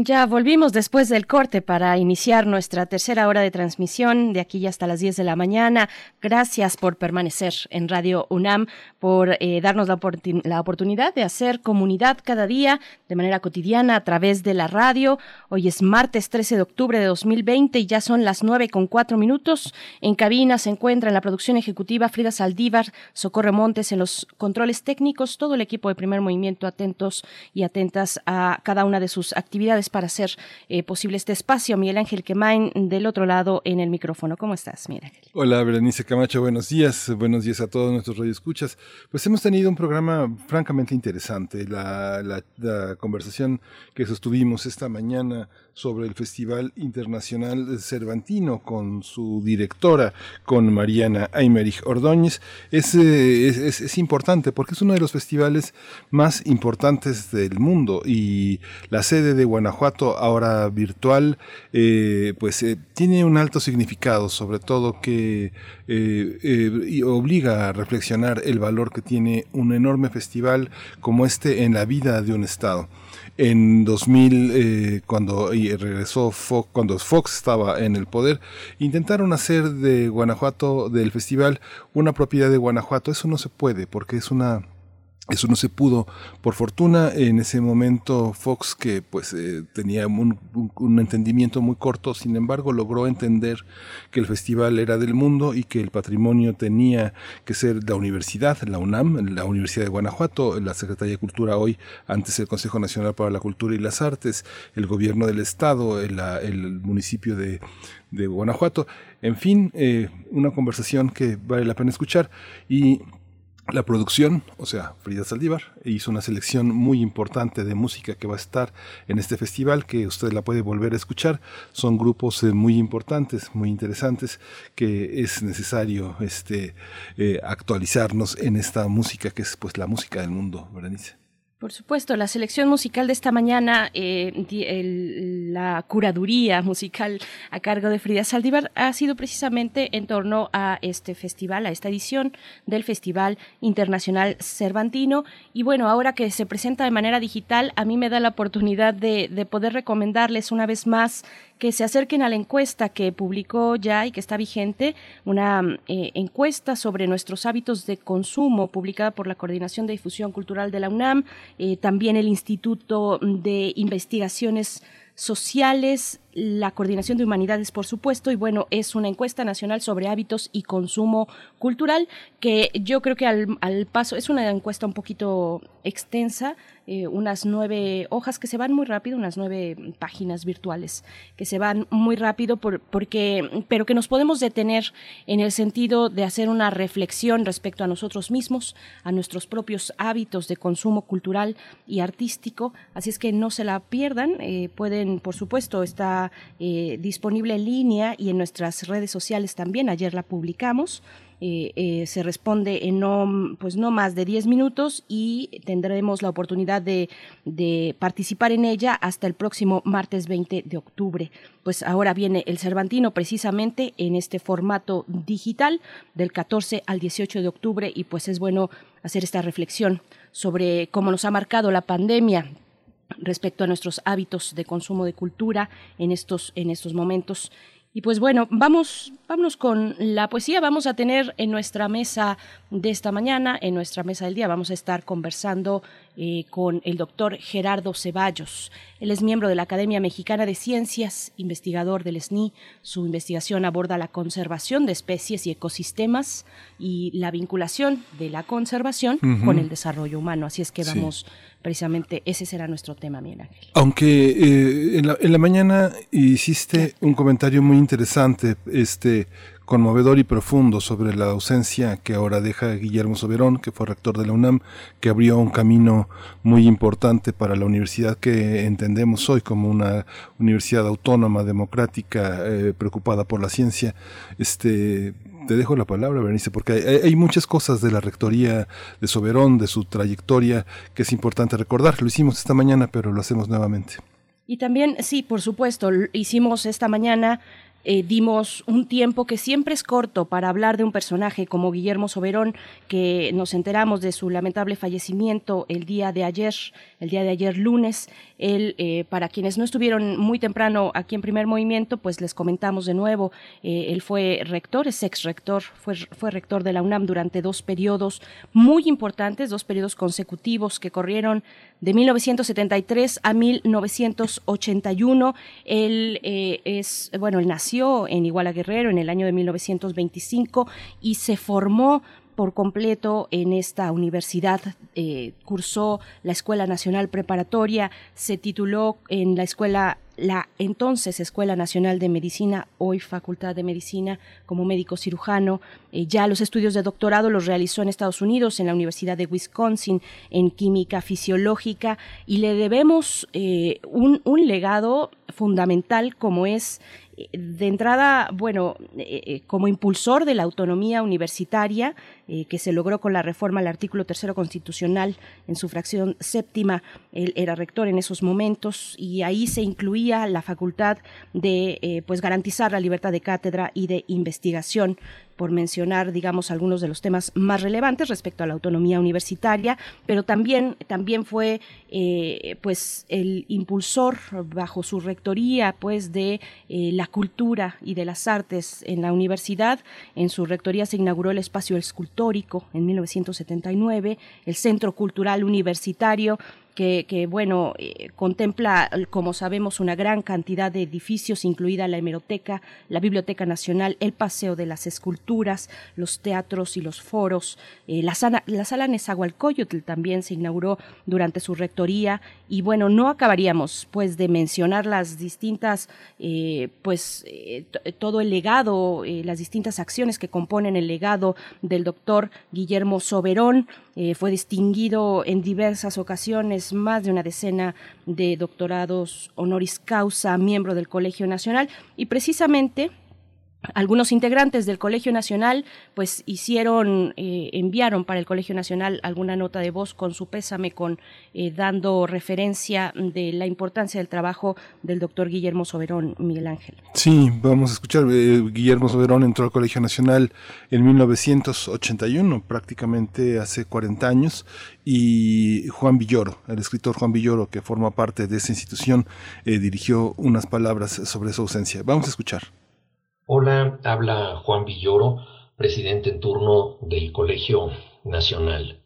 Ya volvimos después del corte para iniciar nuestra tercera hora de transmisión de aquí hasta las 10 de la mañana. Gracias por permanecer en Radio UNAM, por eh, darnos la, oportun la, oportunidad de hacer comunidad cada día de manera cotidiana a través de la radio. Hoy es martes 13 de octubre de 2020 y ya son las 9 con 4 minutos. En cabina se encuentra en la producción ejecutiva Frida Saldívar, Socorro Montes en los controles técnicos, todo el equipo de primer movimiento atentos y atentas a cada una de sus actividades para hacer eh, posible este espacio. Miguel Ángel Quemain, del otro lado en el micrófono. ¿Cómo estás, Miguel Ángel? Hola, Berenice Camacho, buenos días. Buenos días a todos nuestros radioescuchas. Pues hemos tenido un programa francamente interesante. La, conversación que sostuvimos esta mañana sobre el Festival Internacional Cervantino con su directora, con Mariana Aymerich Ordóñez, es, es, importante porque es uno de los festivales más importantes del mundo y la sede de Guanajuato, ahora virtual, eh, pues eh, tiene un alto significado, sobre todo que eh, obliga a reflexionar el valor que tiene un enorme festival como este en la vida de un Estado en 2000, eh, cuando regresó Fox, cuando Fox estaba en el poder, intentaron hacer de Guanajuato, del festival, una propiedad de Guanajuato. Eso no se puede porque es una eso no se pudo. Por fortuna, en ese momento Fox, que pues eh, tenía un, entendimiento muy corto, sin embargo logró entender que el festival era del mundo y que el patrimonio tenía que ser la universidad, la UNAM, la Universidad de Guanajuato, la Secretaría de Cultura hoy, antes el Consejo Nacional para la Cultura y las Artes, el gobierno del Estado, el, municipio de, de, Guanajuato. En fin, eh, una conversación que vale la pena escuchar y la producción, o sea, Frida Saldívar, hizo una selección muy importante de música que va a estar en este festival, que usted la puede volver a escuchar. Son grupos eh, muy importantes, muy interesantes, que es necesario este, eh, actualizarnos en esta música, que es pues la música del mundo, Berenice. Por supuesto, la selección musical de esta mañana, eh, la curaduría musical a cargo de Frida Saldívar ha sido precisamente en torno a este festival, a esta edición del Festival Internacional Cervantino. Y bueno, ahora que se presenta de manera digital, a mí me da la oportunidad de, de poder recomendarles una vez más que se acerquen a la encuesta que publicó ya y que está vigente, una eh, encuesta sobre nuestros hábitos de consumo publicada por la Coordinación de Difusión Cultural de la UNAM, eh, también el Instituto de Investigaciones Sociales la Coordinación de Humanidades, por supuesto, y bueno, es una encuesta nacional sobre hábitos y consumo cultural que yo creo que al, paso es una encuesta un poquito extensa, eh, unas nueve hojas que se van muy rápido, unas nueve páginas virtuales que se van muy rápido por, porque, pero que nos podemos detener en el sentido de hacer una reflexión respecto a nosotros mismos, a nuestros propios hábitos de consumo cultural y artístico, así es que no se la pierdan, eh, pueden, por supuesto, está eh, disponible en línea y en nuestras redes sociales también. Ayer la publicamos. Eh, eh, se responde en no, pues no más de 10 minutos y tendremos la oportunidad de, de, participar en ella hasta el próximo martes 20 de octubre. Pues ahora viene el Cervantino precisamente en este formato digital del 14 al 18 de octubre y pues es bueno hacer esta reflexión sobre cómo nos ha marcado la pandemia respecto a nuestros hábitos de consumo de cultura en estos, en estos momentos. Y pues bueno, vamos, vámonos con la poesía. Vamos a tener en nuestra mesa de esta mañana, en nuestra mesa del día, vamos a estar conversando eh, con el doctor Gerardo Ceballos. Él es miembro de la Academia Mexicana de Ciencias, investigador del SNI. Su investigación aborda la conservación de especies y ecosistemas y la vinculación de la conservación con el desarrollo humano. Así es que vamos, precisamente, ese será nuestro tema, Miguel Ángel. Aunque eh, en, la, en, la, mañana hiciste un comentario muy interesante, este conmovedor y profundo sobre la ausencia que ahora deja Guillermo Soberón, que fue rector de la UNAM, que abrió un camino muy importante para la universidad que entendemos hoy como una universidad autónoma, democrática, eh, preocupada por la ciencia. Este, te dejo la palabra, Berenice, porque hay, hay, muchas cosas de la rectoría de Soberón, de su trayectoria, que es importante recordar. Lo hicimos esta mañana, pero lo hacemos nuevamente. Y también, sí, por supuesto, hicimos esta mañana eh, dimos un tiempo que siempre es corto para hablar de un personaje como Guillermo Soberón, que nos enteramos de su lamentable fallecimiento el día de ayer, el día de ayer lunes. Él, eh, para quienes no estuvieron muy temprano aquí en primer movimiento, pues les comentamos de nuevo, eh, él fue rector, es ex rector, fue, fue rector de la UNAM durante dos periodos muy importantes, dos periodos consecutivos que corrieron de 1973 a 1981. Él es, bueno, él nació en Iguala Guerrero en el año de 1925 y se formó por completo en esta universidad, eh, cursó la Escuela Nacional Preparatoria, se tituló en la escuela la entonces Escuela Nacional de Medicina, hoy Facultad de Medicina, como médico cirujano. Eh, ya los estudios de doctorado los realizó en Estados Unidos, en la Universidad de Wisconsin, en química fisiológica, y le debemos eh, un, un legado fundamental como es de entrada, bueno, eh, eh, como impulsor de la autonomía universitaria eh, que se logró con la reforma al artículo tercero constitucional en su fracción séptima, él era rector en esos momentos y ahí se incluía la facultad de pues garantizar la libertad de cátedra y de investigación por mencionar, digamos, algunos de los temas más relevantes respecto a la autonomía universitaria, pero también, también fue, eh, pues, el impulsor bajo su rectoría, pues, de eh, la cultura y de las artes en la universidad. En su rectoría se inauguró el espacio escultórico en 1979, el Centro Cultural Universitario, que, bueno, eh, contempla, como sabemos, una gran cantidad de edificios, incluida la hemeroteca, la Biblioteca Nacional, el Paseo de las Esculturas, los teatros y los foros. Eh, la, sala, la sala Nezahualcóyotl también se inauguró durante su rectoría y bueno, no acabaríamos pues de mencionar las distintas, eh, pues todo el legado, las distintas acciones que componen el legado del doctor Guillermo Soberón. Fue distinguido en diversas ocasiones más de una decena de doctorados honoris causa, miembro del Colegio Nacional, y precisamente algunos integrantes del Colegio Nacional pues hicieron eh, enviaron para el Colegio Nacional alguna nota de voz con su pésame con eh, dando referencia de la importancia del trabajo del doctor Guillermo Soberón Miguel Ángel. Sí vamos a escuchar eh, Guillermo Soberón entró al Colegio Nacional en 1981 prácticamente hace 40 años y Juan Villoro el escritor Juan Villoro que forma parte de esa institución dirigió unas palabras sobre su ausencia. Vamos a escuchar Hola, habla Juan Villoro, presidente en turno del Colegio Nacional.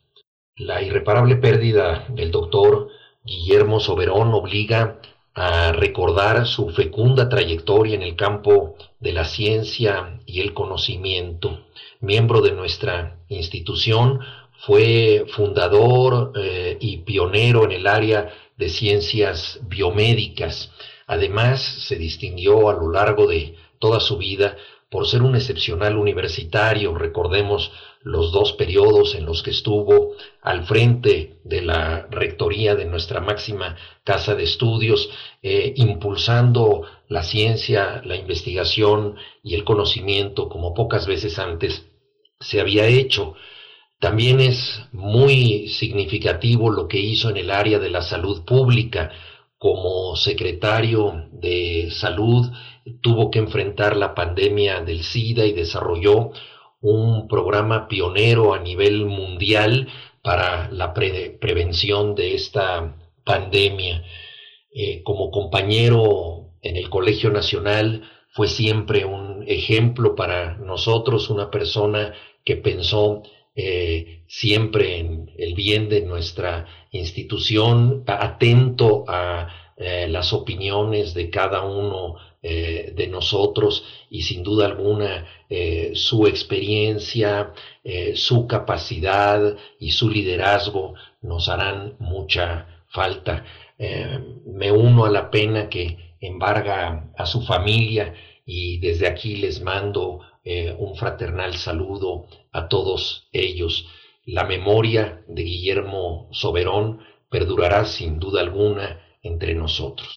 La irreparable pérdida del doctor Guillermo Soberón obliga a recordar su fecunda trayectoria en el campo de la ciencia y el conocimiento. Miembro de nuestra institución, fue fundador eh, y pionero en el área de ciencias biomédicas. Además, se distinguió a lo largo de toda su vida por ser un excepcional universitario. Recordemos los dos periodos en los que estuvo al frente de la rectoría de nuestra máxima casa de estudios, eh, impulsando la ciencia, la investigación y el conocimiento como pocas veces antes se había hecho. También es muy significativo lo que hizo en el área de la salud pública como secretario de salud tuvo que enfrentar la pandemia del SIDA y desarrolló un programa pionero a nivel mundial para la prevención de esta pandemia. Eh, como compañero en el Colegio Nacional fue siempre un ejemplo para nosotros, una persona que pensó eh, siempre en el bien de nuestra institución, atento a eh, las opiniones de cada uno eh, de nosotros y sin duda alguna eh, su experiencia, eh, su capacidad y su liderazgo nos harán mucha falta. me uno a la pena que embarga a su familia y desde aquí les mando un fraternal saludo a todos ellos. La memoria de Guillermo Soberón perdurará sin duda alguna entre nosotros.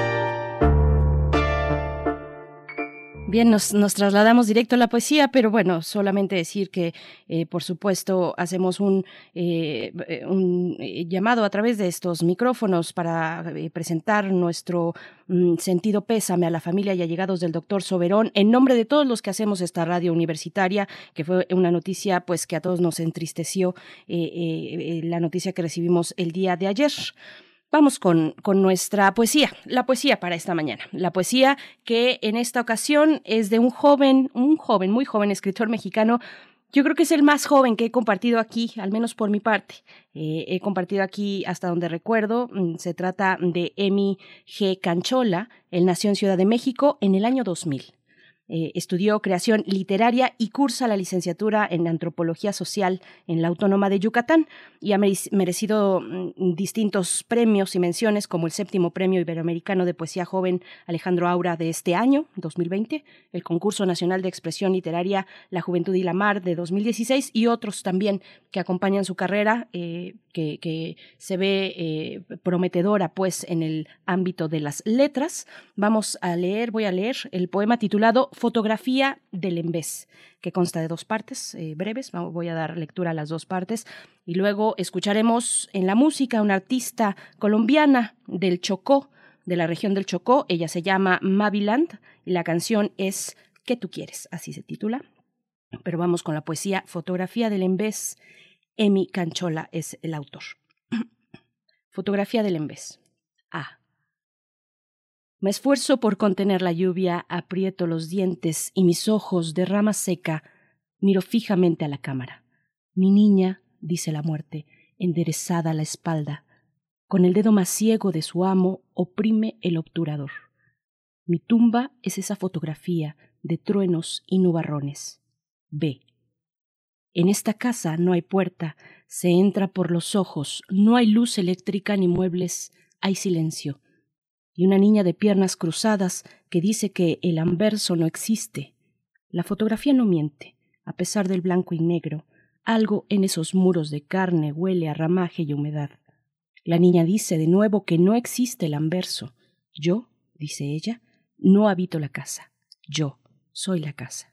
Bien, nos, trasladamos directo a la poesía, pero bueno, solamente decir que, eh, por supuesto, hacemos un, eh, un eh, llamado a través de estos micrófonos para presentar nuestro mm, sentido pésame a la familia y allegados del doctor Soberón, en nombre de todos los que hacemos esta radio universitaria, que fue una noticia pues que a todos nos entristeció, la noticia que recibimos el día de ayer. Vamos con, con, nuestra poesía, la poesía para esta mañana. La poesía que en esta ocasión es de un joven, un joven, muy joven escritor mexicano. Yo creo que es el más joven que he compartido aquí, al menos por mi parte. Eh, he compartido aquí hasta donde recuerdo. Mm, se trata de Emi G. Canchola. Él nació en Ciudad de México en el año 2000. Eh, estudió creación literaria y cursa la licenciatura en antropología social en la Autónoma de Yucatán y ha merecido mm, distintos premios y menciones como el séptimo premio iberoamericano de poesía joven Alejandro Aura de este año, 2020, el concurso nacional de expresión literaria La Juventud y la Mar de 2016 y otros también que acompañan su carrera, eh, que, se ve eh, prometedora pues en el ámbito de las letras. Vamos a leer, voy a leer el poema titulado Fotografía del Embés, que consta de dos partes eh, breves. Voy a dar lectura a las dos partes. Y luego escucharemos en la música una artista colombiana del Chocó, de la región del Chocó. Ella se llama Maviland y la canción es ¿Qué tú quieres? Así se titula. Pero vamos con la poesía Fotografía del Embés. Emi Canchola es el autor. Fotografía del Embés. A. Me esfuerzo por contener la lluvia, aprieto los dientes y mis ojos de rama seca miro fijamente a la cámara. Mi niña, dice la muerte, enderezada la espalda, con el dedo más ciego de su amo, oprime el obturador. Mi tumba es esa fotografía de truenos y nubarrones. Ve. En esta casa no hay puerta, se entra por los ojos, no hay luz eléctrica ni muebles, hay silencio y una niña de piernas cruzadas que dice que el anverso no existe. La fotografía no miente, a pesar del blanco y negro, algo en esos muros de carne huele a ramaje y humedad. La niña dice de nuevo que no existe el anverso. Yo, dice ella, no habito la casa. Yo soy la casa.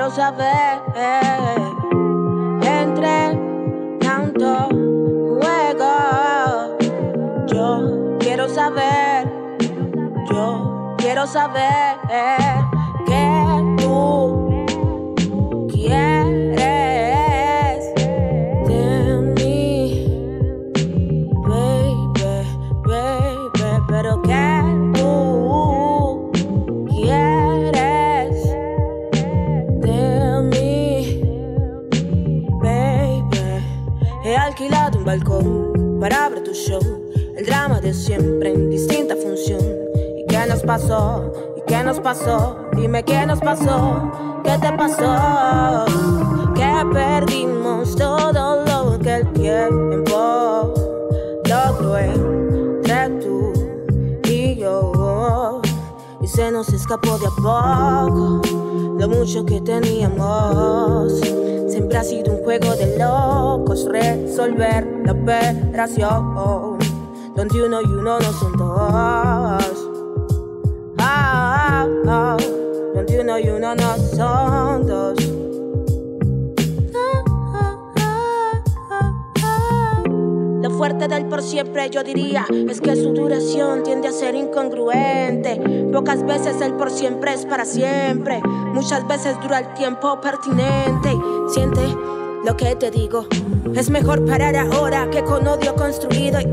Quiero saber. Entre tanto juego, yo quiero saber, yo quiero saber para ver tu show, el drama de siempre en distinta función. ¿Y qué nos pasó? ¿Y qué nos pasó? Dime qué nos pasó, qué te pasó, que perdimos todo lo que el tiempo logró entre tú y yo. Y se nos escapó de a poco lo mucho que teníamos. Siempre ha sido un juego de locos resolver la operación. Donde uno y uno no son dos. Ah, ah, ah. Donde uno y uno no son dos. Fuerte del por siempre yo diría es que su duración tiende a ser incongruente. Pocas veces el por siempre es para siempre. Muchas veces dura el tiempo pertinente. Siente lo que te digo. Es mejor parar ahora que con odio construido. Y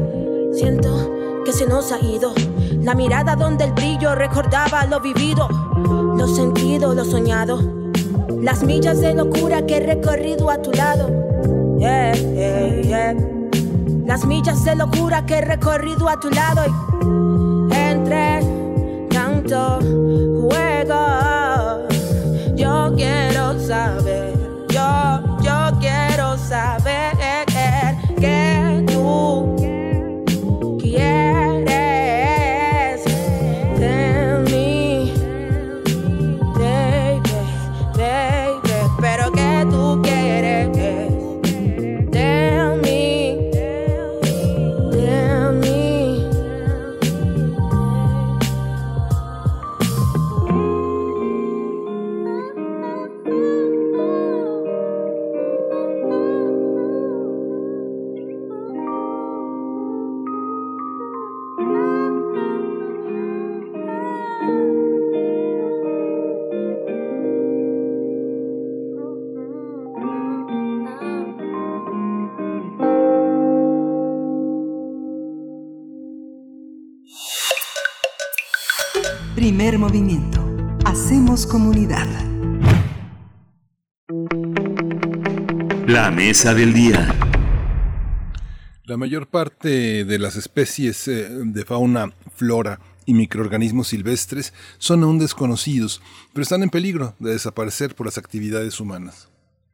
siento que se nos ha ido. La mirada donde el brillo recordaba lo vivido. Lo sentido, lo soñado. Las millas de locura que he recorrido a tu lado. Yeah, yeah, yeah. Las millas de locura que he recorrido a tu lado y entre tanto juego, La mayor parte de las especies eh, de fauna, flora y microorganismos silvestres son aún desconocidos, pero están en peligro de desaparecer por las actividades humanas.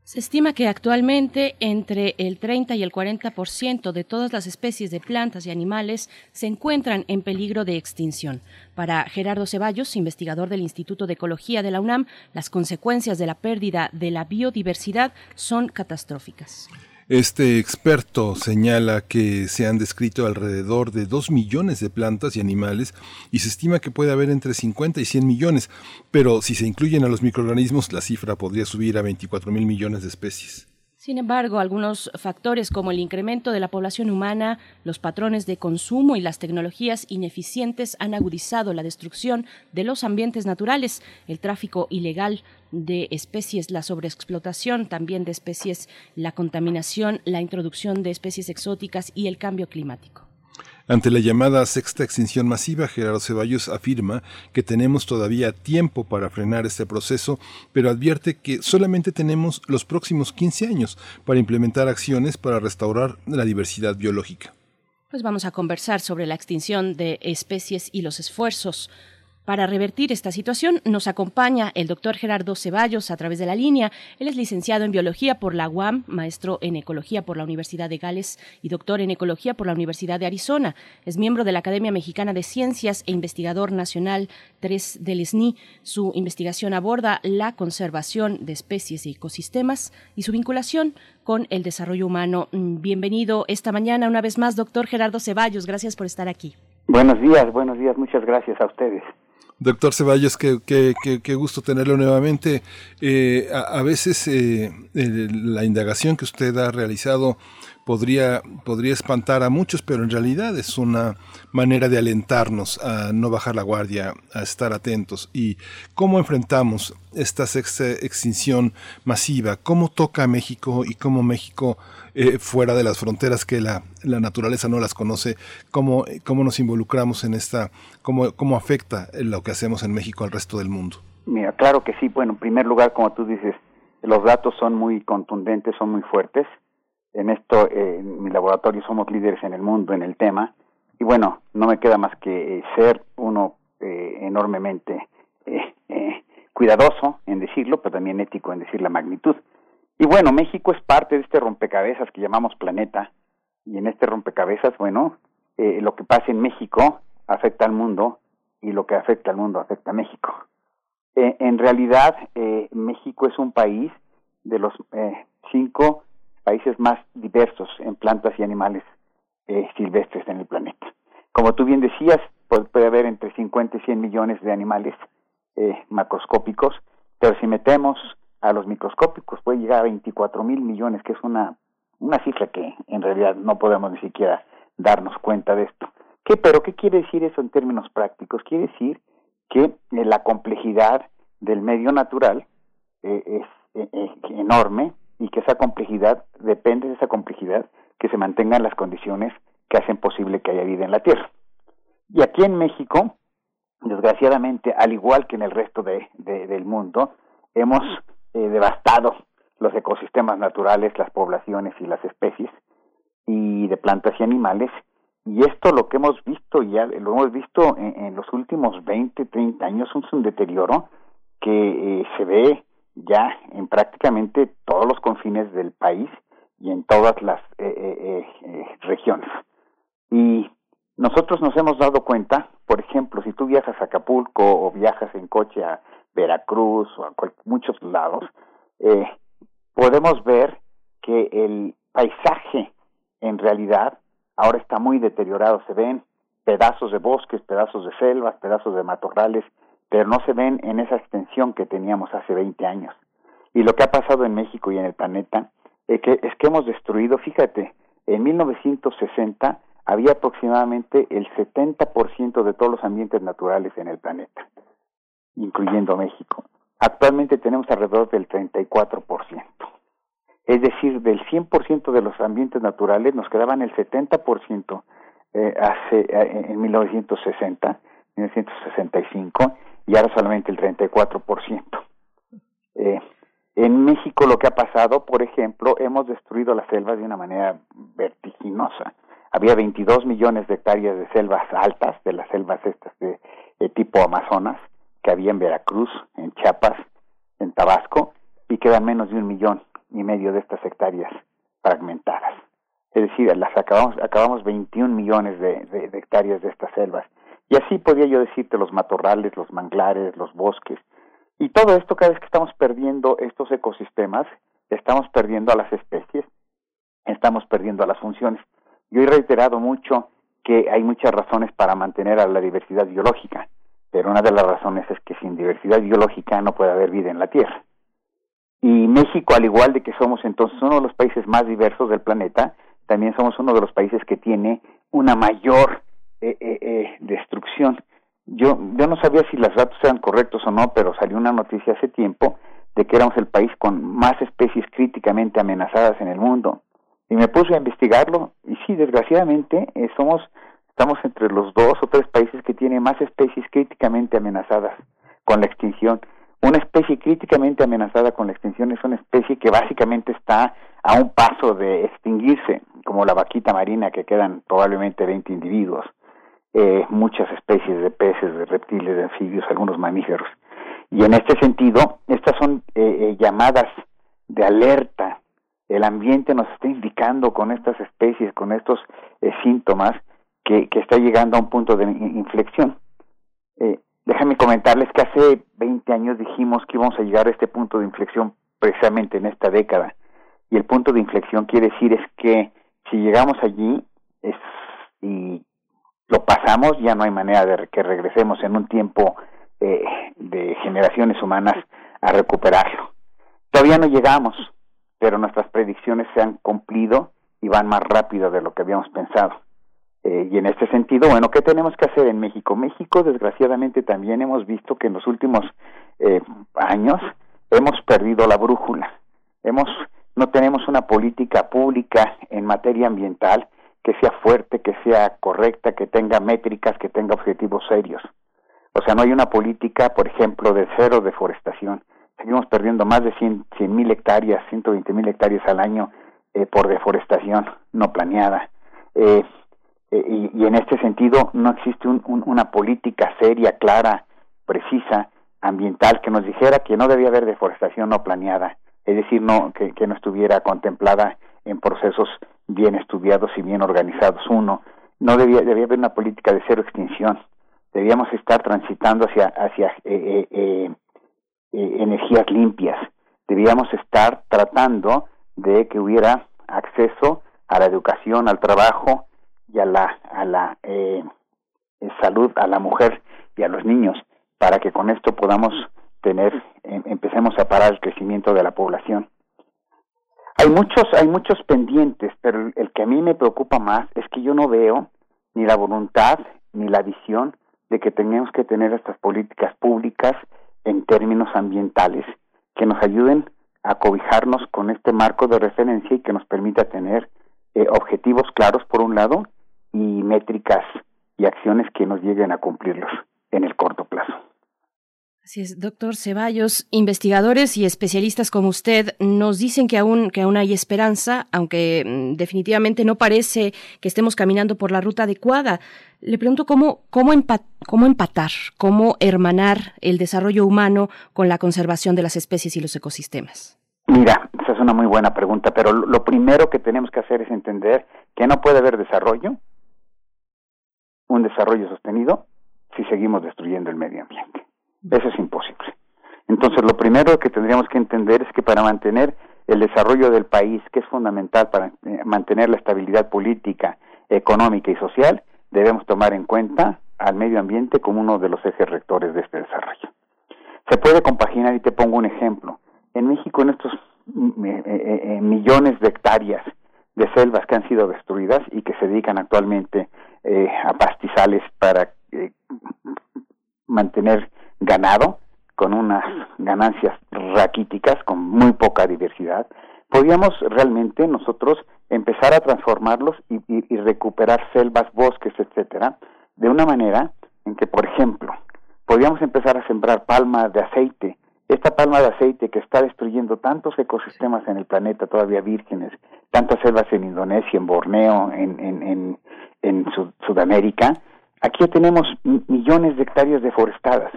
Se estima que actualmente entre el 30 y el 40% de todas las especies de plantas y animales se encuentran en peligro de extinción. Para Gerardo Ceballos, investigador del Instituto de Ecología de la UNAM, las consecuencias de la pérdida de la biodiversidad son catastróficas. Este experto señala que se han descrito alrededor de 2 millones de plantas y animales y se estima que puede haber entre 50 y 100 millones, pero si se incluyen a los microorganismos la cifra podría subir a 24 mil millones de especies. Sin embargo, algunos factores como el incremento de la población humana, los patrones de consumo y las tecnologías ineficientes han agudizado la destrucción de los ambientes naturales, el tráfico ilegal de especies, la sobreexplotación también de especies, la contaminación, la introducción de especies exóticas y el cambio climático. Ante la llamada sexta extinción masiva, Gerardo Ceballos afirma que tenemos todavía tiempo para frenar este proceso, pero advierte que solamente tenemos los próximos 15 años para implementar acciones para restaurar la diversidad biológica. Pues vamos a conversar sobre la extinción de especies y los esfuerzos para revertir esta situación nos acompaña el doctor Gerardo Ceballos a través de la línea. Él es licenciado en biología por la UAM, maestro en ecología por la Universidad de Gales y doctor en ecología por la Universidad de Arizona. Es miembro de la Academia Mexicana de Ciencias e investigador nacional 3 del SNI. Su investigación aborda la conservación de especies y ecosistemas y su vinculación con el desarrollo humano. Bienvenido esta mañana una vez más, doctor Gerardo Ceballos. Gracias por estar aquí. Buenos días, buenos días. Muchas gracias a ustedes. Doctor Ceballos, qué, qué, qué, gusto tenerlo nuevamente. Eh, a, veces eh, la indagación que usted ha realizado podría, podría espantar a muchos, pero en realidad es una manera de alentarnos a no bajar la guardia, a estar atentos. ¿Y cómo enfrentamos esta sexta extinción masiva? ¿Cómo toca a México y cómo México eh, fuera de las fronteras que la, la naturaleza no las conoce, cómo, cómo nos involucramos en esta, cómo, cómo afecta lo que hacemos en México al resto del mundo. Mira, claro que sí. Bueno, en primer lugar, como tú dices, los datos son muy contundentes, son muy fuertes. En esto, eh, en mi laboratorio somos líderes en el mundo en el tema. Y bueno, no me queda más que eh, ser uno eh, enormemente cuidadoso en decirlo, pero también ético en decir la magnitud. Y bueno, México es parte de este rompecabezas que llamamos planeta, y en este rompecabezas, bueno, eh, lo que pasa en México afecta al mundo y lo que afecta al mundo afecta a México. Eh, en realidad, eh, México es un país de los eh, cinco países más diversos en plantas y animales eh, silvestres en el planeta. Como tú bien decías, puede, puede haber entre 50 y 100 millones de animales macroscópicos, pero si metemos a los microscópicos puede llegar a 24 mil millones, que es una, una cifra que en realidad no podemos ni siquiera darnos cuenta de esto. ¿Qué, pero qué quiere decir eso en términos prácticos? Quiere decir que eh, la complejidad del medio natural eh, es eh, enorme y que esa complejidad depende de esa complejidad que se mantengan las condiciones que hacen posible que haya vida en la Tierra. Y aquí en México, desgraciadamente, al igual que en el resto de, de, del mundo, hemos eh, devastado los ecosistemas naturales, las poblaciones y las especies y de plantas y animales. Y esto lo que hemos visto ya, lo hemos visto en, los últimos 20, 30 años, es un deterioro que eh, se ve ya en prácticamente todos los confines del país y en todas las eh, regiones. Y nosotros nos hemos dado cuenta, por ejemplo, si tú viajas a Acapulco o viajas en coche a Veracruz o a muchos lados, eh, podemos ver que el paisaje en realidad ahora está muy deteriorado. Se ven pedazos de bosques, pedazos de selvas, pedazos de matorrales, pero no se ven en esa extensión que teníamos hace 20 años. Y lo que ha pasado en México y en el planeta es que, es que hemos destruido, fíjate, en 1960 había aproximadamente el 70% de todos los ambientes naturales en el planeta incluyendo México. Actualmente tenemos alrededor del 34%. Es decir, del 100% de los ambientes naturales nos quedaban el 70% eh, hace, eh, en 1960, 1965, y ahora solamente el 34%. Eh, en México lo que ha pasado, por ejemplo, hemos destruido las selvas de una manera vertiginosa. Había 22 millones de hectáreas de selvas altas, de las selvas estas de tipo Amazonas, que había en Veracruz, en Chiapas, en Tabasco, y quedan menos de un millón y medio de estas hectáreas fragmentadas. Es decir, las acabamos, acabamos 21 millones de, de, hectáreas de estas selvas. Y así podía yo decirte los matorrales, los manglares, los bosques. Y todo esto, cada vez que estamos perdiendo estos ecosistemas, estamos perdiendo a las especies, estamos perdiendo a las funciones. Yo he reiterado mucho que hay muchas razones para mantener a la diversidad biológica pero una de las razones es que sin diversidad biológica no puede haber vida en la Tierra. Y México, al igual de que somos entonces uno de los países más diversos del planeta, también somos uno de los países que tiene una mayor eh, eh, eh, destrucción. Yo, yo no sabía si los datos eran correctos o no, pero salió una noticia hace tiempo de que éramos el país con más especies críticamente amenazadas en el mundo. Y me puse a investigarlo y sí, desgraciadamente somos Estamos entre los dos o tres países que tienen más especies críticamente amenazadas con la extinción. Una especie críticamente amenazada con la extinción es una especie que básicamente está a un paso de extinguirse, como la vaquita marina, que quedan probablemente 20 individuos, eh, muchas especies de peces, de reptiles, de anfibios, algunos mamíferos. Y en este sentido, estas son eh, eh, llamadas de alerta. El ambiente nos está indicando con estas especies, con estos síntomas, que, está llegando a un punto de inflexión. déjame comentarles que hace 20 años dijimos que íbamos a llegar a este punto de inflexión precisamente en esta década y el punto de inflexión quiere decir es que si llegamos allí es, y lo pasamos, ya no hay manera de que regresemos en un tiempo eh, de generaciones humanas a recuperarlo. Todavía no llegamos, pero nuestras predicciones se han cumplido y van más rápido de lo que habíamos pensado. Eh, y en este sentido, bueno, ¿qué tenemos que hacer en México? México, desgraciadamente, también hemos visto que en los últimos eh, años hemos perdido la brújula. Hemos no tenemos una política pública en materia ambiental que sea fuerte, que sea correcta, que tenga métricas, que tenga objetivos serios. O sea, no hay una política, por ejemplo, de cero deforestación. Seguimos perdiendo más de 100 mil hectáreas, 120 mil hectáreas al año eh, por deforestación no planeada. Eh, y, y, en este sentido no existe un, una política seria, clara, precisa, ambiental, que nos dijera que no debía haber deforestación no planeada es decir, no que, no estuviera contemplada en procesos bien estudiados y bien organizados. Uno, no debía, debía haber una política de cero extinción. Debíamos estar transitando hacia, hacia eh, eh, eh, energías limpias. Debíamos estar tratando de que hubiera acceso a la educación, al trabajo y a la, a la salud a la mujer y a los niños, para que con esto podamos tener, em, empecemos a parar el crecimiento de la población. Hay muchos, hay muchos pendientes, pero el que a mí me preocupa más es que yo no veo ni la voluntad ni la visión de que tenemos que tener estas políticas públicas en términos ambientales que nos ayuden a cobijarnos con este marco de referencia y que nos permita tener eh, objetivos claros por un lado y métricas y acciones que nos lleguen a cumplirlos en el corto plazo. Así es, doctor Ceballos, investigadores y especialistas como usted nos dicen que aún, que aún hay esperanza, aunque mm, definitivamente no parece que estemos caminando por la ruta adecuada. Le pregunto cómo, cómo, cómo empatar, cómo hermanar el desarrollo humano con la conservación de las especies y los ecosistemas. Mira, esa es una muy buena pregunta, pero lo primero que tenemos que hacer es entender que no puede haber desarrollo, un desarrollo sostenido, si seguimos destruyendo el medio ambiente. Eso es imposible. Entonces, lo primero que tendríamos que entender es que para mantener el desarrollo del país, que es fundamental para eh, mantener la estabilidad política, económica y social, debemos tomar en cuenta al medio ambiente como uno de los ejes rectores de este desarrollo. Se puede compaginar y te pongo un ejemplo. En México, en estos mm, eh, eh, millones de hectáreas de selvas que han sido destruidas y que se dedican actualmente a pastizales para mantener ganado, con unas ganancias raquíticas, con muy poca diversidad, podíamos realmente nosotros empezar a transformarlos y, y, recuperar selvas, bosques, etcétera, de una manera en que, por ejemplo, podíamos empezar a sembrar palma de aceite. Esta palma de aceite que está destruyendo tantos ecosistemas en el planeta todavía vírgenes, tantas selvas en Indonesia, en Borneo, en, en, Sudamérica, aquí tenemos millones de hectáreas deforestadas.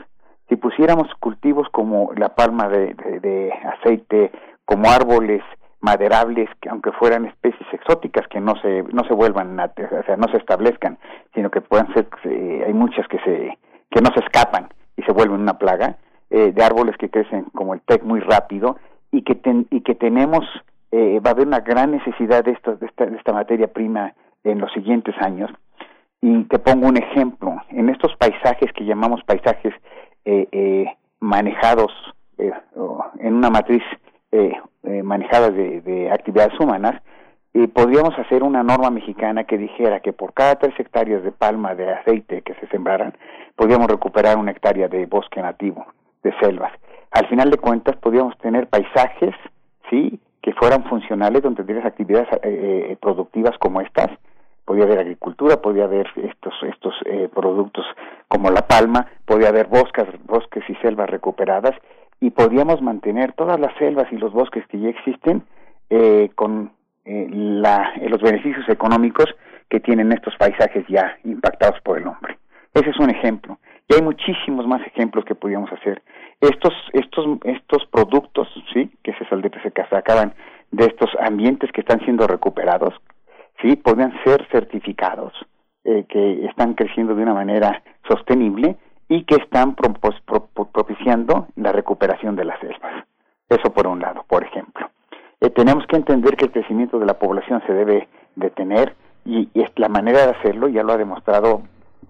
Si pusiéramos cultivos como la palma de, aceite, como árboles maderables, que aunque fueran especies exóticas que no se no se vuelvan, o sea, no se establezcan, sino que puedan ser, eh, hay muchas que se que no se escapan y se vuelven una plaga, eh, de árboles que crecen como el tec muy rápido y que y que tenemos eh, va a haber una gran necesidad de de esta, de esta materia prima en los siguientes años. Y te pongo un ejemplo. En estos paisajes que llamamos paisajes eh, eh, manejados eh, en una matriz manejada de, actividades humanas, podríamos hacer una norma mexicana que dijera que por cada tres hectáreas de palma de aceite que se sembraran, podríamos recuperar una hectárea de bosque nativo, de selvas. Al final de cuentas, podríamos tener paisajes, sí, que fueran funcionales, donde tendrías actividades productivas como estas, podía haber agricultura, podía haber estos estos eh, productos como la palma, podía haber bosques, bosques y selvas recuperadas y podíamos mantener todas las selvas y los bosques que ya existen eh, con eh, la, eh, los beneficios económicos que tienen estos paisajes ya impactados por el hombre. Ese es un ejemplo. Y hay muchísimos más ejemplos que podríamos hacer. Estos, estos, estos productos, sí, que se, se sacaban de estos ambientes que están siendo recuperados, sí, podrían ser certificados, eh, que están creciendo de una manera sostenible y que están propiciando la recuperación de las selvas. Eso por un lado, por ejemplo. Eh, tenemos que entender que el crecimiento de la población se debe detener y, y la manera de hacerlo ya lo ha demostrado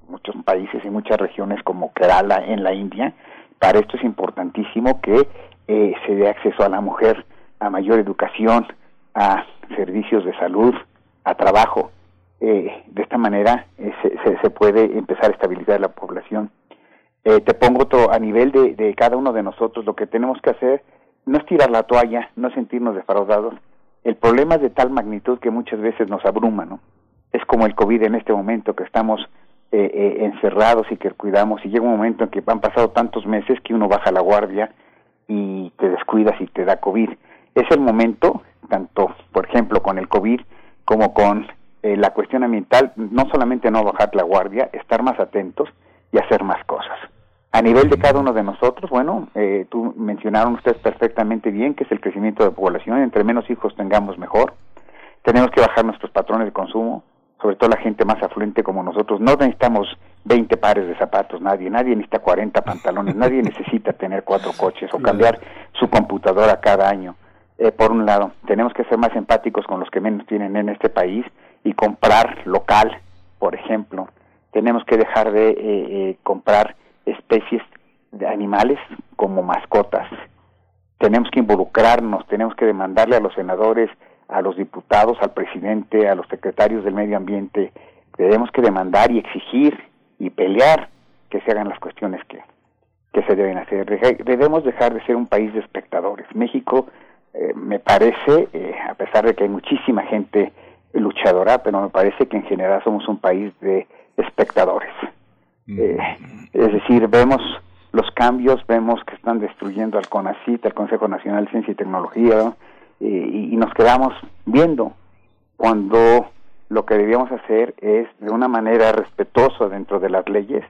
muchos países y muchas regiones como Kerala en la India. Para esto es importantísimo que eh, se dé acceso a la mujer a mayor educación, a servicios de salud, a trabajo. Eh, de esta manera eh, se, se, puede empezar a estabilizar la población. Eh, te pongo otro a nivel de, de cada uno de nosotros. Lo que tenemos que hacer no es tirar la toalla, no sentirnos defraudados. El problema es de tal magnitud que muchas veces nos abruma, ¿no? Es como el COVID en este momento que estamos eh, eh, encerrados y que cuidamos y llega un momento en que han pasado tantos meses que uno baja la guardia y te descuidas y te da COVID. Es el momento, tanto por ejemplo con el COVID como con eh, la cuestión ambiental, no solamente no bajar la guardia, estar más atentos y hacer más cosas. A nivel de cada uno de nosotros, bueno, eh, tú mencionaron ustedes perfectamente bien que es el crecimiento de la población, entre menos hijos tengamos mejor. Tenemos que bajar nuestros patrones de consumo, sobre todo la gente más afluente como nosotros. No necesitamos 20 pares de zapatos, nadie, nadie necesita 40 pantalones, nadie necesita tener cuatro coches o cambiar su computadora cada año. Eh, por un lado, tenemos que ser más empáticos con los que menos tienen en este país y comprar local, por ejemplo. Tenemos que dejar de eh, eh, comprar especies de animales como mascotas. Tenemos que involucrarnos, tenemos que demandarle a los senadores a los diputados, al presidente, a los secretarios del medio ambiente, tenemos que demandar y exigir y pelear que se hagan las cuestiones que, que se deben hacer. Debemos dejar de ser un país de espectadores. México, eh, me parece, eh, a pesar de que hay muchísima gente luchadora, pero me parece que en general somos un país de espectadores. Eh, es decir, vemos los cambios, vemos que están destruyendo al CONACIT, al Consejo Nacional de Ciencia y Tecnología, y, y nos quedamos viendo cuando lo que debíamos hacer es de una manera respetuosa dentro de las leyes,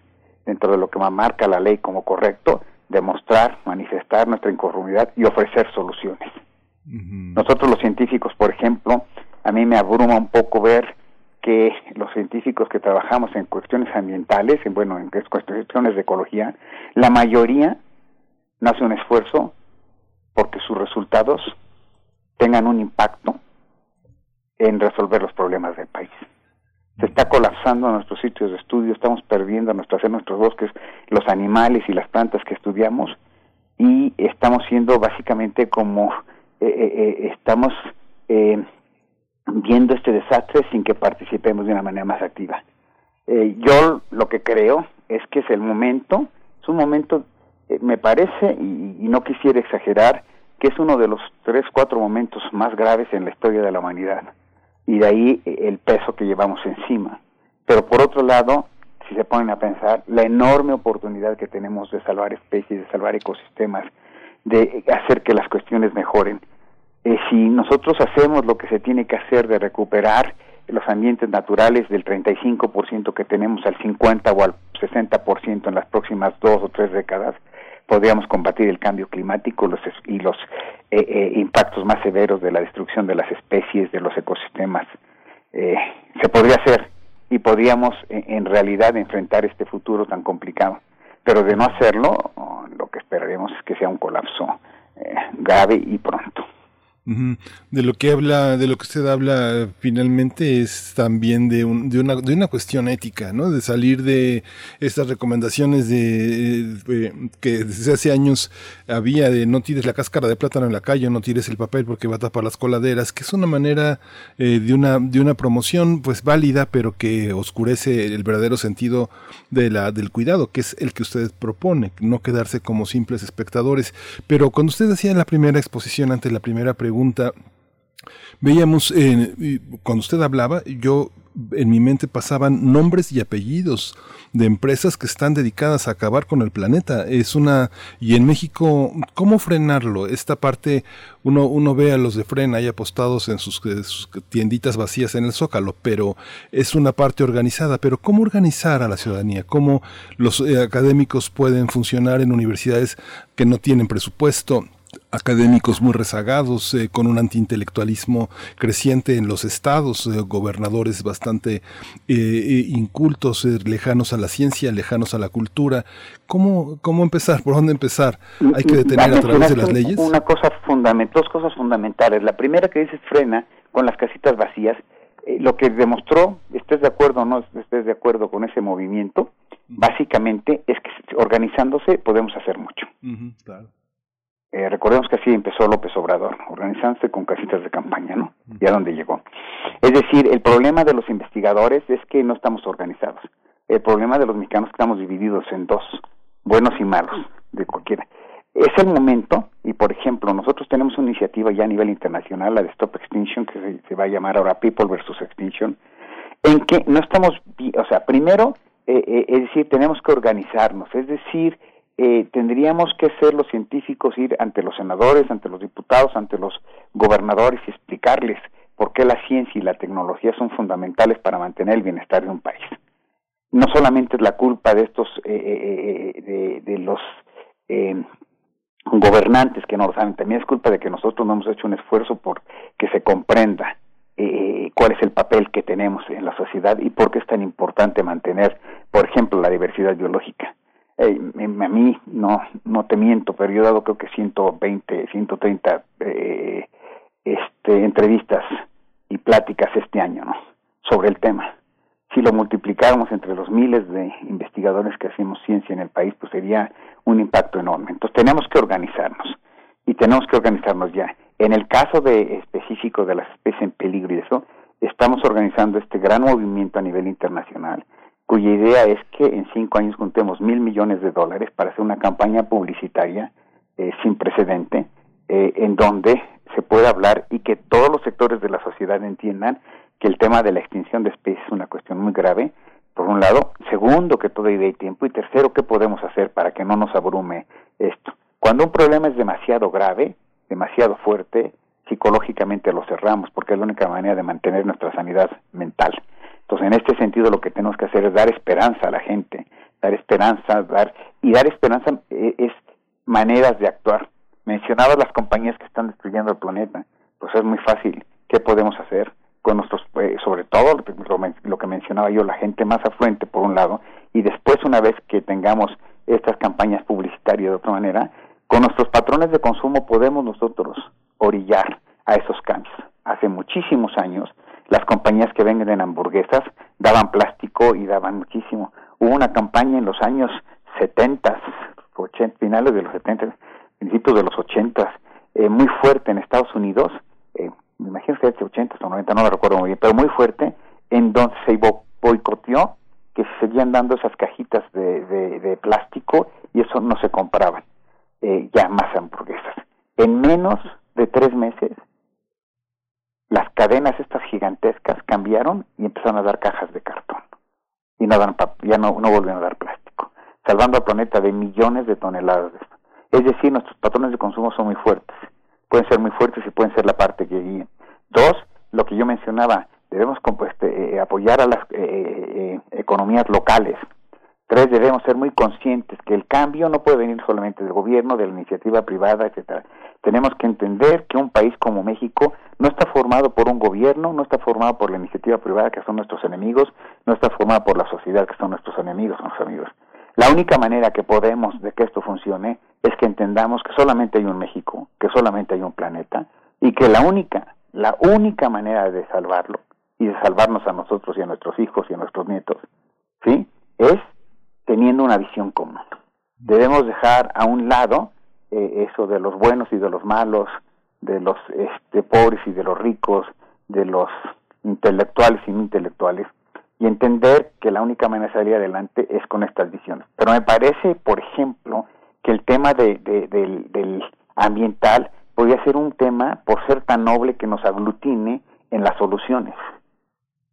dentro de lo que marca la ley como correcto, demostrar, manifestar nuestra inconformidad y ofrecer soluciones. Nosotros los científicos, por ejemplo, a mí me abruma un poco ver que los científicos que trabajamos en cuestiones ambientales, en bueno, en cuestiones de ecología, la mayoría no hace un esfuerzo porque sus resultados tengan un impacto en resolver los problemas del país. Se está colapsando nuestros sitios de estudio, estamos perdiendo nuestros, nuestros bosques, los animales y las plantas que estudiamos y estamos siendo básicamente como eh, eh, eh estamos eh, viendo este desastre sin que participemos de una manera más activa. Eh, yo lo que creo es que es el momento, es un momento, me parece, y, no quisiera exagerar, que es uno de los tres, cuatro momentos más graves en la historia de la humanidad. Y de ahí eh, el peso que llevamos encima. Pero por otro lado, si se ponen a pensar, la enorme oportunidad que tenemos de salvar especies, de salvar ecosistemas, de hacer que las cuestiones mejoren, eh, si nosotros hacemos lo que se tiene que hacer de recuperar los ambientes naturales del 35% que tenemos al 50 o al 60% en las próximas dos o tres décadas, podríamos combatir el cambio climático los, y los eh, eh, impactos más severos de la destrucción de las especies, de los ecosistemas. Eh, se podría hacer y podríamos en realidad enfrentar este futuro tan complicado. Pero de no hacerlo, lo que esperaremos es que sea un colapso eh, grave y pronto. De lo que habla, de lo que usted habla finalmente es también de, un, de, una, de una cuestión ética, ¿no? De salir de estas recomendaciones de, que desde hace años había de no tires la cáscara de plátano en la calle, no tires el papel porque va a tapar las coladeras, que es una manera eh, de una de una promoción pues válida, pero que oscurece el verdadero sentido de la del cuidado, que es el que usted propone, no quedarse como simples espectadores. Pero cuando usted en la primera exposición ante la primera pregunta Veíamos, eh, cuando usted hablaba, yo en mi mente pasaban nombres y apellidos de empresas que están dedicadas a acabar con el planeta. Es una y en México, ¿cómo frenarlo? Esta parte uno uno ve a los de Frena ahí apostados en sus, sus tienditas vacías en el Zócalo, pero es una parte organizada. Pero ¿cómo organizar a la ciudadanía? ¿Cómo los eh, académicos pueden funcionar en universidades que no tienen presupuesto? Académicos muy rezagados, eh, con un antiintelectualismo creciente en los estados, eh, gobernadores bastante eh, incultos, lejanos a la ciencia, lejanos a la cultura. ¿Cómo, ¿Cómo empezar? ¿Por dónde empezar? ¿Hay que detener a través de las leyes? Una cosa fundamental, dos cosas fundamentales. La primera que dices frena con las casitas vacías, lo que demostró, estés de acuerdo o no estés de acuerdo con ese movimiento, básicamente es que organizándose podemos hacer mucho. claro. Eh, recordemos que así empezó López Obrador, organizándose con casitas de campaña, ¿no? Y a dónde llegó. Es decir, el problema de los investigadores es que no estamos organizados. El problema de los mexicanos es que estamos divididos en dos, buenos y malos, de cualquiera. Es el momento, y por ejemplo, nosotros tenemos una iniciativa ya a nivel internacional, la de Stop Extinction, que se, va a llamar ahora People versus Extinction, en que no estamos, o sea, primero, eh, eh, es decir, tenemos que organizarnos, es decir, eh, tendríamos que ser los científicos ir ante los senadores, ante los diputados, ante los gobernadores y explicarles por qué la ciencia y la tecnología son fundamentales para mantener el bienestar de un país. No solamente es la culpa de estos, eh, eh, de, los gobernantes que no lo saben, también es culpa de que nosotros no hemos hecho un esfuerzo por que se comprenda cuál es el papel que tenemos en la sociedad y por qué es tan importante mantener, por ejemplo, la diversidad biológica eh, a mí no no te miento, pero yo he dado creo que 120, 130 eh, este, entrevistas y pláticas este año ¿no? sobre el tema. Si lo multiplicáramos entre los miles de investigadores que hacemos ciencia en el país, pues sería un impacto enorme. Entonces tenemos que organizarnos y tenemos que organizarnos ya. En el caso de específico de las especies en peligro y eso, estamos organizando este gran movimiento a nivel internacional cuya idea es que en cinco años juntemos mil millones de dólares para hacer una campaña publicitaria eh, sin precedente, eh, en donde se pueda hablar y que todos los sectores de la sociedad entiendan que el tema de la extinción de especies es una cuestión muy grave, por un lado, segundo, que todo idea y tiempo, y tercero, qué podemos hacer para que no nos abrume esto. Cuando un problema es demasiado grave, demasiado fuerte, psicológicamente lo cerramos, porque es la única manera de mantener nuestra sanidad mental. Entonces, en este sentido, lo que tenemos que hacer es dar esperanza a la gente, dar esperanza, dar y dar esperanza eh, es maneras de actuar. Mencionabas las compañías que están destruyendo el planeta, pues es muy fácil. ¿Qué podemos hacer con nuestros, eh, sobre todo lo, que mencionaba yo, la gente más afluente por un lado, y después una vez que tengamos estas campañas publicitarias de otra manera, con nuestros patrones de consumo podemos nosotros orillar a esos cambios. Hace muchísimos años las compañías que venden hamburguesas daban plástico y daban muchísimo. Hubo una campaña en los años 70, 80, finales de los 70, principios de los 80, eh, muy fuerte en Estados Unidos, eh, me imagino que es 80 o 90, no lo recuerdo muy bien, pero muy fuerte, en donde se boicoteó que se seguían dando esas cajitas de, de, plástico y eso no se compraban eh, ya más hamburguesas. En menos de tres meses las cadenas estas gigantescas cambiaron y empezaron a dar cajas de cartón y no dan ya no, no volvieron a dar plástico, salvando al planeta de millones de toneladas de esto. Es decir, nuestros patrones de consumo son muy fuertes, pueden ser muy fuertes y pueden ser la parte que guíen. Dos, lo que yo mencionaba, debemos este, eh, apoyar a las eh, eh, economías locales. Tres, debemos ser muy conscientes que el cambio no puede venir solamente del gobierno, de la iniciativa privada, etcétera. Tenemos que entender que un país como México no está formado por un gobierno, no está formado por la iniciativa privada, que son nuestros enemigos, no está formado por la sociedad, que son nuestros enemigos, nuestros amigos. La única manera que podemos de que esto funcione es que entendamos que solamente hay un México, que solamente hay un planeta, y que la única, la única manera de salvarlo y de salvarnos a nosotros y a nuestros hijos y a nuestros nietos, ¿sí? Es teniendo una visión común. Debemos dejar a un lado eh, eso de los buenos y de los malos, de los este, pobres y de los ricos, de los intelectuales y no intelectuales, y entender que la única manera de salir adelante es con estas visiones. Pero me parece, por ejemplo, que el tema de, del, ambiental podría ser un tema por ser tan noble que nos aglutine en las soluciones.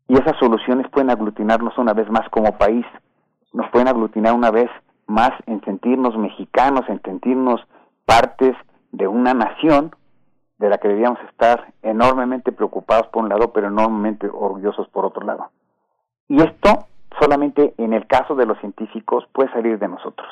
Y esas soluciones pueden aglutinarnos una vez más como país, nos pueden aglutinar una vez más en sentirnos mexicanos, en sentirnos partes de una nación de la que debíamos estar enormemente preocupados por un lado, pero enormemente orgullosos por otro lado. Y esto solamente en el caso de los científicos puede salir de nosotros.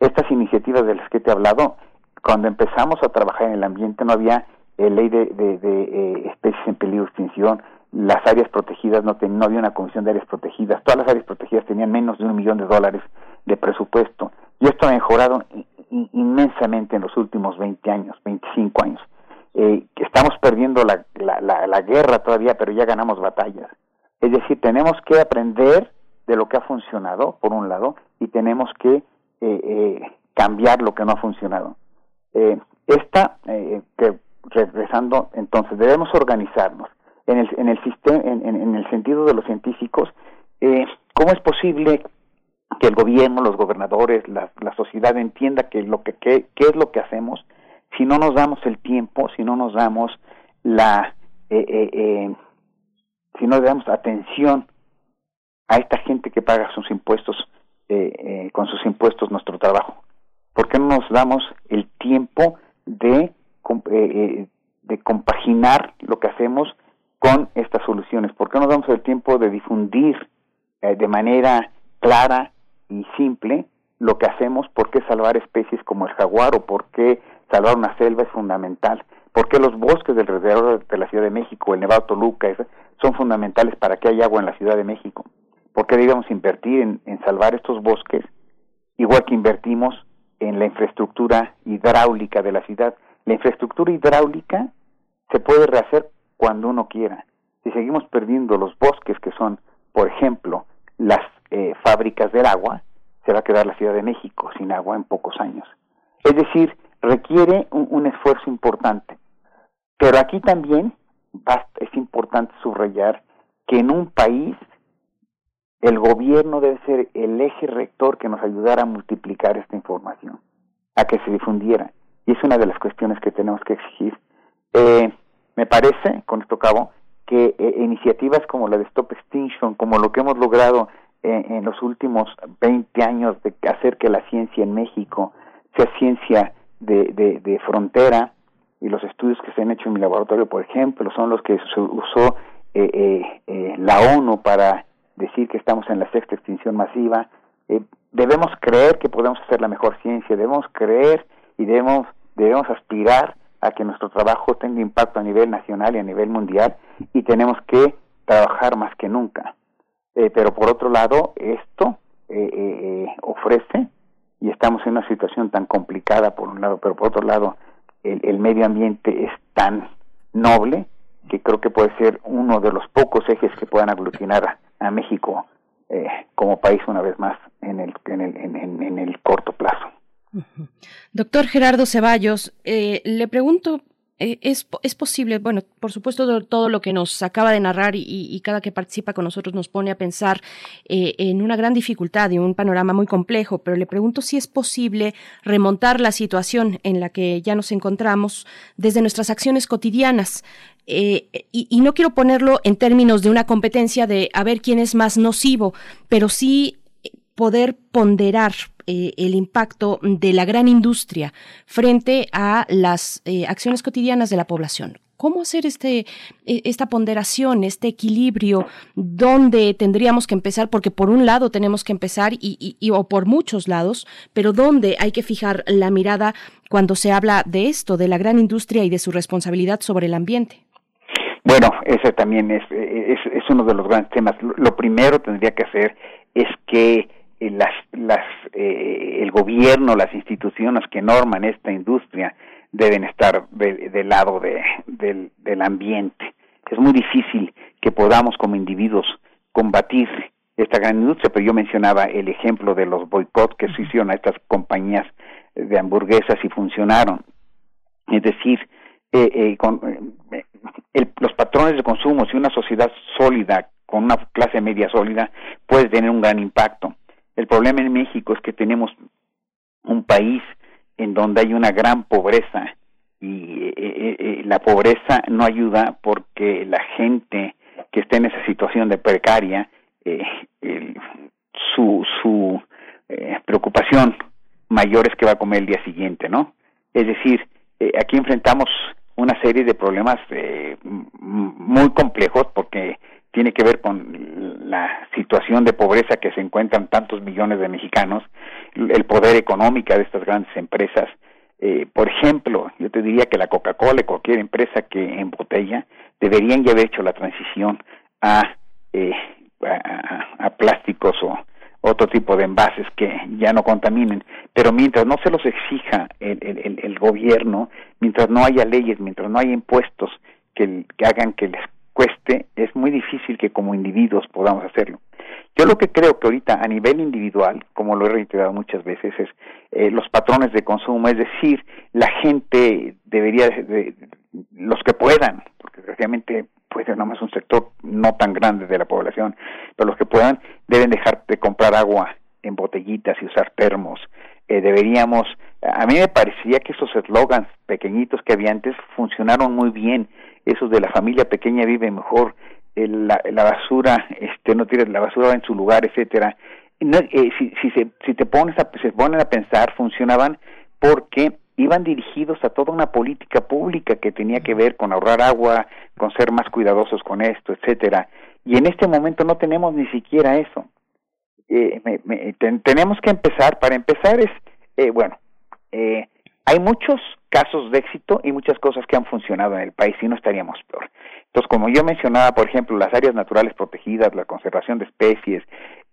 Estas iniciativas de las que te he hablado, cuando empezamos a trabajar en el ambiente no había eh, ley de, eh, especies en peligro de extinción, las áreas protegidas no, no había una comisión de áreas protegidas, todas las áreas protegidas tenían menos de un millón de dólares de presupuesto y esto ha mejorado inmensamente en los últimos 20 años, 25 años. Eh, estamos perdiendo la, la, la, guerra todavía, pero ya ganamos batallas. Es decir, tenemos que aprender de lo que ha funcionado, por un lado, y tenemos que eh, eh, cambiar lo que no ha funcionado. Eh, esta, eh, que regresando, entonces, debemos organizarnos en el, en el, sistema, en, en, el sentido de los científicos, eh, ¿cómo es posible que el gobierno, los gobernadores, la, la sociedad entienda que lo que, qué es lo que hacemos si no nos damos el tiempo, si no nos damos la, eh, eh, eh, si no le damos atención a esta gente que paga sus impuestos, eh, eh, con sus impuestos nuestro trabajo? ¿Por qué no nos damos el tiempo de, de compaginar lo que hacemos con estas soluciones? ¿Por qué no nos damos el tiempo de difundir de manera clara y simple lo que hacemos? ¿Por qué salvar especies como el jaguar o por qué salvar una selva es fundamental? ¿Por qué los bosques del de la Ciudad de México, el Nevado Toluca, son fundamentales para que haya agua en la Ciudad de México? ¿Por qué debemos invertir en, en salvar estos bosques igual que invertimos en la infraestructura hidráulica de la ciudad? La infraestructura hidráulica se puede rehacer cuando uno quiera. Si seguimos perdiendo los bosques que son, por ejemplo, las eh, fábricas del agua, se va a quedar la Ciudad de México sin agua en pocos años. Es decir, requiere un, esfuerzo importante. Pero aquí también es importante subrayar que en un país el gobierno debe ser el eje rector que nos ayudara a multiplicar esta información, a que se difundiera. Y es una de las cuestiones que tenemos que exigir. Eh, me parece, con esto acabo, que eh, iniciativas como la de Stop Extinction, como lo que hemos logrado eh, en los últimos 20 años de hacer que la ciencia en México sea ciencia de, de, frontera, y los estudios que se han hecho en mi laboratorio, por ejemplo, son los que se usó eh, eh, la ONU para decir que estamos en la sexta extinción masiva. Debemos creer que podemos hacer la mejor ciencia, debemos creer y debemos, debemos aspirar a que nuestro trabajo tenga impacto a nivel nacional y a nivel mundial y tenemos que trabajar más que nunca. Eh, pero por otro lado, esto eh, eh, ofrece, y estamos en una situación tan complicada por un lado, pero por otro lado, el, el medio ambiente es tan noble que creo que puede ser uno de los pocos ejes que puedan aglutinar a, México eh, como país una vez más en el, en el, en el corto plazo. Doctor Gerardo Ceballos, eh, le pregunto eh, es, es, posible, bueno, por supuesto todo lo que nos acaba de narrar y, cada que participa con nosotros nos pone a pensar eh, en una gran dificultad y un panorama muy complejo, pero le pregunto si es posible remontar la situación en la que ya nos encontramos desde nuestras acciones cotidianas. Y, y no quiero ponerlo en términos de una competencia de a ver quién es más nocivo, pero sí poder ponderar eh, el impacto de la gran industria frente a las eh, acciones cotidianas de la población. ¿Cómo hacer este, e, esta ponderación, este equilibrio? ¿Dónde tendríamos que empezar? Porque por un lado tenemos que empezar, y, y, o por muchos lados, pero ¿dónde hay que fijar la mirada cuando se habla de esto, de la gran industria y de su responsabilidad sobre el ambiente? Bueno, ese también es, es, es uno de los grandes temas. Lo primero tendría que hacer es que eh, las, las, eh, el gobierno, las instituciones que norman esta industria deben estar del de lado de, del, del ambiente. Es muy difícil que podamos como individuos combatir esta gran industria, pero yo mencionaba el ejemplo de los boicots que se hicieron a estas compañías de hamburguesas y funcionaron. Es decir, eh, eh, con, eh, el, los patrones de consumo, si una sociedad sólida, con una clase media sólida, puede tener un gran impacto. El problema en México es que tenemos un país en donde hay una gran pobreza y eh, eh, la pobreza no ayuda porque la gente que está en esa situación de precaria, su, su preocupación mayor es que va a comer el día siguiente, ¿no? Es decir, aquí enfrentamos una serie de problemas muy complejos porque tiene que ver con la situación de pobreza que se encuentran tantos millones de mexicanos, el poder económico de estas grandes empresas. Eh, por ejemplo, yo te diría que la Coca-Cola y cualquier empresa que embotella deberían ya haber hecho la transición a, eh, a, plásticos o otro tipo de envases que ya no contaminen. Pero mientras no se los exija el, gobierno, mientras no haya leyes, mientras no haya impuestos que, que hagan que les cueste, es muy difícil que como individuos podamos hacerlo. Yo lo que creo que ahorita a nivel individual, como lo he reiterado muchas veces, es eh, los patrones de consumo, es decir, la gente debería, de, los que puedan, porque desgraciadamente puede ser nomás un sector no tan grande de la población, pero los que puedan deben dejar de comprar agua en botellitas y usar termos. Eh, deberíamos, a mí me parecía que esos eslogans pequeñitos que había antes funcionaron muy bien esos de la familia pequeña vive mejor, la, la, basura, este, no tires la basura en su lugar, etcétera. No, eh, si, si, se, si te pones a, se ponen a pensar, funcionaban porque iban dirigidos a toda una política pública que tenía que ver con ahorrar agua, con ser más cuidadosos con esto, etcétera. Y en este momento no tenemos ni siquiera eso. Eh, tenemos que empezar, para empezar es, eh, bueno, eh, hay muchos casos de éxito y muchas cosas que han funcionado en el país y no estaríamos peor. Entonces, como yo mencionaba, por ejemplo, las áreas naturales protegidas, la conservación de especies,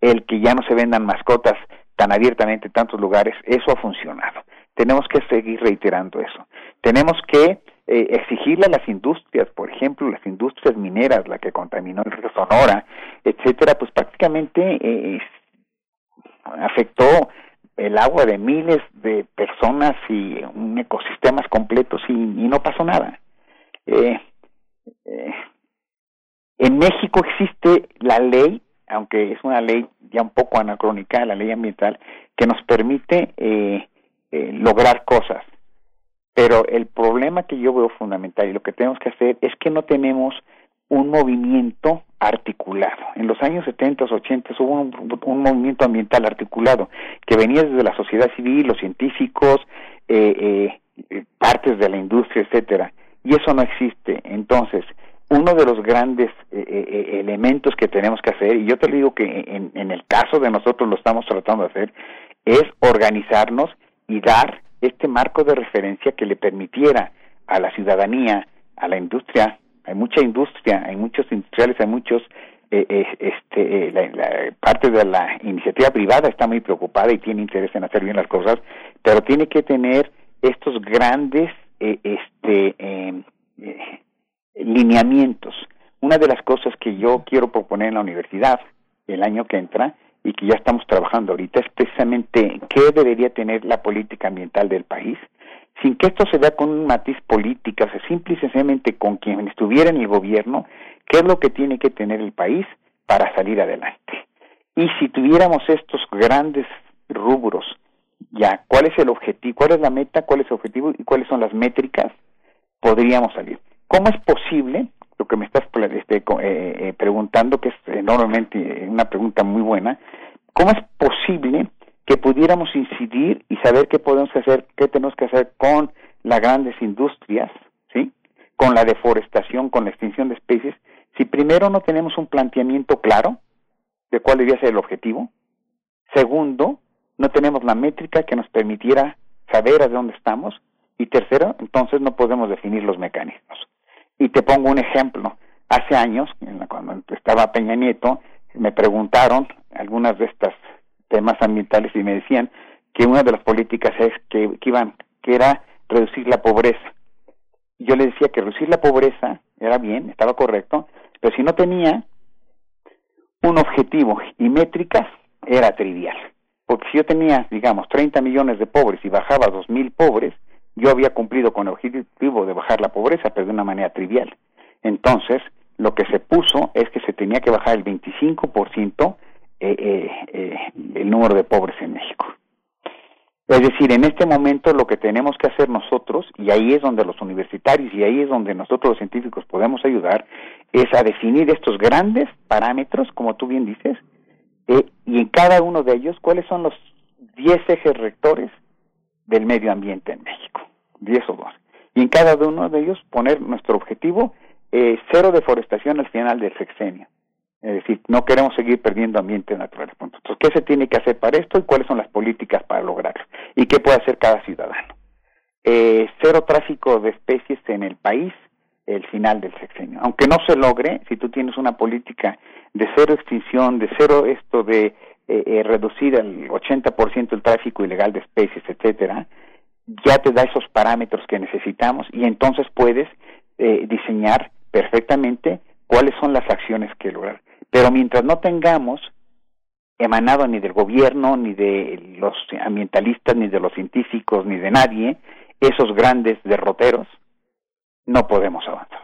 el que ya no se vendan mascotas tan abiertamente en tantos lugares, eso ha funcionado. Tenemos que seguir reiterando eso. Tenemos que eh, exigirle a las industrias, por ejemplo, las industrias mineras, la que contaminó el río Sonora, etcétera, pues prácticamente eh, afectó el agua de miles de personas y un ecosistemas completos y, no pasó nada. Eh, eh, en México existe la ley, aunque es una ley ya un poco anacrónica, la ley ambiental, que nos permite eh, eh lograr cosas. Pero el problema que yo veo fundamental y lo que tenemos que hacer es que no tenemos un movimiento articulado. En los años 70, 80 hubo un, movimiento ambiental articulado que venía desde la sociedad civil, los científicos, eh, eh, partes de la industria, etcétera, y eso no existe. Entonces, uno de los grandes eh, elementos que tenemos que hacer, y yo te digo que en, en el caso de nosotros lo estamos tratando de hacer, es organizarnos y dar este marco de referencia que le permitiera a la ciudadanía, a la industria, hay mucha industria, hay muchos industriales, hay muchos, eh, eh, este, eh, la, parte de la iniciativa privada está muy preocupada y tiene interés en hacer bien las cosas, pero tiene que tener estos grandes, este, em, lineamientos. Una de las cosas que yo quiero proponer en la universidad el año que entra y que ya estamos trabajando ahorita es precisamente qué debería tener la política ambiental del país, sin que esto se vea con un matiz político, o simple y sencillamente con quien estuviera en el gobierno, qué es lo que tiene que tener el país para salir adelante. Y si tuviéramos estos grandes rubros, ya, ¿cuál es el objetivo? ¿Cuál es la meta? ¿Cuál es el objetivo? ¿Y cuáles son las métricas? Podríamos salir. ¿Cómo es posible? Lo que me estás este, eh, eh, preguntando, que es enormemente una pregunta muy buena, ¿cómo es posible que pudiéramos incidir y saber qué podemos hacer, qué tenemos que hacer con las grandes industrias, ¿sí? Con la deforestación, con la extinción de especies, si primero no tenemos un planteamiento claro de cuál debería ser el objetivo, segundo, no tenemos la métrica que nos permitiera saber a dónde estamos, y tercero, entonces no podemos definir los mecanismos. Y te pongo un ejemplo. Hace años, cuando estaba Peña Nieto, me preguntaron algunas de estas temas ambientales y me decían que una de las políticas es que, iban que era reducir la pobreza. Yo le decía que reducir la pobreza era bien, estaba correcto, pero si no tenía un objetivo y métricas era trivial. Porque si yo tenía, digamos, 30 millones de pobres y bajaba a 2.000 pobres, yo había cumplido con el objetivo de bajar la pobreza, pero de una manera trivial. Entonces, lo que se puso es que se tenía que bajar el 25% eh, eh, eh, el número de pobres en México. Es decir, en este momento lo que tenemos que hacer nosotros, y ahí es donde los universitarios y ahí es donde nosotros los científicos podemos ayudar, es a definir estos grandes parámetros, como tú bien dices, eh, y en cada uno de ellos, cuáles son los 10 ejes rectores del medio ambiente en México, 10 o 12. Y en cada uno de ellos poner nuestro objetivo, eh, cero deforestación al final del sexenio. Es decir, no queremos seguir perdiendo ambiente natural. Entonces, ¿qué se tiene que hacer para esto y cuáles son las políticas para lograrlo? ¿Y qué puede hacer cada ciudadano? Eh, cero tráfico de especies en el país, el final del sexenio. Aunque no se logre, si tú tienes una política de cero extinción, de cero esto de eh, eh, reducir al 80% el tráfico ilegal de especies, etcétera, ya te da esos parámetros que necesitamos y entonces puedes eh, diseñar perfectamente cuáles son las acciones que lograr. Pero mientras no tengamos emanado ni del gobierno, ni de los ambientalistas, ni de los científicos, ni de nadie, esos grandes derroteros, no podemos avanzar.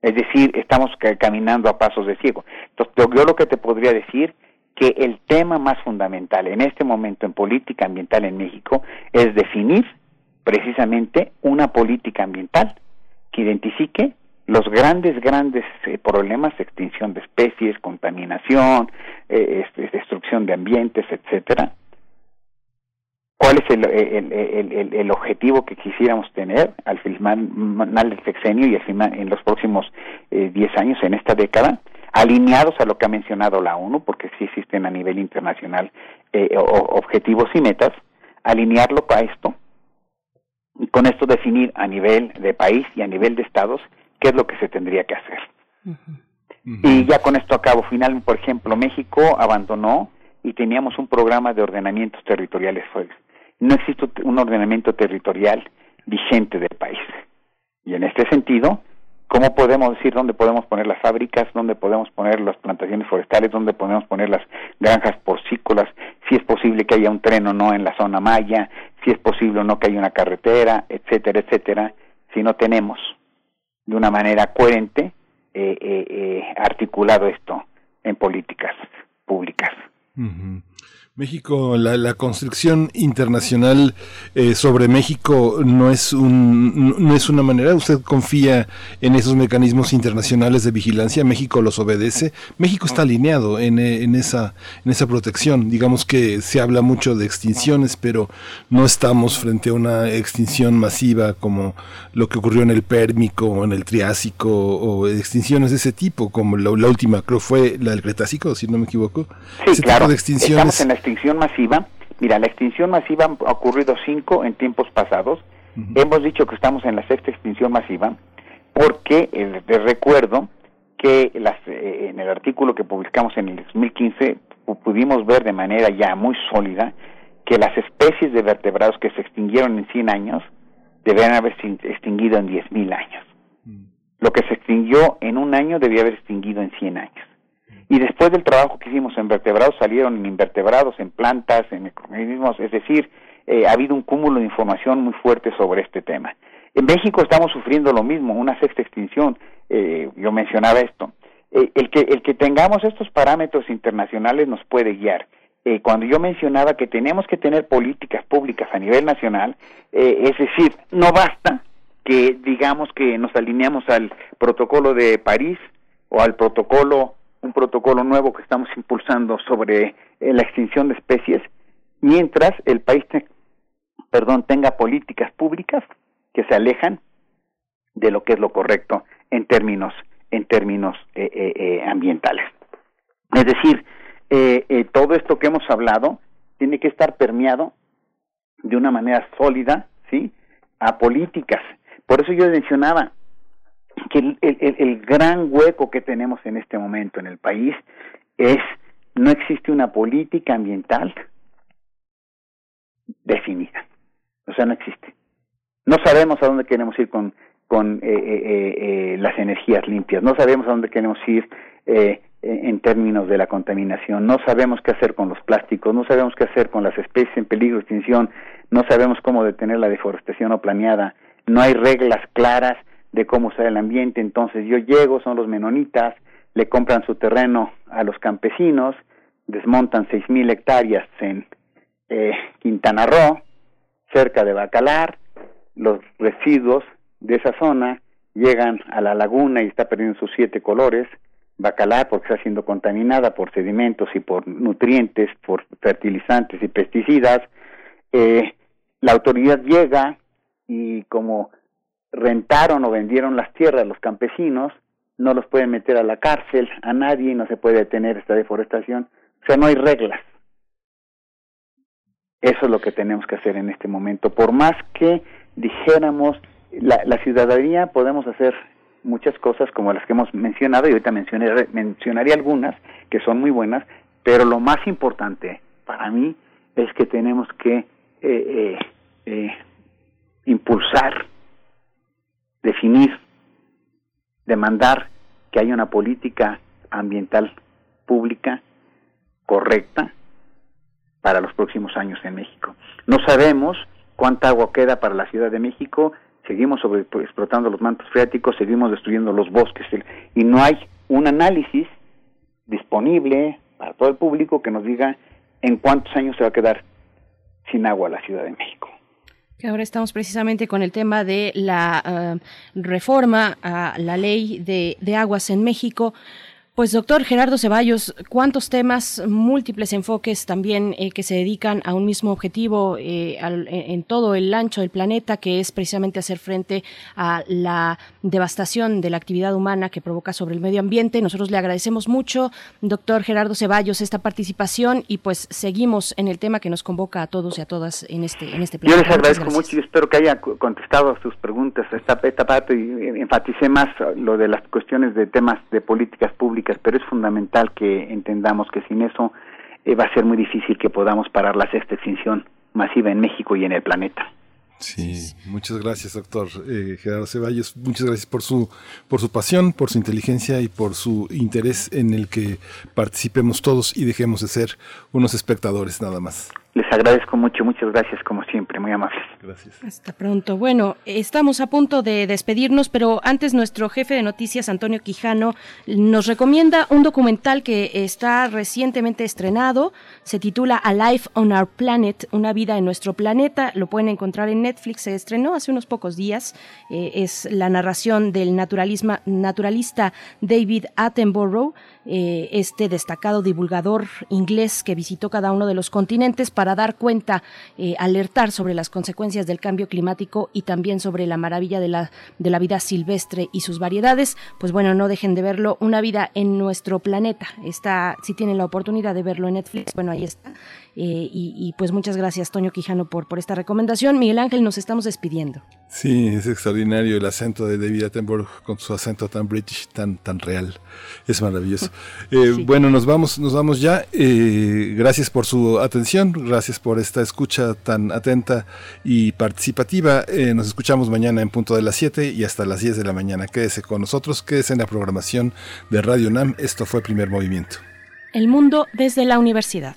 Es decir, estamos caminando a pasos de ciego. Entonces, yo lo que te podría decir que el tema más fundamental en este momento en política ambiental en México es definir precisamente una política ambiental que identifique los grandes, grandes eh, problemas, extinción de especies, contaminación, eh, este, destrucción de ambientes, etcétera. ¿Cuál es el, el, el, objetivo que quisiéramos tener al final del sexenio y al final, en los próximos 10 eh, años, en esta década? alineados a lo que ha mencionado la ONU, porque sí existen a nivel internacional eh, objetivos y metas, alinearlo a esto con esto definir a nivel de país y a nivel de estados qué es lo que se tendría que hacer. Y ya con esto acabo. Final, por ejemplo, México abandonó y teníamos un programa de ordenamientos territoriales. No existe un ordenamiento territorial vigente del país. Y en este sentido, ¿Cómo podemos decir dónde podemos poner las fábricas, dónde podemos poner las plantaciones forestales, dónde podemos poner las granjas porcícolas, si es posible que haya un tren o no en la zona maya, si es posible o no que haya una carretera, etcétera, etcétera, si no tenemos de una manera coherente eh, eh, eh articulado esto en políticas públicas. México, la, la, construcción internacional eh, sobre México no es, un, no es una manera. ¿Usted confía en esos mecanismos internacionales de vigilancia? ¿México los obedece? México está alineado en, en, esa, en esa protección. Digamos que se habla mucho de extinciones, pero no estamos frente a una extinción masiva como lo que ocurrió en el Pérmico o en el Triásico o extinciones de ese tipo, como la, última creo fue la del Cretácico, si no me equivoco. Sí, ese claro. tipo de extinciones extinción masiva, mira, la extinción masiva ha ocurrido cinco en tiempos pasados. Hemos dicho que estamos en la sexta extinción masiva porque eh, les recuerdo que las, eh, en el artículo que publicamos en el 2015 pudimos ver de manera ya muy sólida que las especies de vertebrados que se extinguieron en 100 años deben haber extinguido en 10.000 años. Lo que se extinguió en un año debía haber extinguido en 100 años. Y después del trabajo que hicimos en vertebrados, salieron en invertebrados, en plantas, en microorganismos, es decir, eh, ha habido un cúmulo de información muy fuerte sobre este tema. En México estamos sufriendo lo mismo, una sexta extinción, eh, yo mencionaba esto. Eh, el, que, el que tengamos estos parámetros internacionales nos puede guiar. cuando yo mencionaba que tenemos que tener políticas públicas a nivel nacional, es decir, no basta que digamos que nos alineamos al protocolo de París o al protocolo un protocolo nuevo que estamos impulsando sobre eh, la extinción de especies, mientras el país perdón, tenga políticas públicas que se alejan de lo que es lo correcto en términos en términos eh, eh, ambientales. Es decir, todo esto que hemos hablado tiene que estar permeado de una manera sólida, sí, a políticas. Por eso yo mencionaba, que el, el, gran hueco que tenemos en este momento en el país es no existe una política ambiental definida. O sea, no existe. No sabemos a dónde queremos ir con, con eh, eh, eh, las energías limpias, no sabemos a dónde queremos ir en términos de la contaminación, no sabemos qué hacer con los plásticos, no sabemos qué hacer con las especies en peligro de extinción, no sabemos cómo detener la deforestación no planeada, no hay reglas claras de cómo usar el ambiente. Entonces yo llego, son los menonitas, le compran su terreno a los campesinos, desmontan seis mil hectáreas en, eh, Quintana Roo, cerca de Bacalar, los residuos de esa zona llegan a la laguna y está perdiendo sus siete colores, Bacalar porque está siendo contaminada por sedimentos y por nutrientes, por fertilizantes y pesticidas, eh, la autoridad llega y como rentaron o vendieron las tierras los campesinos, no los pueden meter a la cárcel, a nadie, no se puede detener esta deforestación, o sea, no hay reglas. Eso es lo que tenemos que hacer en este momento. Por más que dijéramos, la, la ciudadanía podemos hacer muchas cosas como las que hemos mencionado, y ahorita mencioné, mencionaría algunas que son muy buenas, pero lo más importante para mí es que tenemos que eh, eh, eh, impulsar, definir, demandar que haya una política ambiental pública correcta para los próximos años en México. No sabemos cuánta agua queda para la Ciudad de México, seguimos sobre, pues, explotando los mantos freáticos, seguimos destruyendo los bosques y no hay un análisis disponible para todo el público que nos diga en cuántos años se va a quedar sin agua la Ciudad de México. Ahora estamos precisamente con el tema de la uh, reforma a la ley de aguas en México. Pues doctor Gerardo Ceballos, ¿cuántos temas, múltiples enfoques también eh, que se dedican a un mismo objetivo eh, al, en todo el ancho del planeta, que es precisamente hacer frente a la devastación de la actividad humana que provoca sobre el medio ambiente? Nosotros le agradecemos mucho, doctor Gerardo Ceballos, esta participación y pues seguimos en el tema que nos convoca a todos y a todas en este, en este planeta. Yo les agradezco mucho y espero que haya contestado a sus preguntas esta, esta parte y enfaticé más lo de las cuestiones de temas de políticas públicas pero es fundamental que entendamos que sin eso eh, va a ser muy difícil que podamos parar la sexta extinción masiva en México y en el planeta. Sí, muchas gracias, doctor eh, Gerardo Ceballos. Muchas gracias por su, por su pasión, por su inteligencia y por su interés en el que participemos todos y dejemos de ser unos espectadores nada más. Les agradezco mucho, muchas gracias como siempre, muy amables. Gracias. Hasta pronto. Bueno, estamos a punto de despedirnos, pero antes nuestro jefe de noticias, Antonio Quijano, nos recomienda un documental que está recientemente estrenado, se titula A Life on Our Planet, una vida en nuestro planeta, lo pueden encontrar en Netflix, se estrenó hace unos pocos días, eh, es la narración del naturalista David Attenborough, eh, este destacado divulgador inglés que visitó cada uno de los continentes para dar cuenta, eh, alertar sobre las consecuencias del cambio climático y también sobre la maravilla de la, de la vida silvestre y sus variedades. Pues bueno, no dejen de verlo, una vida en nuestro planeta. Está, si tienen la oportunidad de verlo en Netflix, bueno, ahí está. Eh, y, y, pues muchas gracias, Toño Quijano, por, por esta recomendación. Miguel Ángel, nos estamos despidiendo. Sí, es extraordinario el acento de David Attenborough con su acento tan british, tan, tan real. Es maravilloso. Eh, sí. Bueno, nos vamos, nos vamos ya. Eh, gracias por su atención, gracias por esta escucha tan atenta y participativa. Nos escuchamos mañana en punto de las 7 y hasta las 10 de la mañana. Quédese con nosotros, quédese en la programación de Radio NAM. Esto fue Primer Movimiento. El mundo desde la universidad.